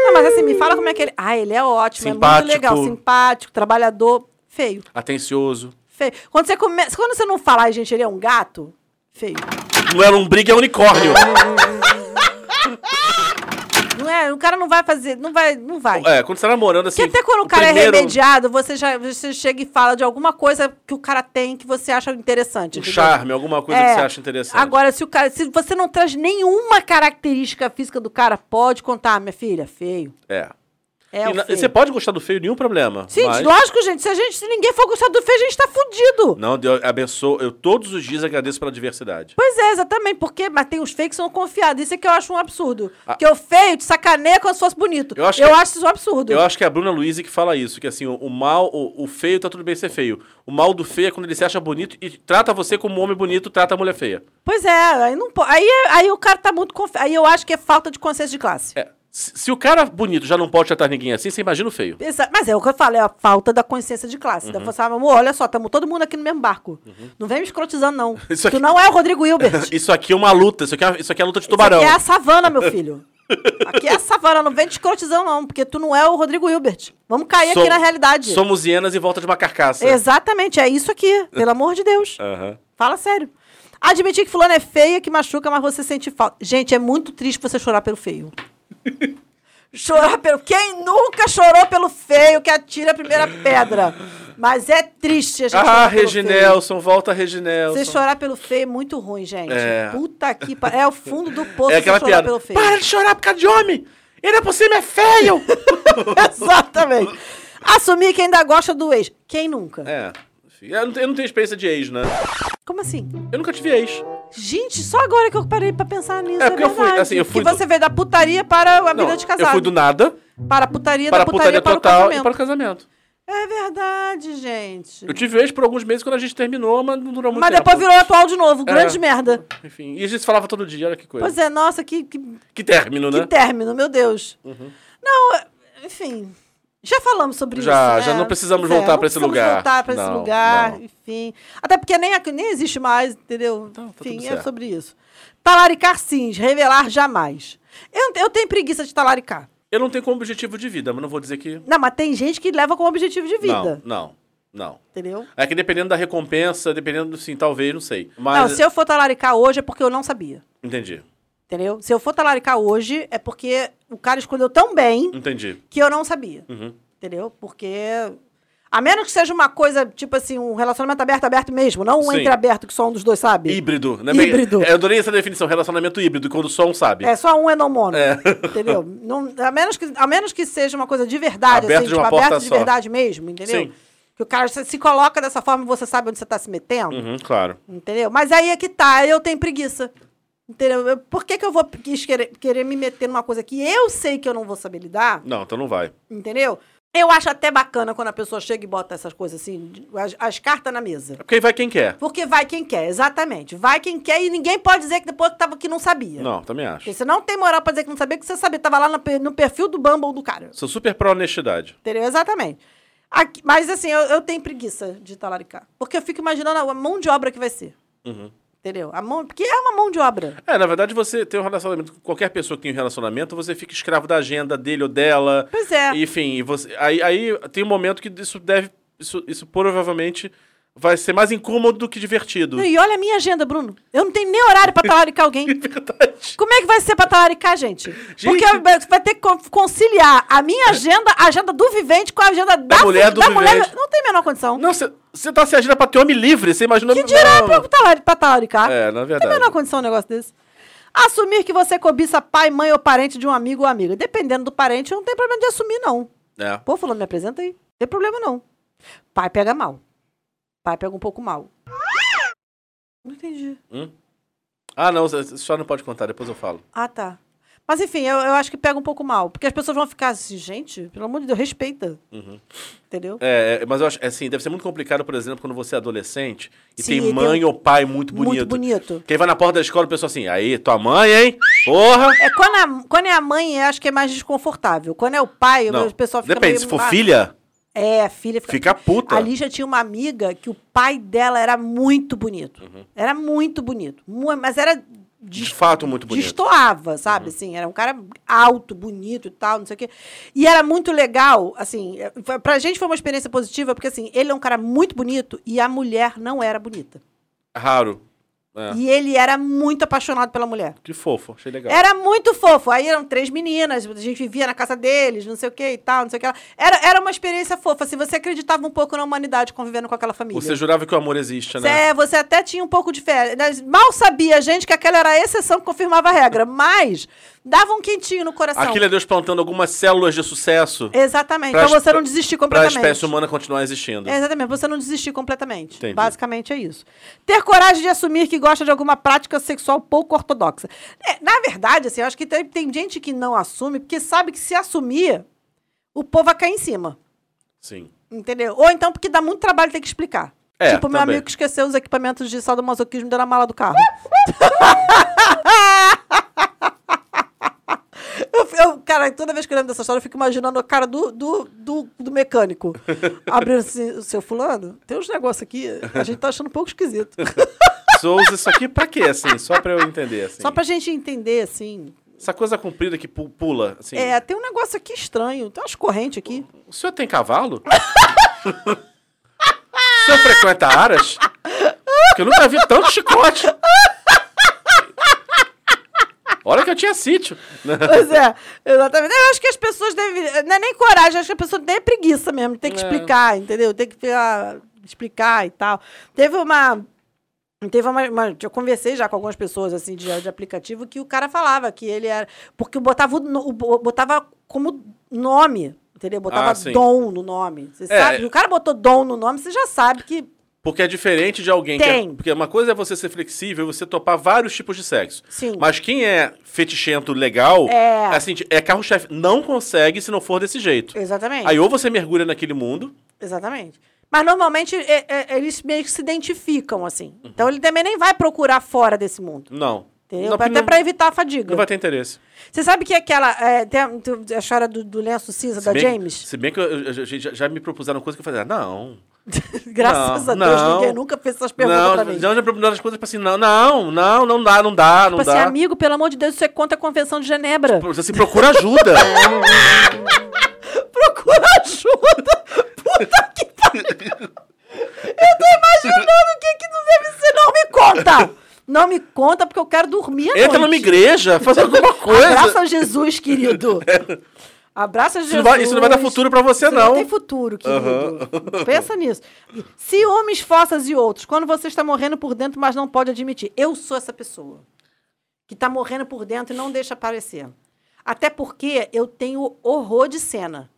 Não, mas assim, me fala como é que ele... Ah, ele é ótimo, é Simpático. muito legal, simpático, trabalhador, feio, Atencioso. feio. Quando você começa, quando você não fala, ai, gente, ele é um gato, feio. Não é lombriga, é unicórnio. É, o cara não vai fazer, não vai, não vai. é, quando você tá namorando, assim. Porque até quando o cara primeiro- é remediado, você já você chega e fala de alguma coisa que o cara tem que você acha interessante. Um entendeu? charme, alguma coisa É. que você acha interessante. Agora, se o cara, se você não traz nenhuma característica física do cara, pode contar, minha filha, feio. É. É na-. Você pode gostar do feio, nenhum problema. Sim, mas- lógico, gente. Se, a gente. se ninguém for gostar do feio, a gente tá fudido. Não, Deus abençoe. Eu todos os dias agradeço pela diversidade. Pois é, exatamente. Porque, mas tem os feios que são confiados. Isso é que eu acho um absurdo. Ah. Porque o feio te sacaneia como se fosse bonito. Eu acho eu que- acho isso um absurdo. Eu acho que é a Bruna Luiz que fala isso, que assim, o, o mal, o, o feio tá tudo bem ser feio. O mal do feio é quando ele se acha bonito e trata você como um homem bonito, trata a mulher feia. Pois é, aí não aí, é- aí o cara tá muito confi... Aí eu acho que é falta de consciência de classe. É. Se, o cara bonito já não pode tratar ninguém assim, você imagina o feio. Exa- Mas é o que eu falo, é a falta da consciência de classe. Então Uhum. você fala, amor, olha só, estamos todo mundo aqui no mesmo barco. Não vem me escrotizando, não. Isso Tu aqui- não é o Rodrigo Hilbert. Isso aqui é uma luta, isso aqui é, isso aqui é a luta de tubarão. Aqui é a savana, meu filho. Aqui é a savana, não vem te escrotizando, não, porque tu não é o Rodrigo Hilbert. Vamos cair Som- aqui na realidade. Somos hienas em volta de uma carcaça. Exatamente, é isso aqui, pelo amor de Deus. Aham. Fala sério. Admitir que fulano é feia, que machuca, mas você sente falta. Gente, é muito triste você chorar pelo feio. chorar pelo. Quem nunca chorou pelo feio que atira a primeira pedra? Mas é triste a gente Ah. Reginelson, volta Reginelson. Você chorar pelo feio é muito ruim, gente. É. Puta que pa- É o fundo do poço É aquela piada. pelo feio. Para de chorar por causa de homem! Ele por cima é feio! Exatamente. Assumir que ainda gosta do ex. Quem nunca? é. eu não tenho experiência de ex, né? Como assim? Eu nunca tive ex. Gente, só agora que eu parei pra pensar nisso. É, É, porque eu fui, verdade. assim, eu fui que do- você veio da putaria para a Não, vida de casado. eu fui do nada Para a putaria, para da putaria putaria, para o total casamento. e para o casamento. É verdade, gente. Eu tive ex por alguns meses quando a gente terminou, mas não durou muito Mas tempo. depois virou atual de novo. É. Grande merda. Enfim, e a gente se falava todo dia, olha que coisa. Pois é, nossa, que, que, Que término, né? que término, meu Deus. Uhum. Não, é- enfim. Já falamos sobre Já, isso. já né? não precisamos é, voltar não pra esse lugar. voltar pra esse Não, lugar, não. enfim. Até porque nem, nem existe mais, entendeu? enfim, Tá tudo é sobre isso. Talaricar sim, revelar jamais. Eu, eu tenho preguiça de talaricar. Eu não tenho como objetivo de vida, mas não vou dizer que. Não, mas tem gente que leva como objetivo de vida. Não, não, não. Entendeu? É que dependendo da recompensa, dependendo, sim, talvez, não sei. Mas. Não, se eu for talaricar hoje é porque eu não sabia. Entendi. Entendeu? Se eu for talaricar hoje é porque o cara escolheu tão bem Entendi. que eu não sabia. Uhum. Entendeu? Porque. A menos que seja uma coisa, tipo assim, um relacionamento aberto, aberto mesmo, não um Sim. entreaberto que só um dos dois sabe. Híbrido, né? Híbrido. Eu adorei essa definição, relacionamento híbrido, quando só um sabe. É, só um é não mono. É. Entendeu? Não, a, menos que, a menos que seja uma coisa de verdade, Aberto assim, de uma tipo, aberto de só. verdade mesmo, entendeu? Sim. Que o cara se, coloca dessa forma e você sabe onde você tá se metendo. Uhum, claro. Entendeu? Mas aí é que tá, eu tenho preguiça. Entendeu? Eu- Por que, que eu vou querer, querer me meter numa coisa que eu sei que eu não vou saber lidar? Não, então não vai. Entendeu? Eu acho até bacana quando a pessoa chega e bota essas coisas assim, as, as cartas na mesa. Porque aí vai quem quer. Porque vai quem quer, exatamente. Vai quem quer e ninguém pode dizer que depois que tava que não sabia. Não, também acho. Porque você não tem moral pra dizer que não sabia, que você sabia. Tava lá no, no perfil do Bumble do cara. Sou super pró-honestidade. Entendeu? Exatamente. Aqui- mas assim, eu, eu tenho preguiça de talaricar. Porque eu fico imaginando a mão de obra que vai ser. Uhum. Entendeu? A mão, porque é uma mão de obra. É, na verdade, você tem um relacionamento com qualquer pessoa que tem um relacionamento, você fica escravo da agenda dele ou dela. Pois é. Enfim, você, aí, aí tem um momento que isso deve. Isso, isso provavelmente vai ser mais incômodo do que divertido. E olha a minha agenda, Bruno. Eu não tenho nem horário pra talaricar alguém. Como é que vai ser pra talaricar, gente? Porque você vai ter que con- conciliar a minha agenda, a agenda do vivente com a agenda da, mulher do da mulher. Não tem a menor condição. Não, você tá se agindo pra ter homem livre, você imaginou... Que dirá Não. pra, pra talaricar? É, na Não tem a verdade. menor condição um negócio desse. Assumir que você cobiça pai, mãe ou parente de um amigo ou amiga. Dependendo do parente, não tem problema de assumir, não. É. Pô, fulano, me apresenta aí. Não tem problema, não. Pai pega mal. Pai pega um pouco mal. Não entendi. Hum? Ah, não, só não pode contar, depois eu falo. Ah, tá. Mas enfim, eu, eu acho que pega um pouco mal. Porque as pessoas vão ficar assim, gente, pelo amor de Deus, respeita. Uhum. Entendeu? É, é, mas eu acho, assim, deve ser muito complicado, por exemplo, quando você é adolescente e Sim, tem tem mãe um- ou pai muito bonito. Muito bonito. Que aí vai na porta da escola o pessoal assim, aí, tua mãe, hein? Porra! É, quando, a, quando é a mãe, eu acho que é mais desconfortável. Quando é o pai, Não, o pessoal fica depende, meio- se for filha, É, a filha fica... fica puta. A Lígia tinha uma amiga que o pai dela era muito bonito. Uhum. Era muito bonito. Mas era... De fato, muito bonito. Uhum. Destoava, sabe? Assim, era um cara alto, bonito e tal, não sei o quê. E era muito legal, assim, pra gente foi uma experiência positiva, porque assim, ele é um cara muito bonito e a mulher não era bonita. Raro. É. E ele era muito apaixonado pela mulher. Que fofo, achei legal. Era muito fofo. Aí eram três meninas, a gente vivia na casa deles, não sei o que e tal, não sei o que lá. Era, era uma experiência fofa. Assim, você acreditava um pouco na humanidade convivendo com aquela família. Você jurava que o amor existe, né? É, você até tinha um pouco de fé. Mal sabia a gente que aquela era a exceção que confirmava a regra, mas dava um quentinho no coração. Aquilo é Deus plantando algumas células de sucesso. Exatamente, pra você não desistir Pra completamente. espécie humana continuar existindo. Exatamente, pra você não desistir completamente. Entendi. Basicamente é isso. Ter coragem de assumir que gosta de alguma prática sexual pouco ortodoxa. É, na verdade, assim, eu acho que tem, tem gente que não assume, porque sabe que se assumir, o povo vai cair em cima. Sim. Entendeu? Ou então porque dá muito trabalho ter que explicar. É, tipo, meu também. amigo que esqueceu os equipamentos de sadomasoquismo dentro da mala do carro. Eu, eu- cara, toda vez que eu lembro dessa história, eu fico imaginando a cara do, do, do, do mecânico. Abrindo assim, o seu fulano, tem uns negócios aqui, a gente tá achando um pouco esquisito. Souza, isso aqui pra quê, assim? Só pra eu entender, assim. Só pra gente entender, assim. Essa coisa comprida que pu- pula, assim. É, tem um negócio aqui estranho, tem umas correntes aqui. O senhor tem cavalo? o senhor frequenta aras? Porque eu nunca vi tanto chicote. Olha que eu tinha sítio. Pois é, exatamente. Eu acho que as pessoas devem. Não é nem coragem, acho que a pessoa tem preguiça mesmo, tem que É. explicar, entendeu? Tem que ficar- explicar e tal. Teve uma. Teve uma, uma- Eu conversei já com algumas pessoas assim de, de aplicativo que o cara falava que ele era. Porque botava, o botava como nome, entendeu? Botava Ah, dom no nome. Você É. sabe? Se o cara botou dom no nome, você já sabe que. Porque é diferente de alguém que. é- Tem. porque uma coisa é você ser flexível e você topar vários tipos de sexo. Sim. Mas quem é fetichento legal, É. assim, é carro-chefe. Não consegue se não for desse jeito. Exatamente. Aí ou você mergulha naquele mundo. Exatamente. Mas normalmente é- é- eles meio que se identificam, assim. Então ele também nem vai procurar fora desse mundo. Não. Entendeu? Não, Até não- pra evitar a fadiga. Não vai ter interesse. Você sabe que aquela. É, tem a, tem a história do, do lenço cinza da bem, James? Se bem que eu- eu- eu- já, já me propuseram coisa que eu falei, ah, não. Graças não, a Deus, não. ninguém nunca fez essas perguntas não, pra mim. Já já as coisas pra assim, não, não, não, não dá, não dá, Tipo não assim, dá. amigo, pelo amor de Deus, isso é contra a Convenção de Genebra. Você se procura ajuda. Procura ajuda! Puta que pariu! Eu tô imaginando o que que não deve ser. Não me conta! Não me conta, porque eu quero dormir à Entra noite. numa igreja, faz alguma coisa. Abraça Jesus, querido. Abraça Jesus. Isso não vai- isso não vai dar futuro pra você, não. Não tem futuro, querido. Pensa nisso. Ciúmes, fossas e outros. Quando você está morrendo por dentro, mas não pode admitir. Eu sou essa pessoa. Que está morrendo por dentro e não deixa aparecer. Até porque eu tenho horror de cena.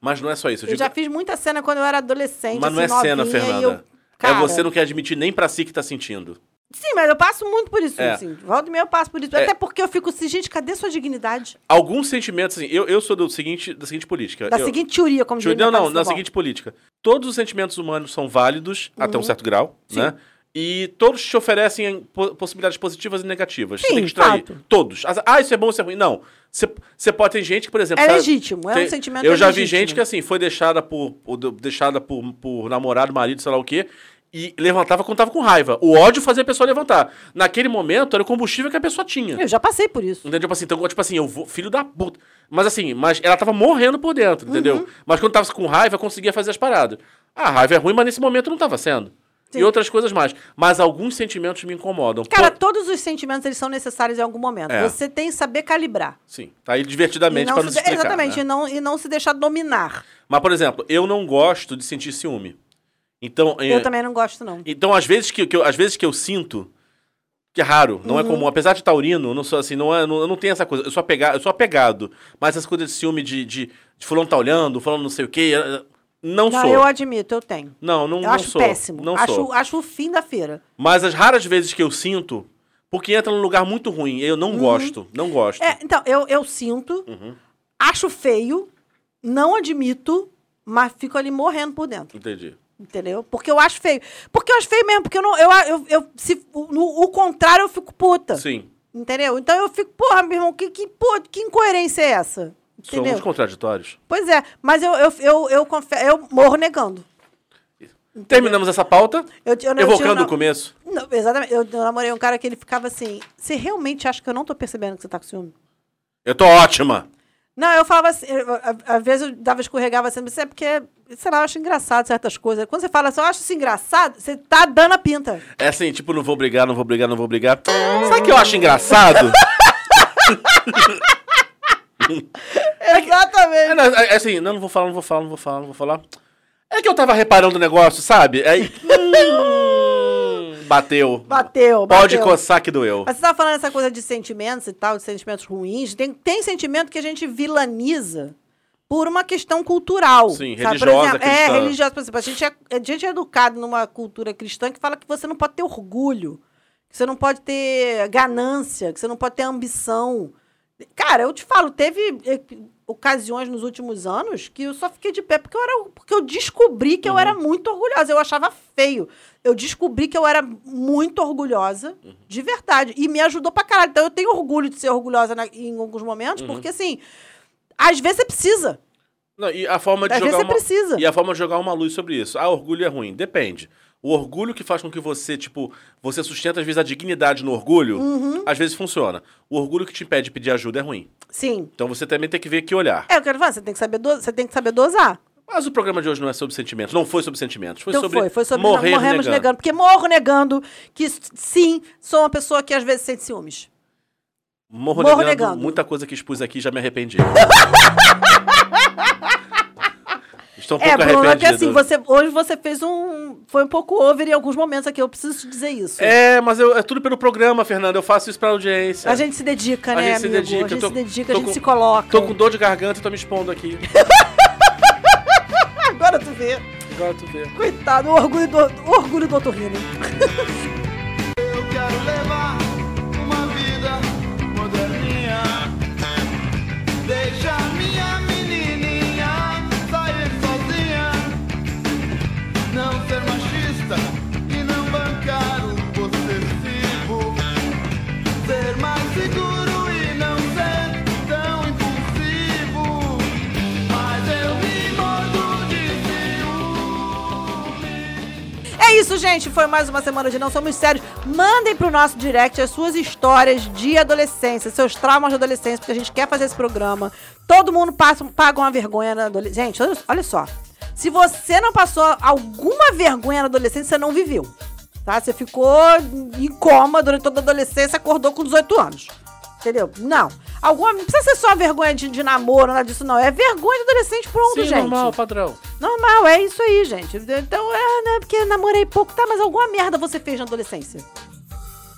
Mas não é só isso. Eu Eu digo- já fiz muita cena quando eu era adolescente. Mas não é assim, cena, novinha, e Fernanda. eu- Cara, É você não quer admitir nem pra si que tá sentindo. Sim, mas eu passo muito por isso, É. assim. Volta e meia eu passo por isso. É. Até porque eu fico assim, gente, cadê sua dignidade? Alguns sentimentos, assim, eu, eu sou do seguinte, da seguinte política. Da eu, seguinte teoria, como diria Não, não, Silva. seguinte política. Todos os sentimentos humanos são válidos até um Uhum. certo grau, Sim. né? E todos te oferecem po- possibilidades positivas e negativas. Você Sim, tem que extrair. fato. Todos. Ah, isso é bom, isso é ruim. Não. Você- pode ter gente que, por exemplo. É sabe, legítimo, é um tem- sentimento Eu já vi legítimo. gente que, assim, foi deixada por, por- deixada por, por namorado, marido, sei lá o quê. E levantava quando tava com raiva. O ódio fazia a pessoa levantar. Naquele momento, era o combustível que a pessoa tinha. Eu já passei por isso. Entendeu? Tipo assim, então, tipo assim, eu vou, filho da puta. Mas assim, mas ela tava morrendo por dentro, entendeu? Uhum. Mas quando tava com raiva, conseguia fazer as paradas. A raiva é ruim, mas nesse momento não tava sendo. Sim. E outras coisas mais. Mas alguns sentimentos me incomodam. Cara, Pô, todos os sentimentos eles são necessários em algum momento. É. Você tem que saber calibrar. sim, tá aí divertidamente não se- explicar. Exatamente, né? e, não, e não se deixar dominar. Mas, por exemplo, eu não gosto de sentir ciúme. Então, é, Eu também não gosto, não. Então, às vezes que, que eu, às vezes que eu sinto, que é raro, não é Uhum. comum. Apesar de taurino, não sou assim, não é, não, eu não tenho essa coisa. Eu sou apegado, eu sou apegado. Mas essas coisas de ciúme de, de, de fulano tá olhando, fulano não sei o quê, não, Não, sou. eu admito, eu tenho. Não, não, Eu não acho sou. péssimo. Não acho, sou. acho o fim da feira. Mas as raras vezes que eu sinto, porque entra num lugar muito ruim, eu não gosto, não gosto. Uhum. É, então, eu, eu sinto, Uhum, acho feio, não admito, mas fico ali morrendo por dentro. entendi. Entendeu? Porque eu acho feio. Porque eu acho feio mesmo, porque eu não. Eu, eu, eu, se, no o contrário, eu fico puta. Sim. Entendeu? Então eu fico, porra, meu irmão, que, que, porra, que incoerência é essa? Entendeu? Somos contraditórios. Pois é, mas eu, eu, eu, eu, confesso, eu morro negando. Terminamos essa pauta, Eu, eu, eu evocando tinha- o começo. Não, exatamente. Eu, eu namorei um cara que ele ficava assim: você realmente acha que eu não tô percebendo que você tá com ciúme? Eu tô ótima. Não, eu falava assim, eu- às vezes eu dava escorregava assim, mas é porque, sei lá, eu acho engraçado certas coisas. Quando você fala assim, eu acho isso engraçado, você tá dando a pinta. É assim, tipo, não vou brigar, não vou brigar, não vou brigar. Sabe o que eu acho engraçado? Exatamente. É, é, é assim, não, não vou falar, não vou falar, não vou falar, não vou falar. É que eu tava reparando o negócio, sabe? Aí. hum, bateu. Bateu, Pode bateu. coçar que doeu. Mas você tava falando essa coisa de sentimentos e tal, de sentimentos ruins. Tem, tem sentimento que a gente vilaniza por uma questão cultural. Sim, sabe? Por religiosa, exemplo, É, religiosa. Por exemplo, a gente, é, a gente é educado numa cultura cristã que fala que você não pode ter orgulho, que você não pode ter ganância, que você não pode ter ambição. Cara, eu te falo, teve eh, ocasiões nos últimos anos que eu só fiquei de pé porque eu, era, porque eu descobri que eu era muito orgulhosa. Eu achava feio. Eu descobri que eu era muito orgulhosa, de verdade. E me ajudou pra caralho. Então eu tenho orgulho de ser orgulhosa na- em alguns momentos, Uhum. porque assim, às vezes você precisa. Não, e a forma de Às jogar vezes você uma, precisa. E a forma de jogar uma luz sobre isso. Ah, orgulho é ruim. Depende. O orgulho que faz com que você, tipo, você sustenta às vezes a dignidade no orgulho, Uhum. às vezes funciona. O orgulho que te impede de pedir ajuda é ruim. Sim. Então você também tem que ver que olhar. É, eu quero falar, você tem que saber, do- você tem que saber dosar. Mas o programa de hoje não é sobre sentimentos. Não foi sobre sentimentos. Foi Então sobre, foi, foi sobre morrer morremos negando. negando. Porque morro negando que, sim, sou uma pessoa que às vezes sente ciúmes. Morro, Morro negando, negando. Muita coisa que expus aqui já me arrependi. Estou um é, pouco Bruno, é que arrependido. assim, você, hoje você fez um. Foi um pouco over em alguns momentos aqui, eu preciso te dizer isso. É, mas eu- é tudo pelo programa, Fernanda. Eu faço isso pra audiência. A gente se dedica, A né, gente se amigo? dedica. A gente Tô- se dedica, a gente com- se coloca. Tô com dor de garganta e tô me expondo aqui. Agora tu vê. Agora tu vê. Coitado, o orgulho do, o orgulho do otorrino. Eu quero levar uma vida moderninha. Deixa isso, gente. Foi mais uma semana de Não Somos Sérios. Mandem pro nosso direct as suas histórias de adolescência, seus traumas de adolescência, porque a gente quer fazer esse programa. Todo mundo passa, paga uma vergonha na adolescência. Gente, olha, só. Se você não passou alguma vergonha na adolescência, você não viveu. Tá? Você ficou em coma durante toda a adolescência, acordou com 18 anos. Entendeu? Não. Alguma, não precisa ser só vergonha de, de namoro, nada disso, não. É vergonha de adolescente pronto, Sim, gente. normal, padrão. Normal, é isso aí, gente. Então, é, né? Porque namorei pouco, tá? Mas alguma merda você fez na adolescência.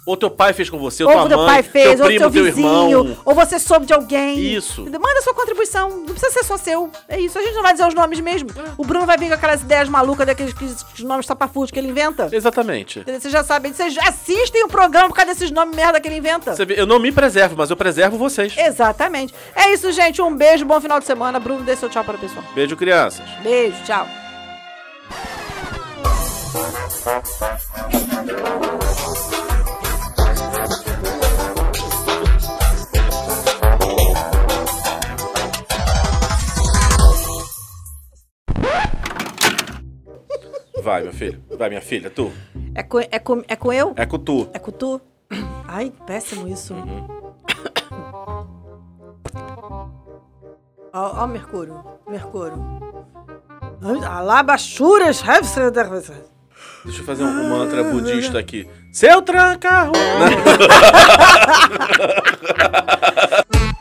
Ou teu pai fez com você, ou, Ou tua teu mãe, pai fez, teu ou primo, teu teu vizinho, irmão. ou você soube de alguém. Isso. Manda sua contribuição. Não precisa ser só seu. É isso. A gente não vai dizer os nomes mesmo. O Bruno vai vir com aquelas ideias malucas daqueles que- os nomes tapafúrdios que ele inventa. Exatamente. Vocês já sabem. Vocês já assistem o programa por causa desses nomes merda que ele inventa. Vê, eu não me preservo, mas eu preservo vocês. Exatamente. É isso, gente. Um beijo, bom final de semana. Bruno, dê seu tchau para o pessoal. Beijo, crianças. Beijo, tchau. Vai, meu filho. Vai, minha filha, tu. É com, é com, é com eu? É com tu. É com tu? Ai, péssimo isso. Ó, ó, Mercúrio. Mercúrio. Alabachuras. Deixa eu fazer um, um mantra budista aqui. Seu tranca